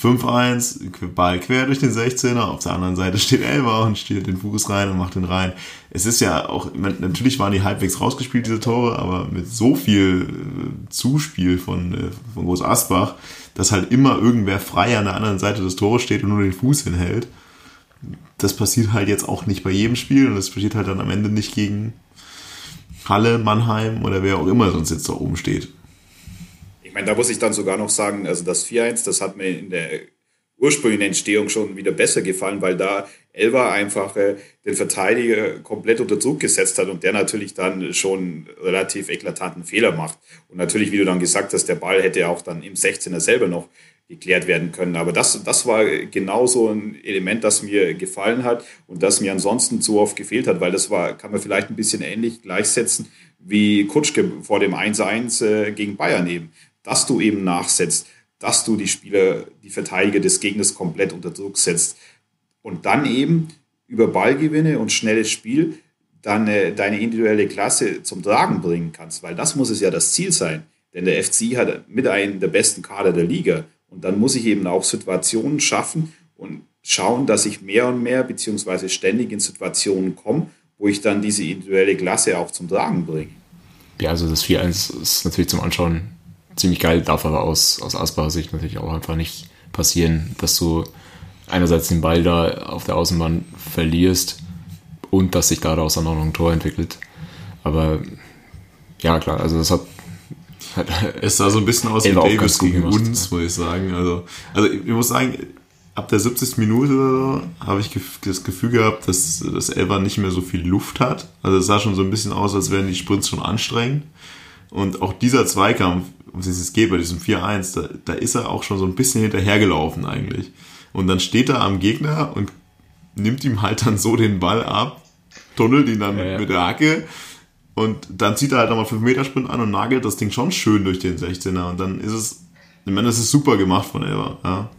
5-1, Ball quer durch den 16er, auf der anderen Seite steht Elber und steht den Fuß rein und macht den rein. Es ist ja auch, natürlich waren die halbwegs rausgespielt, diese Tore, aber mit so viel äh, Zuspiel von, äh, von Groß Asbach, dass halt immer irgendwer frei an der anderen Seite des Tores steht und nur den Fuß hinhält. Das passiert halt jetzt auch nicht bei jedem Spiel und das passiert halt dann am Ende nicht gegen Halle, Mannheim oder wer auch immer sonst jetzt da oben steht. Ich meine, da muss ich dann sogar noch sagen, also das 4-1, das hat mir in der ursprünglichen Entstehung schon wieder besser gefallen, weil da Elva einfach äh, den Verteidiger komplett unter Druck gesetzt hat und der natürlich dann schon relativ eklatanten Fehler macht. Und natürlich, wie du dann gesagt hast, der Ball hätte auch dann im 16er selber noch geklärt werden können. Aber das, das war genau so ein Element, das mir gefallen hat und das mir ansonsten zu oft gefehlt hat, weil das war, kann man vielleicht ein bisschen ähnlich gleichsetzen wie Kutschke vor dem 1-1 äh, gegen Bayern eben dass du eben nachsetzt, dass du die Spieler, die Verteidiger des Gegners komplett unter Druck setzt und dann eben über Ballgewinne und schnelles Spiel dann äh, deine individuelle Klasse zum Tragen bringen kannst, weil das muss es ja das Ziel sein. Denn der FC hat mit einem der besten Kader der Liga und dann muss ich eben auch Situationen schaffen und schauen, dass ich mehr und mehr beziehungsweise ständig in Situationen komme, wo ich dann diese individuelle Klasse auch zum Tragen bringe. Ja, also das 4-1 ist natürlich zum Anschauen ziemlich geil, darf aber aus, aus Asbacher Sicht natürlich auch einfach nicht passieren, dass du einerseits den Ball da auf der Außenbahn verlierst und dass sich daraus dann auch noch ein Tor entwickelt. Aber ja, klar, also das hat. hat es sah so ein bisschen aus wie Davis gegen uns, muss ich sagen. Also, also ich muss sagen, ab der 70. Minute habe ich das Gefühl gehabt, dass das Elber nicht mehr so viel Luft hat. Also es sah schon so ein bisschen aus, als wären die Sprints schon anstrengend. Und auch dieser Zweikampf, um den es geht bei diesem 4-1, da, da ist er auch schon so ein bisschen hinterhergelaufen eigentlich. Und dann steht er am Gegner und nimmt ihm halt dann so den Ball ab, tunnelt ihn dann ja, ja. mit der Hacke und dann zieht er halt nochmal 5 Meter Sprint an und nagelt das Ding schon schön durch den 16er und dann ist es, ich meine, das ist super gemacht von Elber, ja.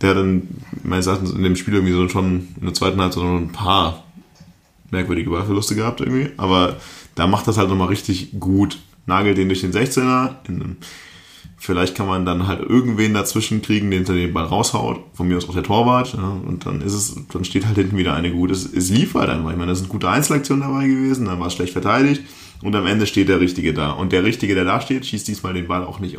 Der hat dann meines Erachtens in dem Spiel irgendwie so schon in der zweiten Halbzeit noch ein paar merkwürdige Ballverluste gehabt irgendwie, aber da macht das halt nochmal richtig gut nagelt den durch den 16er. In, vielleicht kann man dann halt irgendwen dazwischen kriegen, den den Ball raushaut. Von mir aus auch der Torwart. Ja, und dann ist es, dann steht halt hinten wieder eine gute. Es, es lief halt einfach. Ich meine, da sind gute Einzelaktionen dabei gewesen, dann war es schlecht verteidigt. Und am Ende steht der Richtige da. Und der Richtige, der da steht, schießt diesmal den Ball auch nicht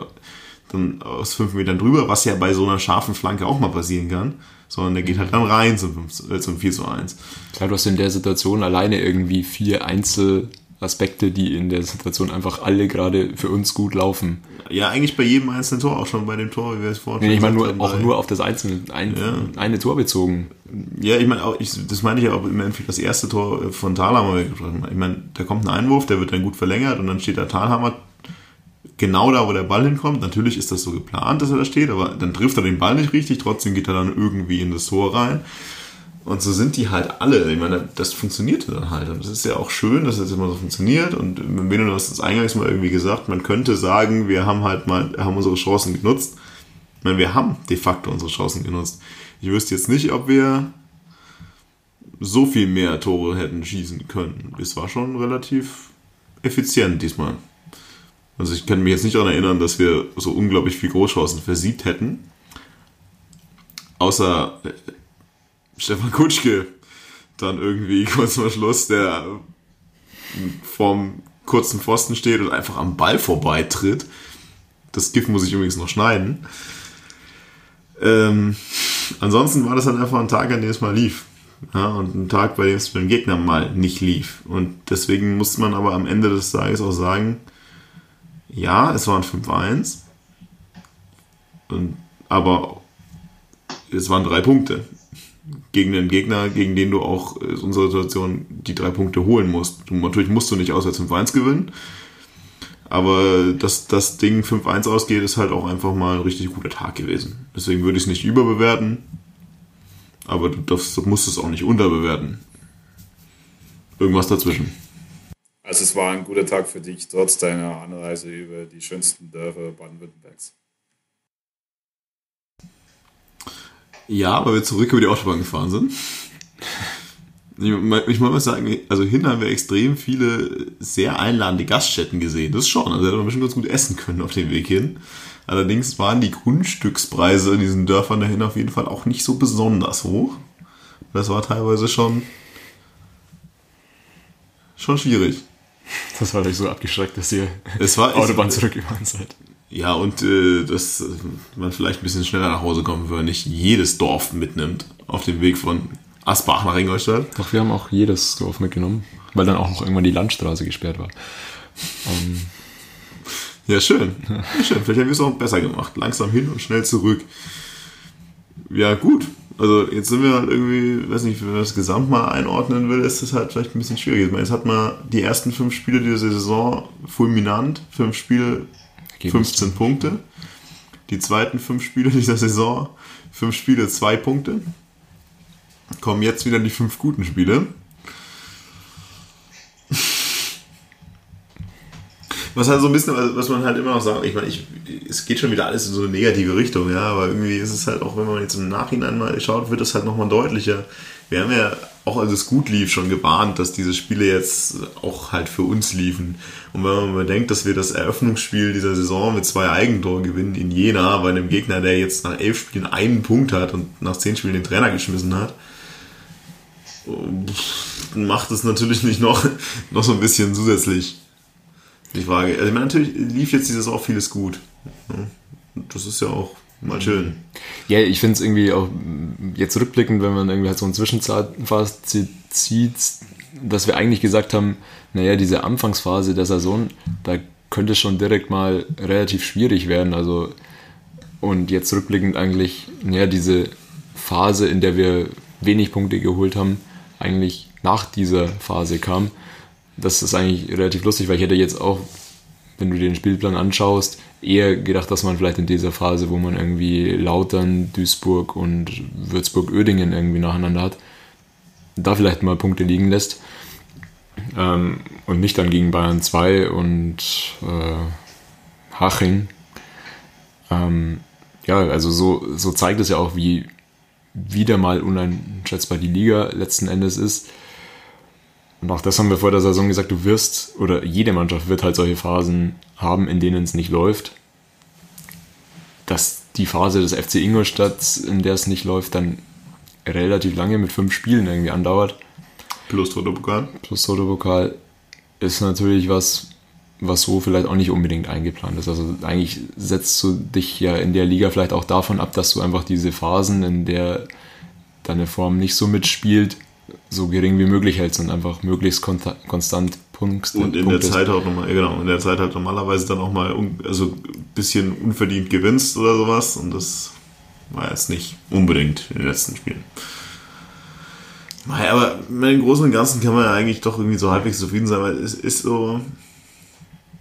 dann aus fünf Metern drüber, was ja bei so einer scharfen Flanke auch mal passieren kann, sondern der geht halt dann rein zum, 5, äh, zum 4 zu 1. Klar, du hast in der Situation alleine irgendwie vier Einzel Aspekte, die in der Situation einfach alle gerade für uns gut laufen. Ja, eigentlich bei jedem einzelnen Tor, auch schon bei dem Tor, wie wir es vorhin nee, Ich meine nur, auch nur auf das einzelne, ein, ja. eine Tor bezogen. Ja, ich meine, auch, ich, das meine ich ja auch im Endeffekt das erste Tor von Thalhammer. Ich meine, da kommt ein Einwurf, der wird dann gut verlängert und dann steht da Thalhammer genau da, wo der Ball hinkommt. Natürlich ist das so geplant, dass er da steht, aber dann trifft er den Ball nicht richtig, trotzdem geht er dann irgendwie in das Tor rein. Und so sind die halt alle. Ich meine, das funktionierte dann halt. Und das ist ja auch schön, dass das immer so funktioniert. Und Beno, hast das eingangs mal irgendwie gesagt, man könnte sagen, wir haben halt mal, haben unsere Chancen genutzt. Ich meine, wir haben de facto unsere Chancen genutzt. Ich wüsste jetzt nicht, ob wir so viel mehr Tore hätten schießen können. Es war schon relativ effizient diesmal. Also ich kann mich jetzt nicht daran erinnern, dass wir so unglaublich viel Großchancen versiebt hätten. Außer äh, Stefan Kutschke dann irgendwie kurz vor Schluss, der vorm kurzen Pfosten steht und einfach am Ball vorbeitritt. Das Gift muss ich übrigens noch schneiden. Ähm, ansonsten war das halt einfach ein Tag, an dem es mal lief. Ja, und ein Tag, bei dem es beim Gegner mal nicht lief. Und deswegen muss man aber am Ende des Tages auch sagen, ja, es waren 5-1. Aber es waren drei Punkte gegen den Gegner, gegen den du auch in unserer Situation die drei Punkte holen musst. Du, natürlich musst du nicht auswärts 5-1 gewinnen, aber dass das Ding 5-1 ausgeht, ist halt auch einfach mal ein richtig guter Tag gewesen. Deswegen würde ich es nicht überbewerten, aber du darfst, musst es auch nicht unterbewerten. Irgendwas dazwischen. Also es war ein guter Tag für dich, trotz deiner Anreise über die schönsten Dörfer Baden-Württembergs. Ja, weil wir zurück über die Autobahn gefahren sind. Ich, ich muss mal sagen, also hin haben wir extrem viele sehr einladende Gaststätten gesehen. Das schon. Also hätte man bestimmt ganz gut essen können auf dem Weg hin. Allerdings waren die Grundstückspreise in diesen Dörfern dahin auf jeden Fall auch nicht so besonders hoch. Das war teilweise schon, schon schwierig. Das war euch so abgeschreckt, dass ihr es war, Autobahn zurückgefahren seid. Ja, und äh, dass man vielleicht ein bisschen schneller nach Hause kommen würde, nicht jedes Dorf mitnimmt auf dem Weg von Asbach nach Ingolstadt. Doch, wir haben auch jedes Dorf mitgenommen, weil dann auch noch irgendwann die Landstraße gesperrt war. Um, ja, schön. Ja, schön. Vielleicht haben wir es auch besser gemacht. Langsam hin und schnell zurück. Ja, gut. Also jetzt sind wir halt irgendwie, weiß nicht, wenn man das Gesamt mal einordnen will, ist das halt vielleicht ein bisschen schwierig. Ich meine, jetzt hat man die ersten fünf Spiele dieser Saison fulminant. Fünf Spiele 15 Punkte. Die zweiten fünf Spiele dieser Saison, fünf Spiele, zwei Punkte. Kommen jetzt wieder die fünf guten Spiele. Was halt so ein bisschen, was man halt immer noch sagt, ich meine, ich, es geht schon wieder alles in so eine negative Richtung, ja, aber irgendwie ist es halt auch, wenn man jetzt im Nachhinein mal schaut, wird das halt nochmal deutlicher. Wir haben ja auch als es gut lief, schon gewarnt, dass diese Spiele jetzt auch halt für uns liefen. Und wenn man bedenkt, dass wir das Eröffnungsspiel dieser Saison mit zwei Eigentoren gewinnen in Jena, bei einem Gegner, der jetzt nach elf Spielen einen Punkt hat und nach zehn Spielen den Trainer geschmissen hat, macht es natürlich nicht noch, noch so ein bisschen zusätzlich die Frage. Also ich meine, natürlich lief jetzt die Saison vieles gut. Das ist ja auch Mal schön. Ja, ich finde es irgendwie auch jetzt rückblickend, wenn man irgendwie halt so ein Zwischenfazit zieht, dass wir eigentlich gesagt haben, naja, diese Anfangsphase der Saison, da könnte es schon direkt mal relativ schwierig werden. Also, und jetzt rückblickend eigentlich, naja, diese Phase, in der wir wenig Punkte geholt haben, eigentlich nach dieser Phase kam. Das ist eigentlich relativ lustig, weil ich hätte jetzt auch, wenn du dir den Spielplan anschaust, eher gedacht, dass man vielleicht in dieser Phase, wo man irgendwie Lautern, Duisburg und Würzburg-Ödingen irgendwie nacheinander hat, da vielleicht mal Punkte liegen lässt. Ähm, und nicht dann gegen Bayern 2 und äh, Haching. Ähm, ja, also so, so zeigt es ja auch, wie wieder mal uneinschätzbar die Liga letzten Endes ist. Und auch das haben wir vor der Saison gesagt, du wirst, oder jede Mannschaft wird halt solche Phasen haben, in denen es nicht läuft. Dass die Phase des FC Ingolstadt, in der es nicht läuft, dann relativ lange mit fünf Spielen irgendwie andauert. Plus Toto-Pokal. Plus Toto-Pokal ist natürlich was, was so vielleicht auch nicht unbedingt eingeplant ist. Also eigentlich setzt du dich ja in der Liga vielleicht auch davon ab, dass du einfach diese Phasen, in der deine Form nicht so mitspielt, so gering wie möglich hältst und einfach möglichst konstant Punkt. Und in Punkt der Zeit auch nochmal, genau, in der Zeit halt normalerweise dann auch mal also ein bisschen unverdient gewinnst oder sowas und das war jetzt nicht unbedingt in den letzten Spielen. Aber mit dem Großen und Ganzen kann man ja eigentlich doch irgendwie so halbwegs zufrieden sein, weil es ist so,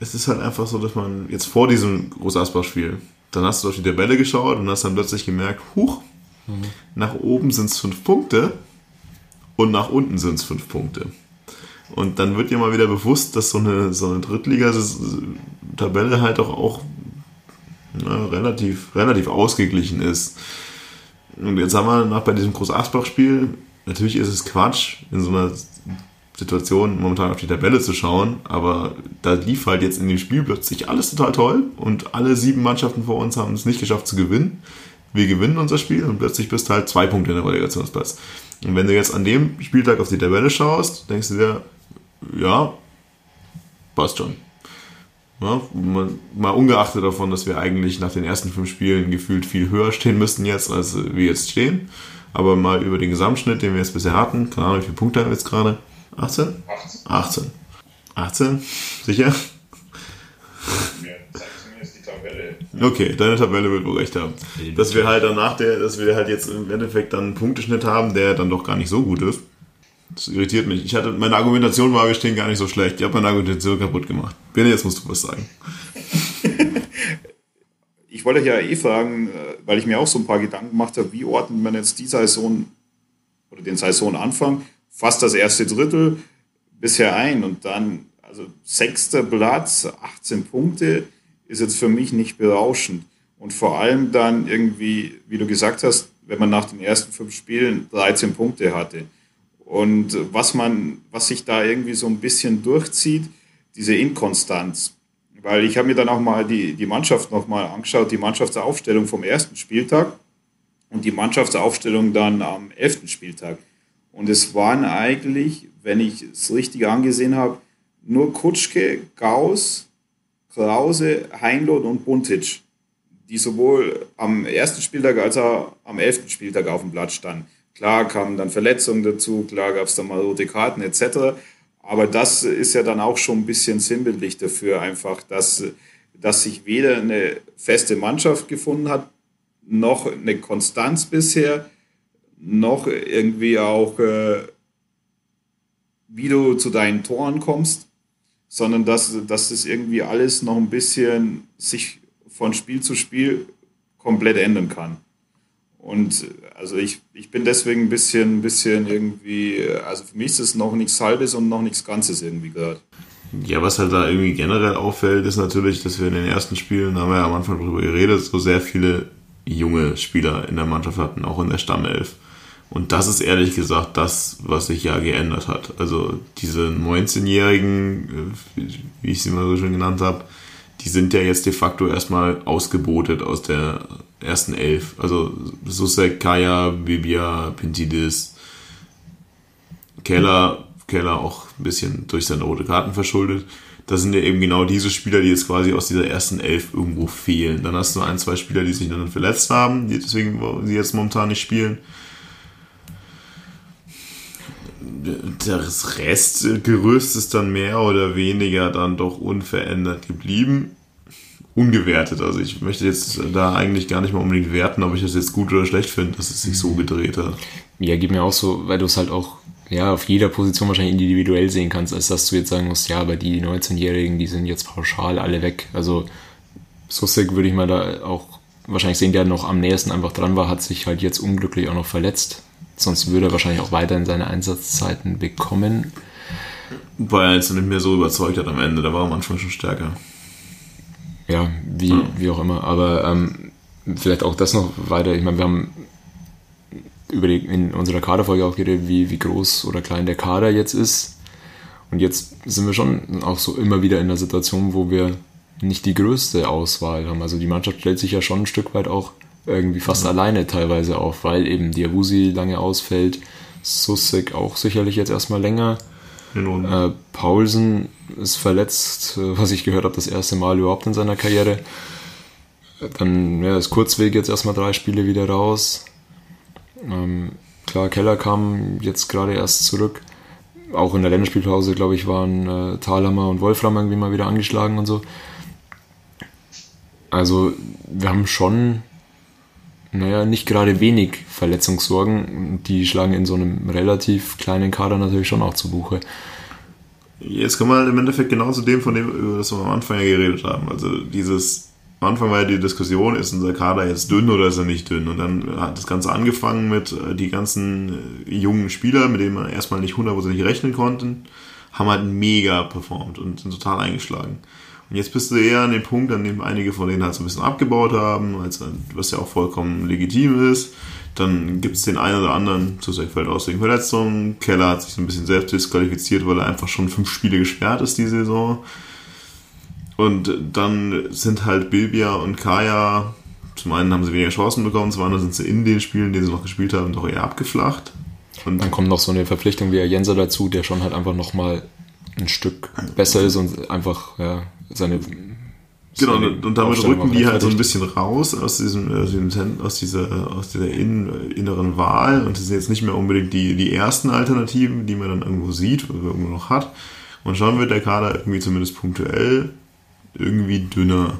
es ist halt einfach so, dass man jetzt vor diesem Groß-Asbach-Spiel, dann hast du auf die Tabelle geschaut und hast dann plötzlich gemerkt, huch, mhm. nach oben sind es fünf Punkte und nach unten sind es fünf Punkte. Und dann wird dir mal wieder bewusst, dass so eine, so eine Drittliga-Tabelle halt auch, auch na, relativ, relativ ausgeglichen ist. Und jetzt haben wir nach bei diesem Groß-Asbach-Spiel, natürlich ist es Quatsch, in so einer Situation momentan auf die Tabelle zu schauen, aber da lief halt jetzt in dem Spiel plötzlich alles total toll und alle sieben Mannschaften vor uns haben es nicht geschafft zu gewinnen. Wir gewinnen unser Spiel und plötzlich bist du halt zwei Punkte in der Relegationsplatz. Und wenn du jetzt an dem Spieltag auf die Tabelle schaust, denkst du dir, ja, passt schon. Ja, mal ungeachtet davon, dass wir eigentlich nach den ersten fünf Spielen gefühlt viel höher stehen müssten jetzt, als wir jetzt stehen. Aber mal über den Gesamtschnitt, den wir jetzt bisher hatten, keine Ahnung, wie viele Punkte haben wir jetzt gerade? 18? 18. 18. 18? Sicher? Okay, deine Tabelle wird wohl recht haben. Dass wir halt danach der, dass wir halt jetzt im Endeffekt dann einen Punkteschnitt haben, der dann doch gar nicht so gut ist. Das irritiert mich. Ich hatte, meine Argumentation war, wir stehen gar nicht so schlecht. Ich habe meine Argumentation kaputt gemacht. Bene, jetzt musst du was sagen. ich wollte ja eh fragen, äh, weil ich mir auch so ein paar Gedanken gemacht habe, wie ordnet man jetzt die Saison oder den Saisonanfang, fast das erste Drittel bisher ein und dann, also sechster Platz, 18 Punkte, ist jetzt für mich nicht berauschend. Und vor allem dann irgendwie, wie du gesagt hast, wenn man nach den ersten fünf Spielen 13 Punkte hatte. Und was man, was sich da irgendwie so ein bisschen durchzieht, diese Inkonstanz. Weil ich habe mir dann auch mal die, die Mannschaft nochmal angeschaut, die Mannschaftsaufstellung vom ersten Spieltag und die Mannschaftsaufstellung dann am elften Spieltag. Und es waren eigentlich, wenn ich es richtig angesehen habe, nur Kutschke, Gauss, Krause, Heinloth und Buntic, die sowohl am ersten Spieltag als auch am elften Spieltag auf dem Platz standen. Klar kamen dann Verletzungen dazu, klar gab es dann mal rote Karten etc. Aber das ist ja dann auch schon ein bisschen sinnbildlich dafür, einfach, dass, dass sich weder eine feste Mannschaft gefunden hat, noch eine Konstanz bisher, noch irgendwie auch, äh, wie du zu deinen Toren kommst, sondern dass, dass das irgendwie alles noch ein bisschen sich von Spiel zu Spiel komplett ändern kann. Und also ich, ich bin deswegen ein bisschen, ein bisschen irgendwie, also für mich ist es noch nichts Halbes und noch nichts Ganzes irgendwie gehört. Ja, was halt da irgendwie generell auffällt, ist natürlich, dass wir in den ersten Spielen, da haben wir ja am Anfang darüber geredet, so sehr viele junge Spieler in der Mannschaft hatten, auch in der Stammelf. Und das ist ehrlich gesagt das, was sich ja geändert hat. Also diese 19-Jährigen, äh, wie ich sie mal so schön genannt habe, die sind ja jetzt de facto erstmal ausgebotet aus der ersten Elf. Also Susek, Kaya, Bibia, Pintidis, Keller, Keller auch ein bisschen durch seine rote Karten verschuldet. Das sind ja eben genau diese Spieler, die jetzt quasi aus dieser ersten Elf irgendwo fehlen. Dann hast du ein, zwei Spieler, die sich dann verletzt haben, die deswegen sie jetzt momentan nicht spielen. Das Restgerüst ist dann mehr oder weniger dann doch unverändert geblieben ungewertet. Also ich möchte jetzt da eigentlich gar nicht mal unbedingt werten, ob ich das jetzt gut oder schlecht finde, dass es sich so gedreht hat. Ja, geht mir auch so, weil du es halt auch ja, auf jeder Position wahrscheinlich individuell sehen kannst, als dass du jetzt sagen musst, ja, aber die 19-Jährigen, die sind jetzt pauschal alle weg. Also Susek würde ich mal da auch wahrscheinlich sehen, der noch am nächsten einfach dran war, hat sich halt jetzt unglücklich auch noch verletzt. Sonst würde er wahrscheinlich auch weiterhin seine Einsatzzeiten bekommen. Weil er jetzt nicht mehr so überzeugt hat am Ende, da war er Anfang schon stärker ja, wie, ja. wie auch immer. Aber ähm, vielleicht auch das noch weiter. Ich meine, wir haben über die, in unserer Kaderfolge auch geredet, wie, wie groß oder klein der Kader jetzt ist. Und jetzt sind wir schon auch so immer wieder in der Situation, wo wir nicht die größte Auswahl haben. Also die Mannschaft stellt sich ja schon ein Stück weit auch irgendwie fast ja. alleine teilweise auf, weil eben Diabusi lange ausfällt, Sussek auch sicherlich jetzt erstmal länger. Äh, Paulsen ist verletzt, äh, was ich gehört habe, das erste Mal überhaupt in seiner Karriere. Dann ja, ist Kurzweg jetzt erstmal drei Spiele wieder raus. Ähm, klar, Keller kam jetzt gerade erst zurück. Auch in der Länderspielpause, glaube ich, waren äh, Thalhammer und Wolfram irgendwie mal wieder angeschlagen und so. Also, wir haben schon naja, nicht gerade wenig Verletzungssorgen. Die schlagen in so einem relativ kleinen Kader natürlich schon auch zu Buche. Jetzt kommen wir halt im Endeffekt genau zu dem, von dem, über das wir am Anfang ja geredet haben. Also dieses am Anfang war ja die Diskussion, ist unser Kader jetzt dünn oder ist er nicht dünn? Und dann hat das Ganze angefangen mit äh, die ganzen äh, jungen Spieler, mit denen man erstmal nicht hundertprozentig rechnen konnten, haben halt mega performt und sind total eingeschlagen. Und jetzt bist du eher an dem Punkt, an dem einige von denen halt so ein bisschen abgebaut haben, was ja auch vollkommen legitim ist. Dann gibt es den einen oder anderen, Zusek fällt aus wegen Verletzungen. Keller hat sich so ein bisschen selbst disqualifiziert, weil er einfach schon fünf Spiele gesperrt ist die Saison. Und dann sind halt Bilbia und Kaya, zum einen haben sie weniger Chancen bekommen, zum anderen sind sie in den Spielen, die sie noch gespielt haben, doch eher abgeflacht. Und dann kommt noch so eine Verpflichtung wie Jenser dazu, der schon halt einfach nochmal ein Stück besser ist und einfach ja, seine. Genau, und, und damit rücken die halt so ein bisschen raus aus diesem, aus, diesem, aus dieser, aus dieser inneren Wahl und das sind jetzt nicht mehr unbedingt die, die ersten Alternativen, die man dann irgendwo sieht oder irgendwo noch hat. Und schon wird der Kader irgendwie zumindest punktuell irgendwie dünner.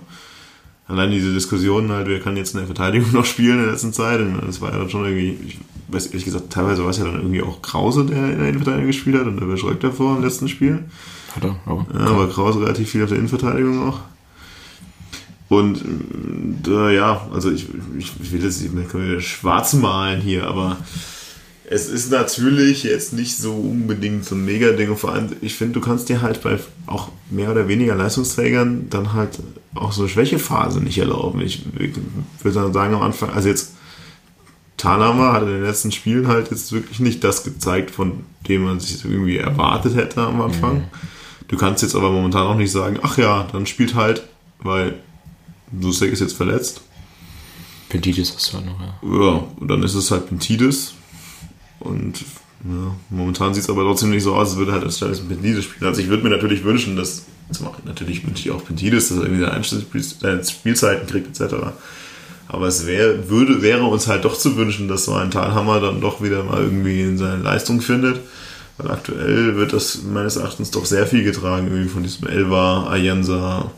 Allein diese Diskussion halt, wer kann jetzt in der Verteidigung noch spielen in der letzten Zeit, das war ja dann schon irgendwie, ich weiß ehrlich gesagt, teilweise war es ja dann irgendwie auch Krause, der in der Innenverteidigung gespielt hat und der beschreibt davor im letzten Spiel. Hat er, aber. Ja, aber Krause relativ viel auf der Innenverteidigung auch. Und äh, ja, also ich, ich, ich will jetzt nicht mehr schwarz malen hier, aber es ist natürlich jetzt nicht so unbedingt so ein Mega-Ding. Und vor allem, ich finde, du kannst dir halt bei auch mehr oder weniger Leistungsträgern dann halt auch so eine Schwächephase nicht erlauben. Ich würde dann sagen, am Anfang, also jetzt Talama hat in den letzten Spielen halt jetzt wirklich nicht das gezeigt, von dem man sich irgendwie erwartet hätte am Anfang. Mhm. Du kannst jetzt aber momentan auch nicht sagen, ach ja, dann spielt halt, weil Dusek ist jetzt verletzt. Pentidis hast du halt noch, ja. Ja, und dann ist es halt Pentidis und ja, momentan sieht es aber trotzdem nicht so aus, als würde halt anstelle ein Pentidis spielen. Also ich würde mir natürlich wünschen, dass, natürlich wünsche ich auch Pentidis, dass er irgendwie seine Spielzeiten kriegt, etc. Aber es wär, würde, wäre uns halt doch zu wünschen, dass so ein Talhammer dann doch wieder mal irgendwie in seine Leistung findet. Weil aktuell wird das meines Erachtens doch sehr viel getragen, irgendwie von diesem Elva, Ayensa.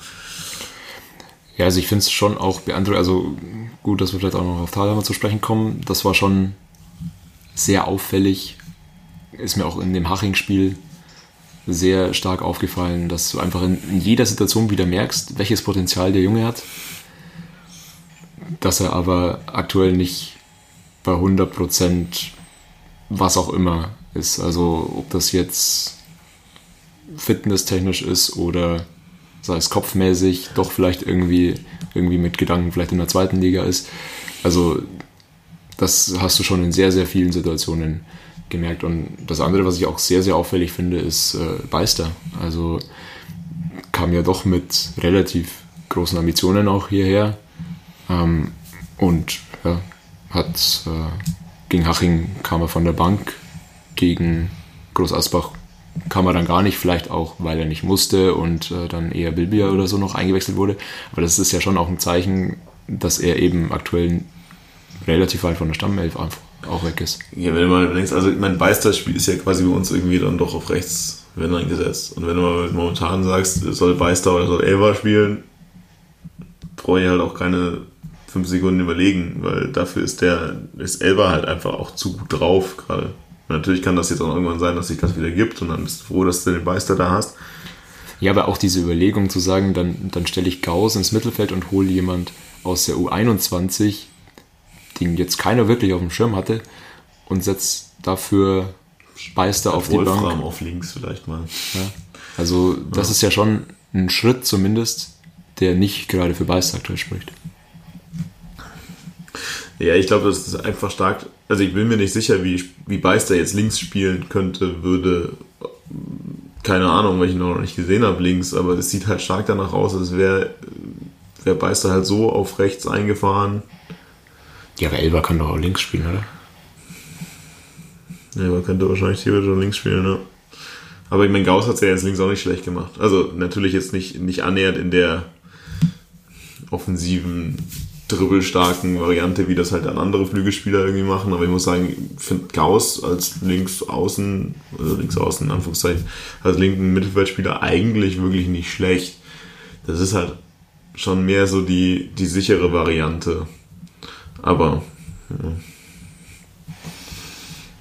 Ja, also ich finde es schon auch beeindruckend, also gut, dass wir vielleicht auch noch auf Talhammer zu sprechen kommen. Das war schon sehr auffällig. Ist mir auch in dem Haching-Spiel sehr stark aufgefallen, dass du einfach in, in, jeder Situation wieder merkst, welches Potenzial der Junge hat. Dass er aber aktuell nicht bei 100% was auch immer ist. Also ob das jetzt fitnesstechnisch ist oder sei es kopfmäßig, doch vielleicht irgendwie, irgendwie mit Gedanken vielleicht in der zweiten Liga ist. Also das hast du schon in sehr, sehr vielen Situationen gemerkt. Und das andere, was ich auch sehr, sehr auffällig finde, ist äh, Beister. Also kam ja doch mit relativ großen Ambitionen auch hierher. Ähm, und ja, hat äh, gegen Haching kam er von der Bank, gegen Groß Asbach kam er dann gar nicht, vielleicht auch, weil er nicht musste und äh, dann eher Bilbia oder so noch eingewechselt wurde. Aber das ist ja schon auch ein Zeichen, dass er eben aktuell relativ weit von der Stammelf auch weg ist. Ja, wenn du mal denkst, also mein Beister-Spiel ist ja quasi bei uns irgendwie dann doch auf rechts wenn eingesetzt. Und wenn du mal momentan sagst, soll Beister oder soll Elva spielen, brauche ich halt auch keine fünf Sekunden überlegen, weil dafür ist der, ist Elva halt einfach auch zu gut drauf gerade. Natürlich kann das jetzt auch irgendwann sein, dass sich das wieder gibt und dann bist du froh, dass du den Beister da hast. Ja, aber auch diese Überlegung zu sagen, dann, dann stelle ich Gauss ins Mittelfeld und hole jemand aus der U21, den jetzt keiner wirklich auf dem Schirm hatte und setzt dafür Beister auf Wolfram die Bank. auf links vielleicht mal. Ja. Also das ja. ist ja schon ein Schritt zumindest, der nicht gerade für Beister aktuell spricht. Ja, ich glaube, das ist einfach stark. Also ich bin mir nicht sicher, wie, wie Beister jetzt links spielen könnte, würde. Keine Ahnung, weil ich ihn noch nicht gesehen habe links, aber es sieht halt stark danach aus, als wäre wär Beister halt so auf rechts eingefahren ja, aber Elba kann doch auch links spielen, oder? Ja, man könnte wahrscheinlich theoretisch auch links spielen, ne? Aber ich meine, Gauss hat es ja jetzt links auch nicht schlecht gemacht. Also natürlich jetzt nicht, nicht annähernd in der offensiven, dribbelstarken Variante, wie das halt dann andere Flügelspieler irgendwie machen. Aber ich muss sagen, ich finde Gauss als links außen, also links außen in Anführungszeichen, als linken Mittelfeldspieler eigentlich wirklich nicht schlecht. Das ist halt schon mehr so die, die sichere Variante. Aber ja.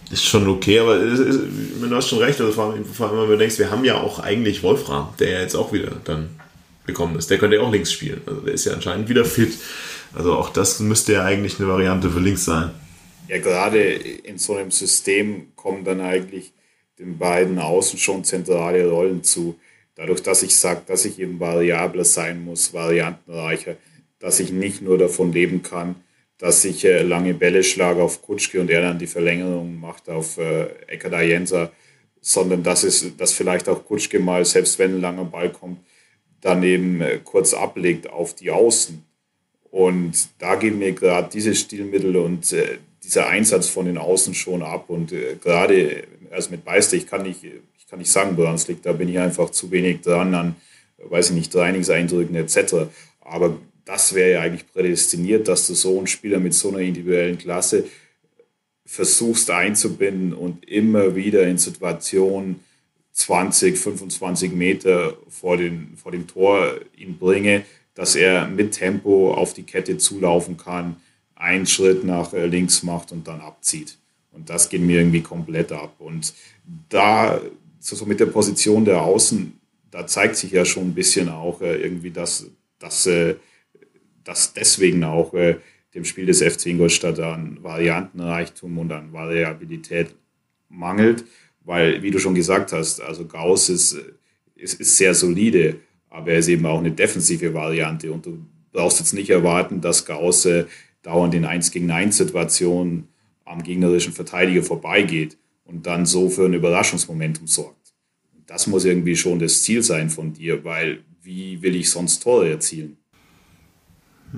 ist schon okay, aber ist, ist, du hast schon recht, also vor allem, vor allem wenn du denkst, wir haben ja auch eigentlich Wolfram, der ja jetzt auch wieder dann gekommen ist. Der könnte ja auch links spielen. Also der ist ja anscheinend wieder fit. Also auch das müsste ja eigentlich eine Variante für links sein. Ja, gerade in so einem System kommen dann eigentlich den beiden Außen schon zentrale Rollen zu. Dadurch, dass ich sage, dass ich eben variabler sein muss, variantenreicher, dass ich nicht nur davon leben kann, dass ich äh, lange Bälle schlage auf Kutschke und er dann die Verlängerung macht auf äh, Ekada sondern dass es, dass vielleicht auch Kutschke mal, selbst wenn ein langer Ball kommt, daneben äh, kurz ablegt auf die Außen. Und da geben mir gerade diese Stilmittel und äh, dieser Einsatz von den Außen schon ab. Und äh, gerade also mit Beister, ich kann nicht, ich kann nicht sagen, woran es liegt, da bin ich einfach zu wenig dran an, weiß ich nicht, Trainingseindrücken etc. Aber das wäre ja eigentlich prädestiniert, dass du so einen Spieler mit so einer individuellen Klasse versuchst einzubinden und immer wieder in Situationen 20, 25 Meter vor, den, vor dem Tor ihn bringe, dass er mit Tempo auf die Kette zulaufen kann, einen Schritt nach äh, links macht und dann abzieht. Und das geht mir irgendwie komplett ab. Und da, so mit der Position der Außen, da zeigt sich ja schon ein bisschen auch äh, irgendwie, dass, dass, äh, dass deswegen auch dem Spiel des FC Ingolstadt an Variantenreichtum und an Variabilität mangelt, weil, wie du schon gesagt hast, also Gauss ist, ist, ist sehr solide, aber er ist eben auch eine defensive Variante und du brauchst jetzt nicht erwarten, dass Gauss dauernd in 1 gegen 1 Situationen am gegnerischen Verteidiger vorbeigeht und dann so für ein Überraschungsmomentum sorgt. Das muss irgendwie schon das Ziel sein von dir, weil wie will ich sonst Tore erzielen?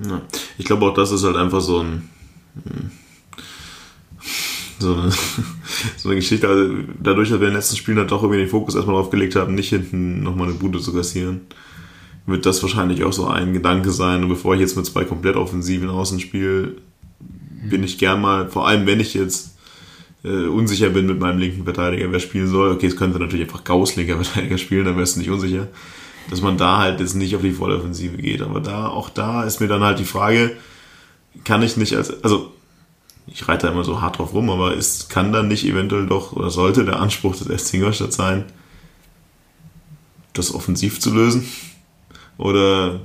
Ja, ich glaube auch, das ist halt einfach so ein hm, so eine, so eine Geschichte. Also dadurch, dass wir in den letzten Spielen halt doch irgendwie den Fokus erstmal drauf gelegt haben, nicht hinten nochmal eine Bude zu kassieren, wird das wahrscheinlich auch so ein Gedanke sein. Und bevor ich jetzt mit zwei komplett offensiven Außen spiele, bin ich gern mal, vor allem wenn ich jetzt äh, unsicher bin mit meinem linken Verteidiger, wer spielen soll. Okay, es könnte natürlich einfach Gauss linker Verteidiger spielen, dann wärst du nicht unsicher. Dass man da halt jetzt nicht auf die Volloffensive geht. Aber da, auch da ist mir dann halt die Frage, kann ich nicht als, also ich reite da immer so hart drauf rum, aber ist, kann dann nicht eventuell doch, oder sollte der Anspruch des SC Ingolstadt sein, das offensiv zu lösen? Oder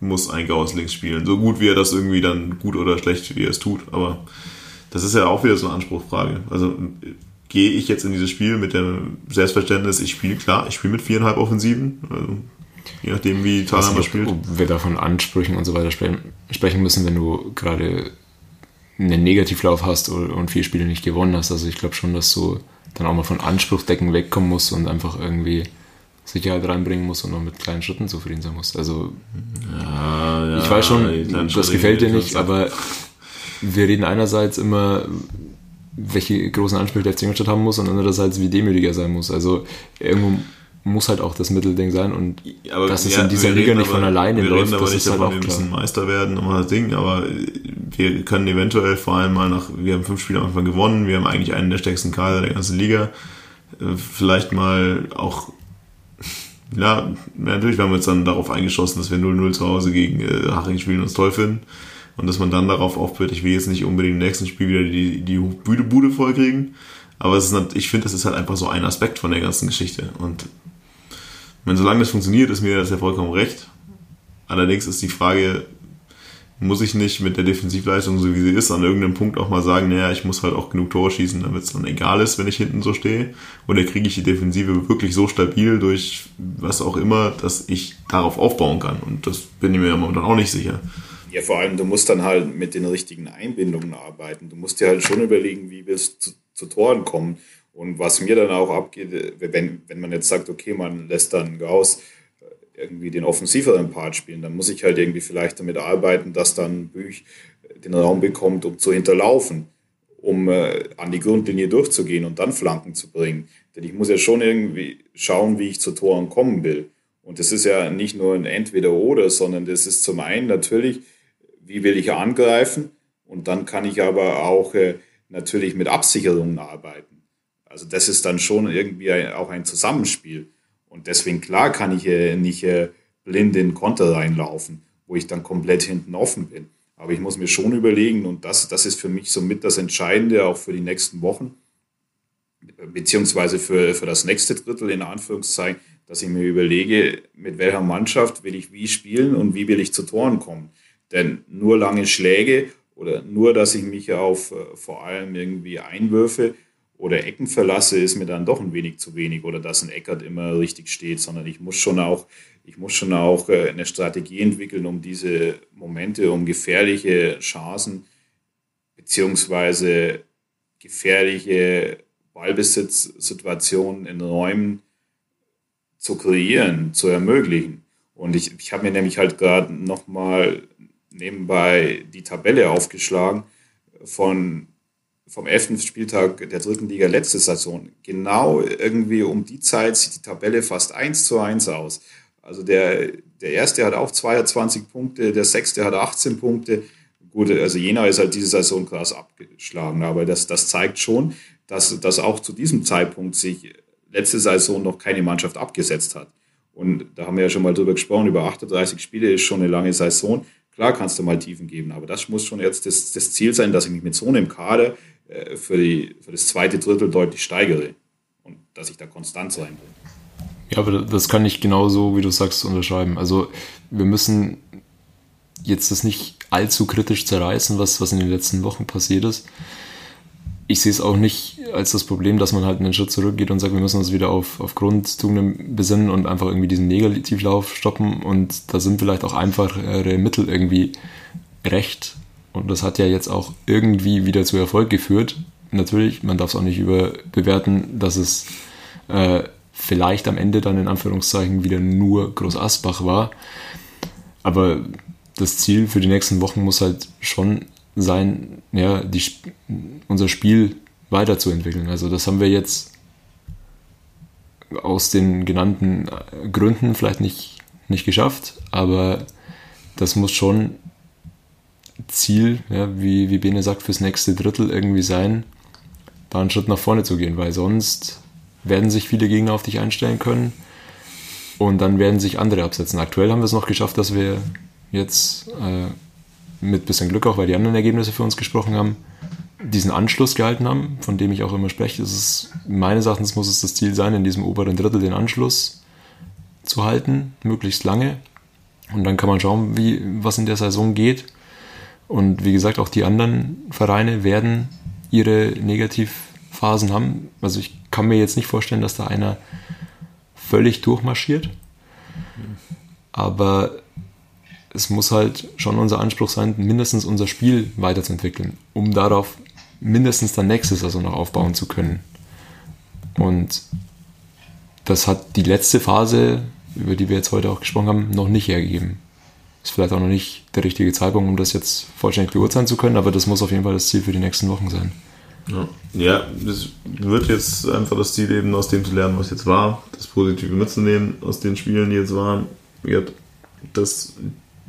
muss ein Gauss links spielen? So gut wie er das irgendwie dann gut oder schlecht, wie er es tut. Aber das ist ja auch wieder so eine Anspruchsfrage. Also gehe ich jetzt in dieses Spiel mit dem Selbstverständnis, ich spiele, klar, ich spiele mit viereinhalb Offensiven. Also, je nachdem, wie Thalhammer spielt. Ob wir da von Ansprüchen und so weiter sprechen müssen, wenn du gerade einen Negativlauf hast und vier Spiele nicht gewonnen hast. Also ich glaube schon, dass du dann auch mal von Anspruchdecken wegkommen musst und einfach irgendwie Sicherheit reinbringen musst und noch mit kleinen Schritten zufrieden sein musst. Also ja, ja, ich weiß schon, das gefällt dir nicht, aber wir reden einerseits immer, welche großen Ansprüche der FC Ingolstadt haben muss und andererseits, wie demütig er sein muss. Also irgendwo muss halt auch das Mittelding sein und aber dass es in dieser Liga nicht von alleine wir läuft, reden aber nicht davon, halt wir müssen Meister werden und mal das Ding, aber wir können eventuell vor allem mal nach, wir haben fünf Spiele am Anfang gewonnen, wir haben eigentlich einen der stärksten Kader der ganzen Liga, äh, vielleicht mal auch ja, natürlich haben wir uns dann darauf eingeschossen, dass wir 0-0 zu Hause gegen äh, Haching spielen und uns toll finden. Und dass man dann darauf aufhört, ich will jetzt nicht unbedingt im nächsten Spiel wieder die, die Bude, Bude vollkriegen. Aber es ist, ich finde, das ist halt einfach so ein Aspekt von der ganzen Geschichte. Und wenn solange das funktioniert, ist mir das ja vollkommen recht. Allerdings ist die Frage, muss ich nicht mit der Defensivleistung, so wie sie ist, an irgendeinem Punkt auch mal sagen, naja, ich muss halt auch genug Tore schießen, damit es dann egal ist, wenn ich hinten so stehe. Oder kriege ich die Defensive wirklich so stabil durch was auch immer, dass ich darauf aufbauen kann. Und das bin ich mir momentan auch nicht sicher. Ja, vor allem, du musst dann halt mit den richtigen Einbindungen arbeiten. Du musst dir halt schon überlegen, wie willst du zu, zu Toren kommen. Und was mir dann auch abgeht, wenn, wenn man jetzt sagt, okay, man lässt dann Gauss irgendwie den offensiveren Part spielen. Dann muss ich halt irgendwie vielleicht damit arbeiten, dass dann Büch den Raum bekommt, um zu hinterlaufen, um äh, an die Grundlinie durchzugehen und dann Flanken zu bringen. Denn ich muss ja schon irgendwie schauen, wie ich zu Toren kommen will. Und das ist ja nicht nur ein Entweder-Oder, sondern das ist zum einen natürlich, wie will ich angreifen? Und dann kann ich aber auch äh, natürlich mit Absicherungen arbeiten. Also das ist dann schon irgendwie auch ein Zusammenspiel. Und deswegen, klar, kann ich äh, nicht äh, blind in Konter reinlaufen, wo ich dann komplett hinten offen bin. Aber ich muss mir schon überlegen, und das, das ist für mich somit das Entscheidende auch für die nächsten Wochen, beziehungsweise für, für das nächste Drittel in Anführungszeichen, dass ich mir überlege, mit welcher Mannschaft will ich wie spielen und wie will ich zu Toren kommen. Denn nur lange Schläge oder nur, dass ich mich auf äh, vor allem irgendwie Einwürfe oder Ecken verlasse, ist mir dann doch ein wenig zu wenig oder dass ein Eckert immer richtig steht, sondern ich muss schon auch, ich muss schon auch äh, eine Strategie entwickeln, um diese Momente, um gefährliche Chancen beziehungsweise gefährliche Ballbesitzsituationen in Räumen zu kreieren, zu ermöglichen. Und ich, ich habe mir nämlich halt gerade nochmal nebenbei die Tabelle aufgeschlagen von, vom 11. Spieltag der dritten Liga letzte Saison. Genau irgendwie um die Zeit sieht die Tabelle fast 1 zu 1 aus. Also der, der erste hat auch 22 Punkte, der sechste hat 18 Punkte. Gut, also Jena ist halt diese Saison krass abgeschlagen, aber das, das zeigt schon, dass, dass auch zu diesem Zeitpunkt sich letzte Saison noch keine Mannschaft abgesetzt hat. Und da haben wir ja schon mal drüber gesprochen, über 38 Spiele ist schon eine lange Saison. Klar kannst du mal Tiefen geben, aber das muss schon jetzt das, das Ziel sein, dass ich mich mit so einem Kader äh, für, die, für das zweite Drittel deutlich steigere und dass ich da Konstanz reinbringe. Ja, aber das kann ich genauso, wie du sagst, unterschreiben. Also wir müssen jetzt das nicht allzu kritisch zerreißen, was, was in den letzten Wochen passiert ist. Ich sehe es auch nicht als das Problem, dass man halt einen Schritt zurückgeht und sagt, wir müssen uns wieder auf, auf Grundtugenden besinnen und einfach irgendwie diesen Negativlauf stoppen. Und da sind vielleicht auch einfachere Mittel irgendwie recht. Und das hat ja jetzt auch irgendwie wieder zu Erfolg geführt. Natürlich, man darf es auch nicht überbewerten, dass es äh, vielleicht am Ende dann in Anführungszeichen wieder nur Groß Asbach war. Aber das Ziel für die nächsten Wochen muss halt schon sein, ja, die, unser Spiel weiterzuentwickeln. Also das haben wir jetzt aus den genannten Gründen vielleicht nicht, nicht geschafft, aber das muss schon Ziel, ja, wie, wie Bene sagt, fürs nächste Drittel irgendwie sein, da einen Schritt nach vorne zu gehen, weil sonst werden sich viele Gegner auf dich einstellen können und dann werden sich andere absetzen. Aktuell haben wir es noch geschafft, dass wir jetzt äh, mit bisschen Glück auch, weil die anderen Ergebnisse für uns gesprochen haben, diesen Anschluss gehalten haben, von dem ich auch immer spreche. Es ist, meines Erachtens muss es das Ziel sein, in diesem oberen Drittel den Anschluss zu halten, möglichst lange. Und dann kann man schauen, wie, was in der Saison geht. Und wie gesagt, auch die anderen Vereine werden ihre Negativphasen haben. Also ich kann mir jetzt nicht vorstellen, dass da einer völlig durchmarschiert. Aber es muss halt schon unser Anspruch sein, mindestens unser Spiel weiterzuentwickeln, um darauf mindestens dann nächste Saison noch aufbauen zu können. Und das hat die letzte Phase, über die wir jetzt heute auch gesprochen haben, noch nicht hergegeben. Ist vielleicht auch noch nicht der richtige Zeitpunkt, um das jetzt vollständig beurteilen zu können, aber das muss auf jeden Fall das Ziel für die nächsten Wochen sein. Ja, ja das wird jetzt einfach das Ziel eben, aus dem zu lernen, was jetzt war, das Positive mitzunehmen aus den Spielen, die jetzt waren. Das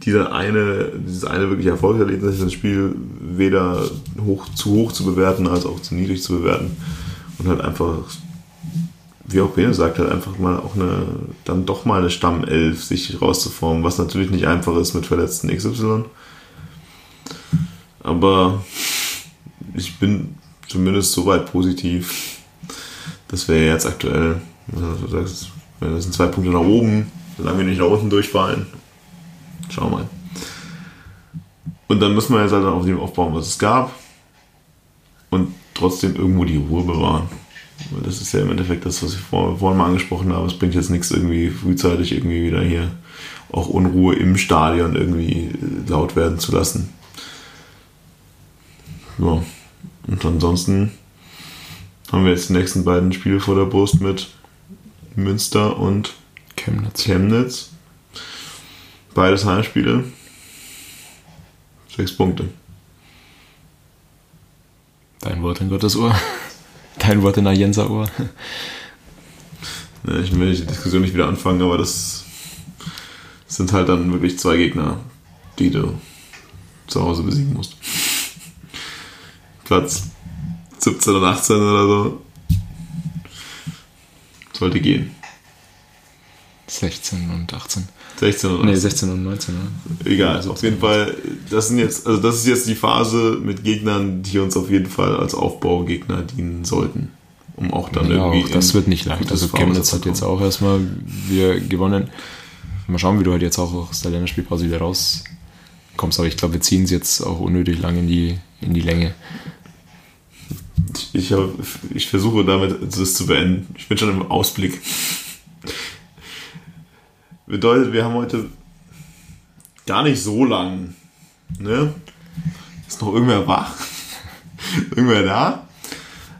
dieser eine, dieses eine wirklich Erfolgserlebnis, das Spiel weder hoch, zu hoch zu bewerten, als auch zu niedrig zu bewerten. Und halt einfach, wie auch Bene sagt, halt einfach mal auch eine, dann doch mal eine Stammelf sich rauszuformen, was natürlich nicht einfach ist mit verletzten XY. Aber ich bin zumindest soweit positiv. Das wäre jetzt aktuell, also du sagst, das sind zwei Punkte nach oben, solange wir nicht nach unten durchfallen Schau mal. Und dann müssen wir jetzt halt auf dem aufbauen, was es gab. Und trotzdem irgendwo die Ruhe bewahren. Weil das ist ja im Endeffekt das, was ich vor, vorhin mal angesprochen habe. Es bringt jetzt nichts irgendwie frühzeitig irgendwie wieder hier auch Unruhe im Stadion irgendwie laut werden zu lassen. Ja. Und ansonsten haben wir jetzt die nächsten beiden Spiele vor der Brust mit Münster und Chemnitz. Chemnitz. Beides Heimspiele. Sechs Punkte. Dein Wort in Gottes Ohr. Dein Wort in der Jenser Ohr. Ich will die Diskussion nicht wieder anfangen, aber das sind halt dann wirklich zwei Gegner, die du zu Hause besiegen musst. Platz 17 und 18 oder so. Sollte gehen. 16 und 18. 16 oder Nee, 16 und 19, ja. Egal, also auf jeden Fall, das sind jetzt, also das ist jetzt die Phase mit Gegnern, die uns auf jeden Fall als Aufbaugegner dienen sollten. um auch dann Ja, irgendwie. auch das wird nicht leicht. Also Chemnitz hat jetzt auch erstmal wieder gewonnen. Mal schauen, wie du halt jetzt auch aus der Länderspielpause wieder rauskommst. Aber ich glaube, wir ziehen es jetzt auch unnötig lang in die, in die Länge. Ich, hab, ich versuche damit das zu beenden. Ich bin schon im Ausblick. Bedeutet, wir haben heute gar nicht so lang. Ne? Ist noch irgendwer wach? irgendwer da?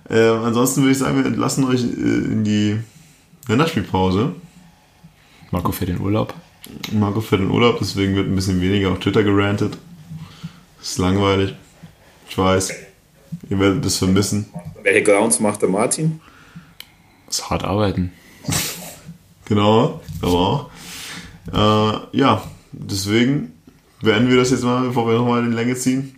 Ähm, ansonsten würde ich sagen, wir entlassen euch äh, in die Länderspielpause. Marco fährt in Urlaub. Marco fährt in Urlaub, deswegen wird ein bisschen weniger auf Twitter gerantet. Ist langweilig. Ich weiß. Ihr werdet das vermissen. Welche Grounds macht der Martin? Muss hart arbeiten. Genau, aber auch. Äh, ja, deswegen beenden wir das jetzt mal, bevor wir nochmal in die Länge ziehen.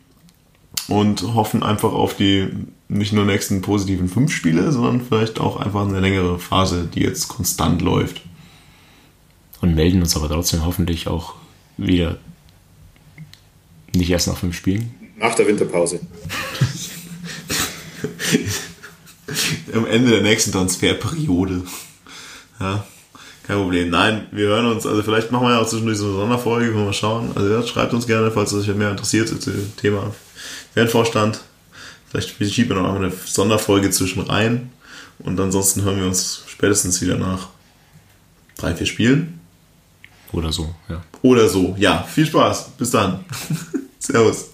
Und hoffen einfach auf die nicht nur nächsten positiven fünf Spiele, sondern vielleicht auch einfach eine längere Phase, die jetzt konstant läuft. Und melden uns aber trotzdem hoffentlich auch wieder nicht erst nach fünf Spielen. Nach der Winterpause. Am Ende der nächsten Transferperiode. Ja, kein Problem. Nein, wir hören uns. Also vielleicht machen wir ja auch zwischendurch so eine Sonderfolge, wenn wir schauen. Also ja, schreibt uns gerne, falls euch mehr interessiert zu dem Thema Fernvorstand. Vielleicht schieben wir noch einmal eine Sonderfolge zwischen rein. Und ansonsten hören wir uns spätestens wieder nach drei, vier Spielen. Oder so, ja. Oder so, ja. Viel Spaß. Bis dann. Servus.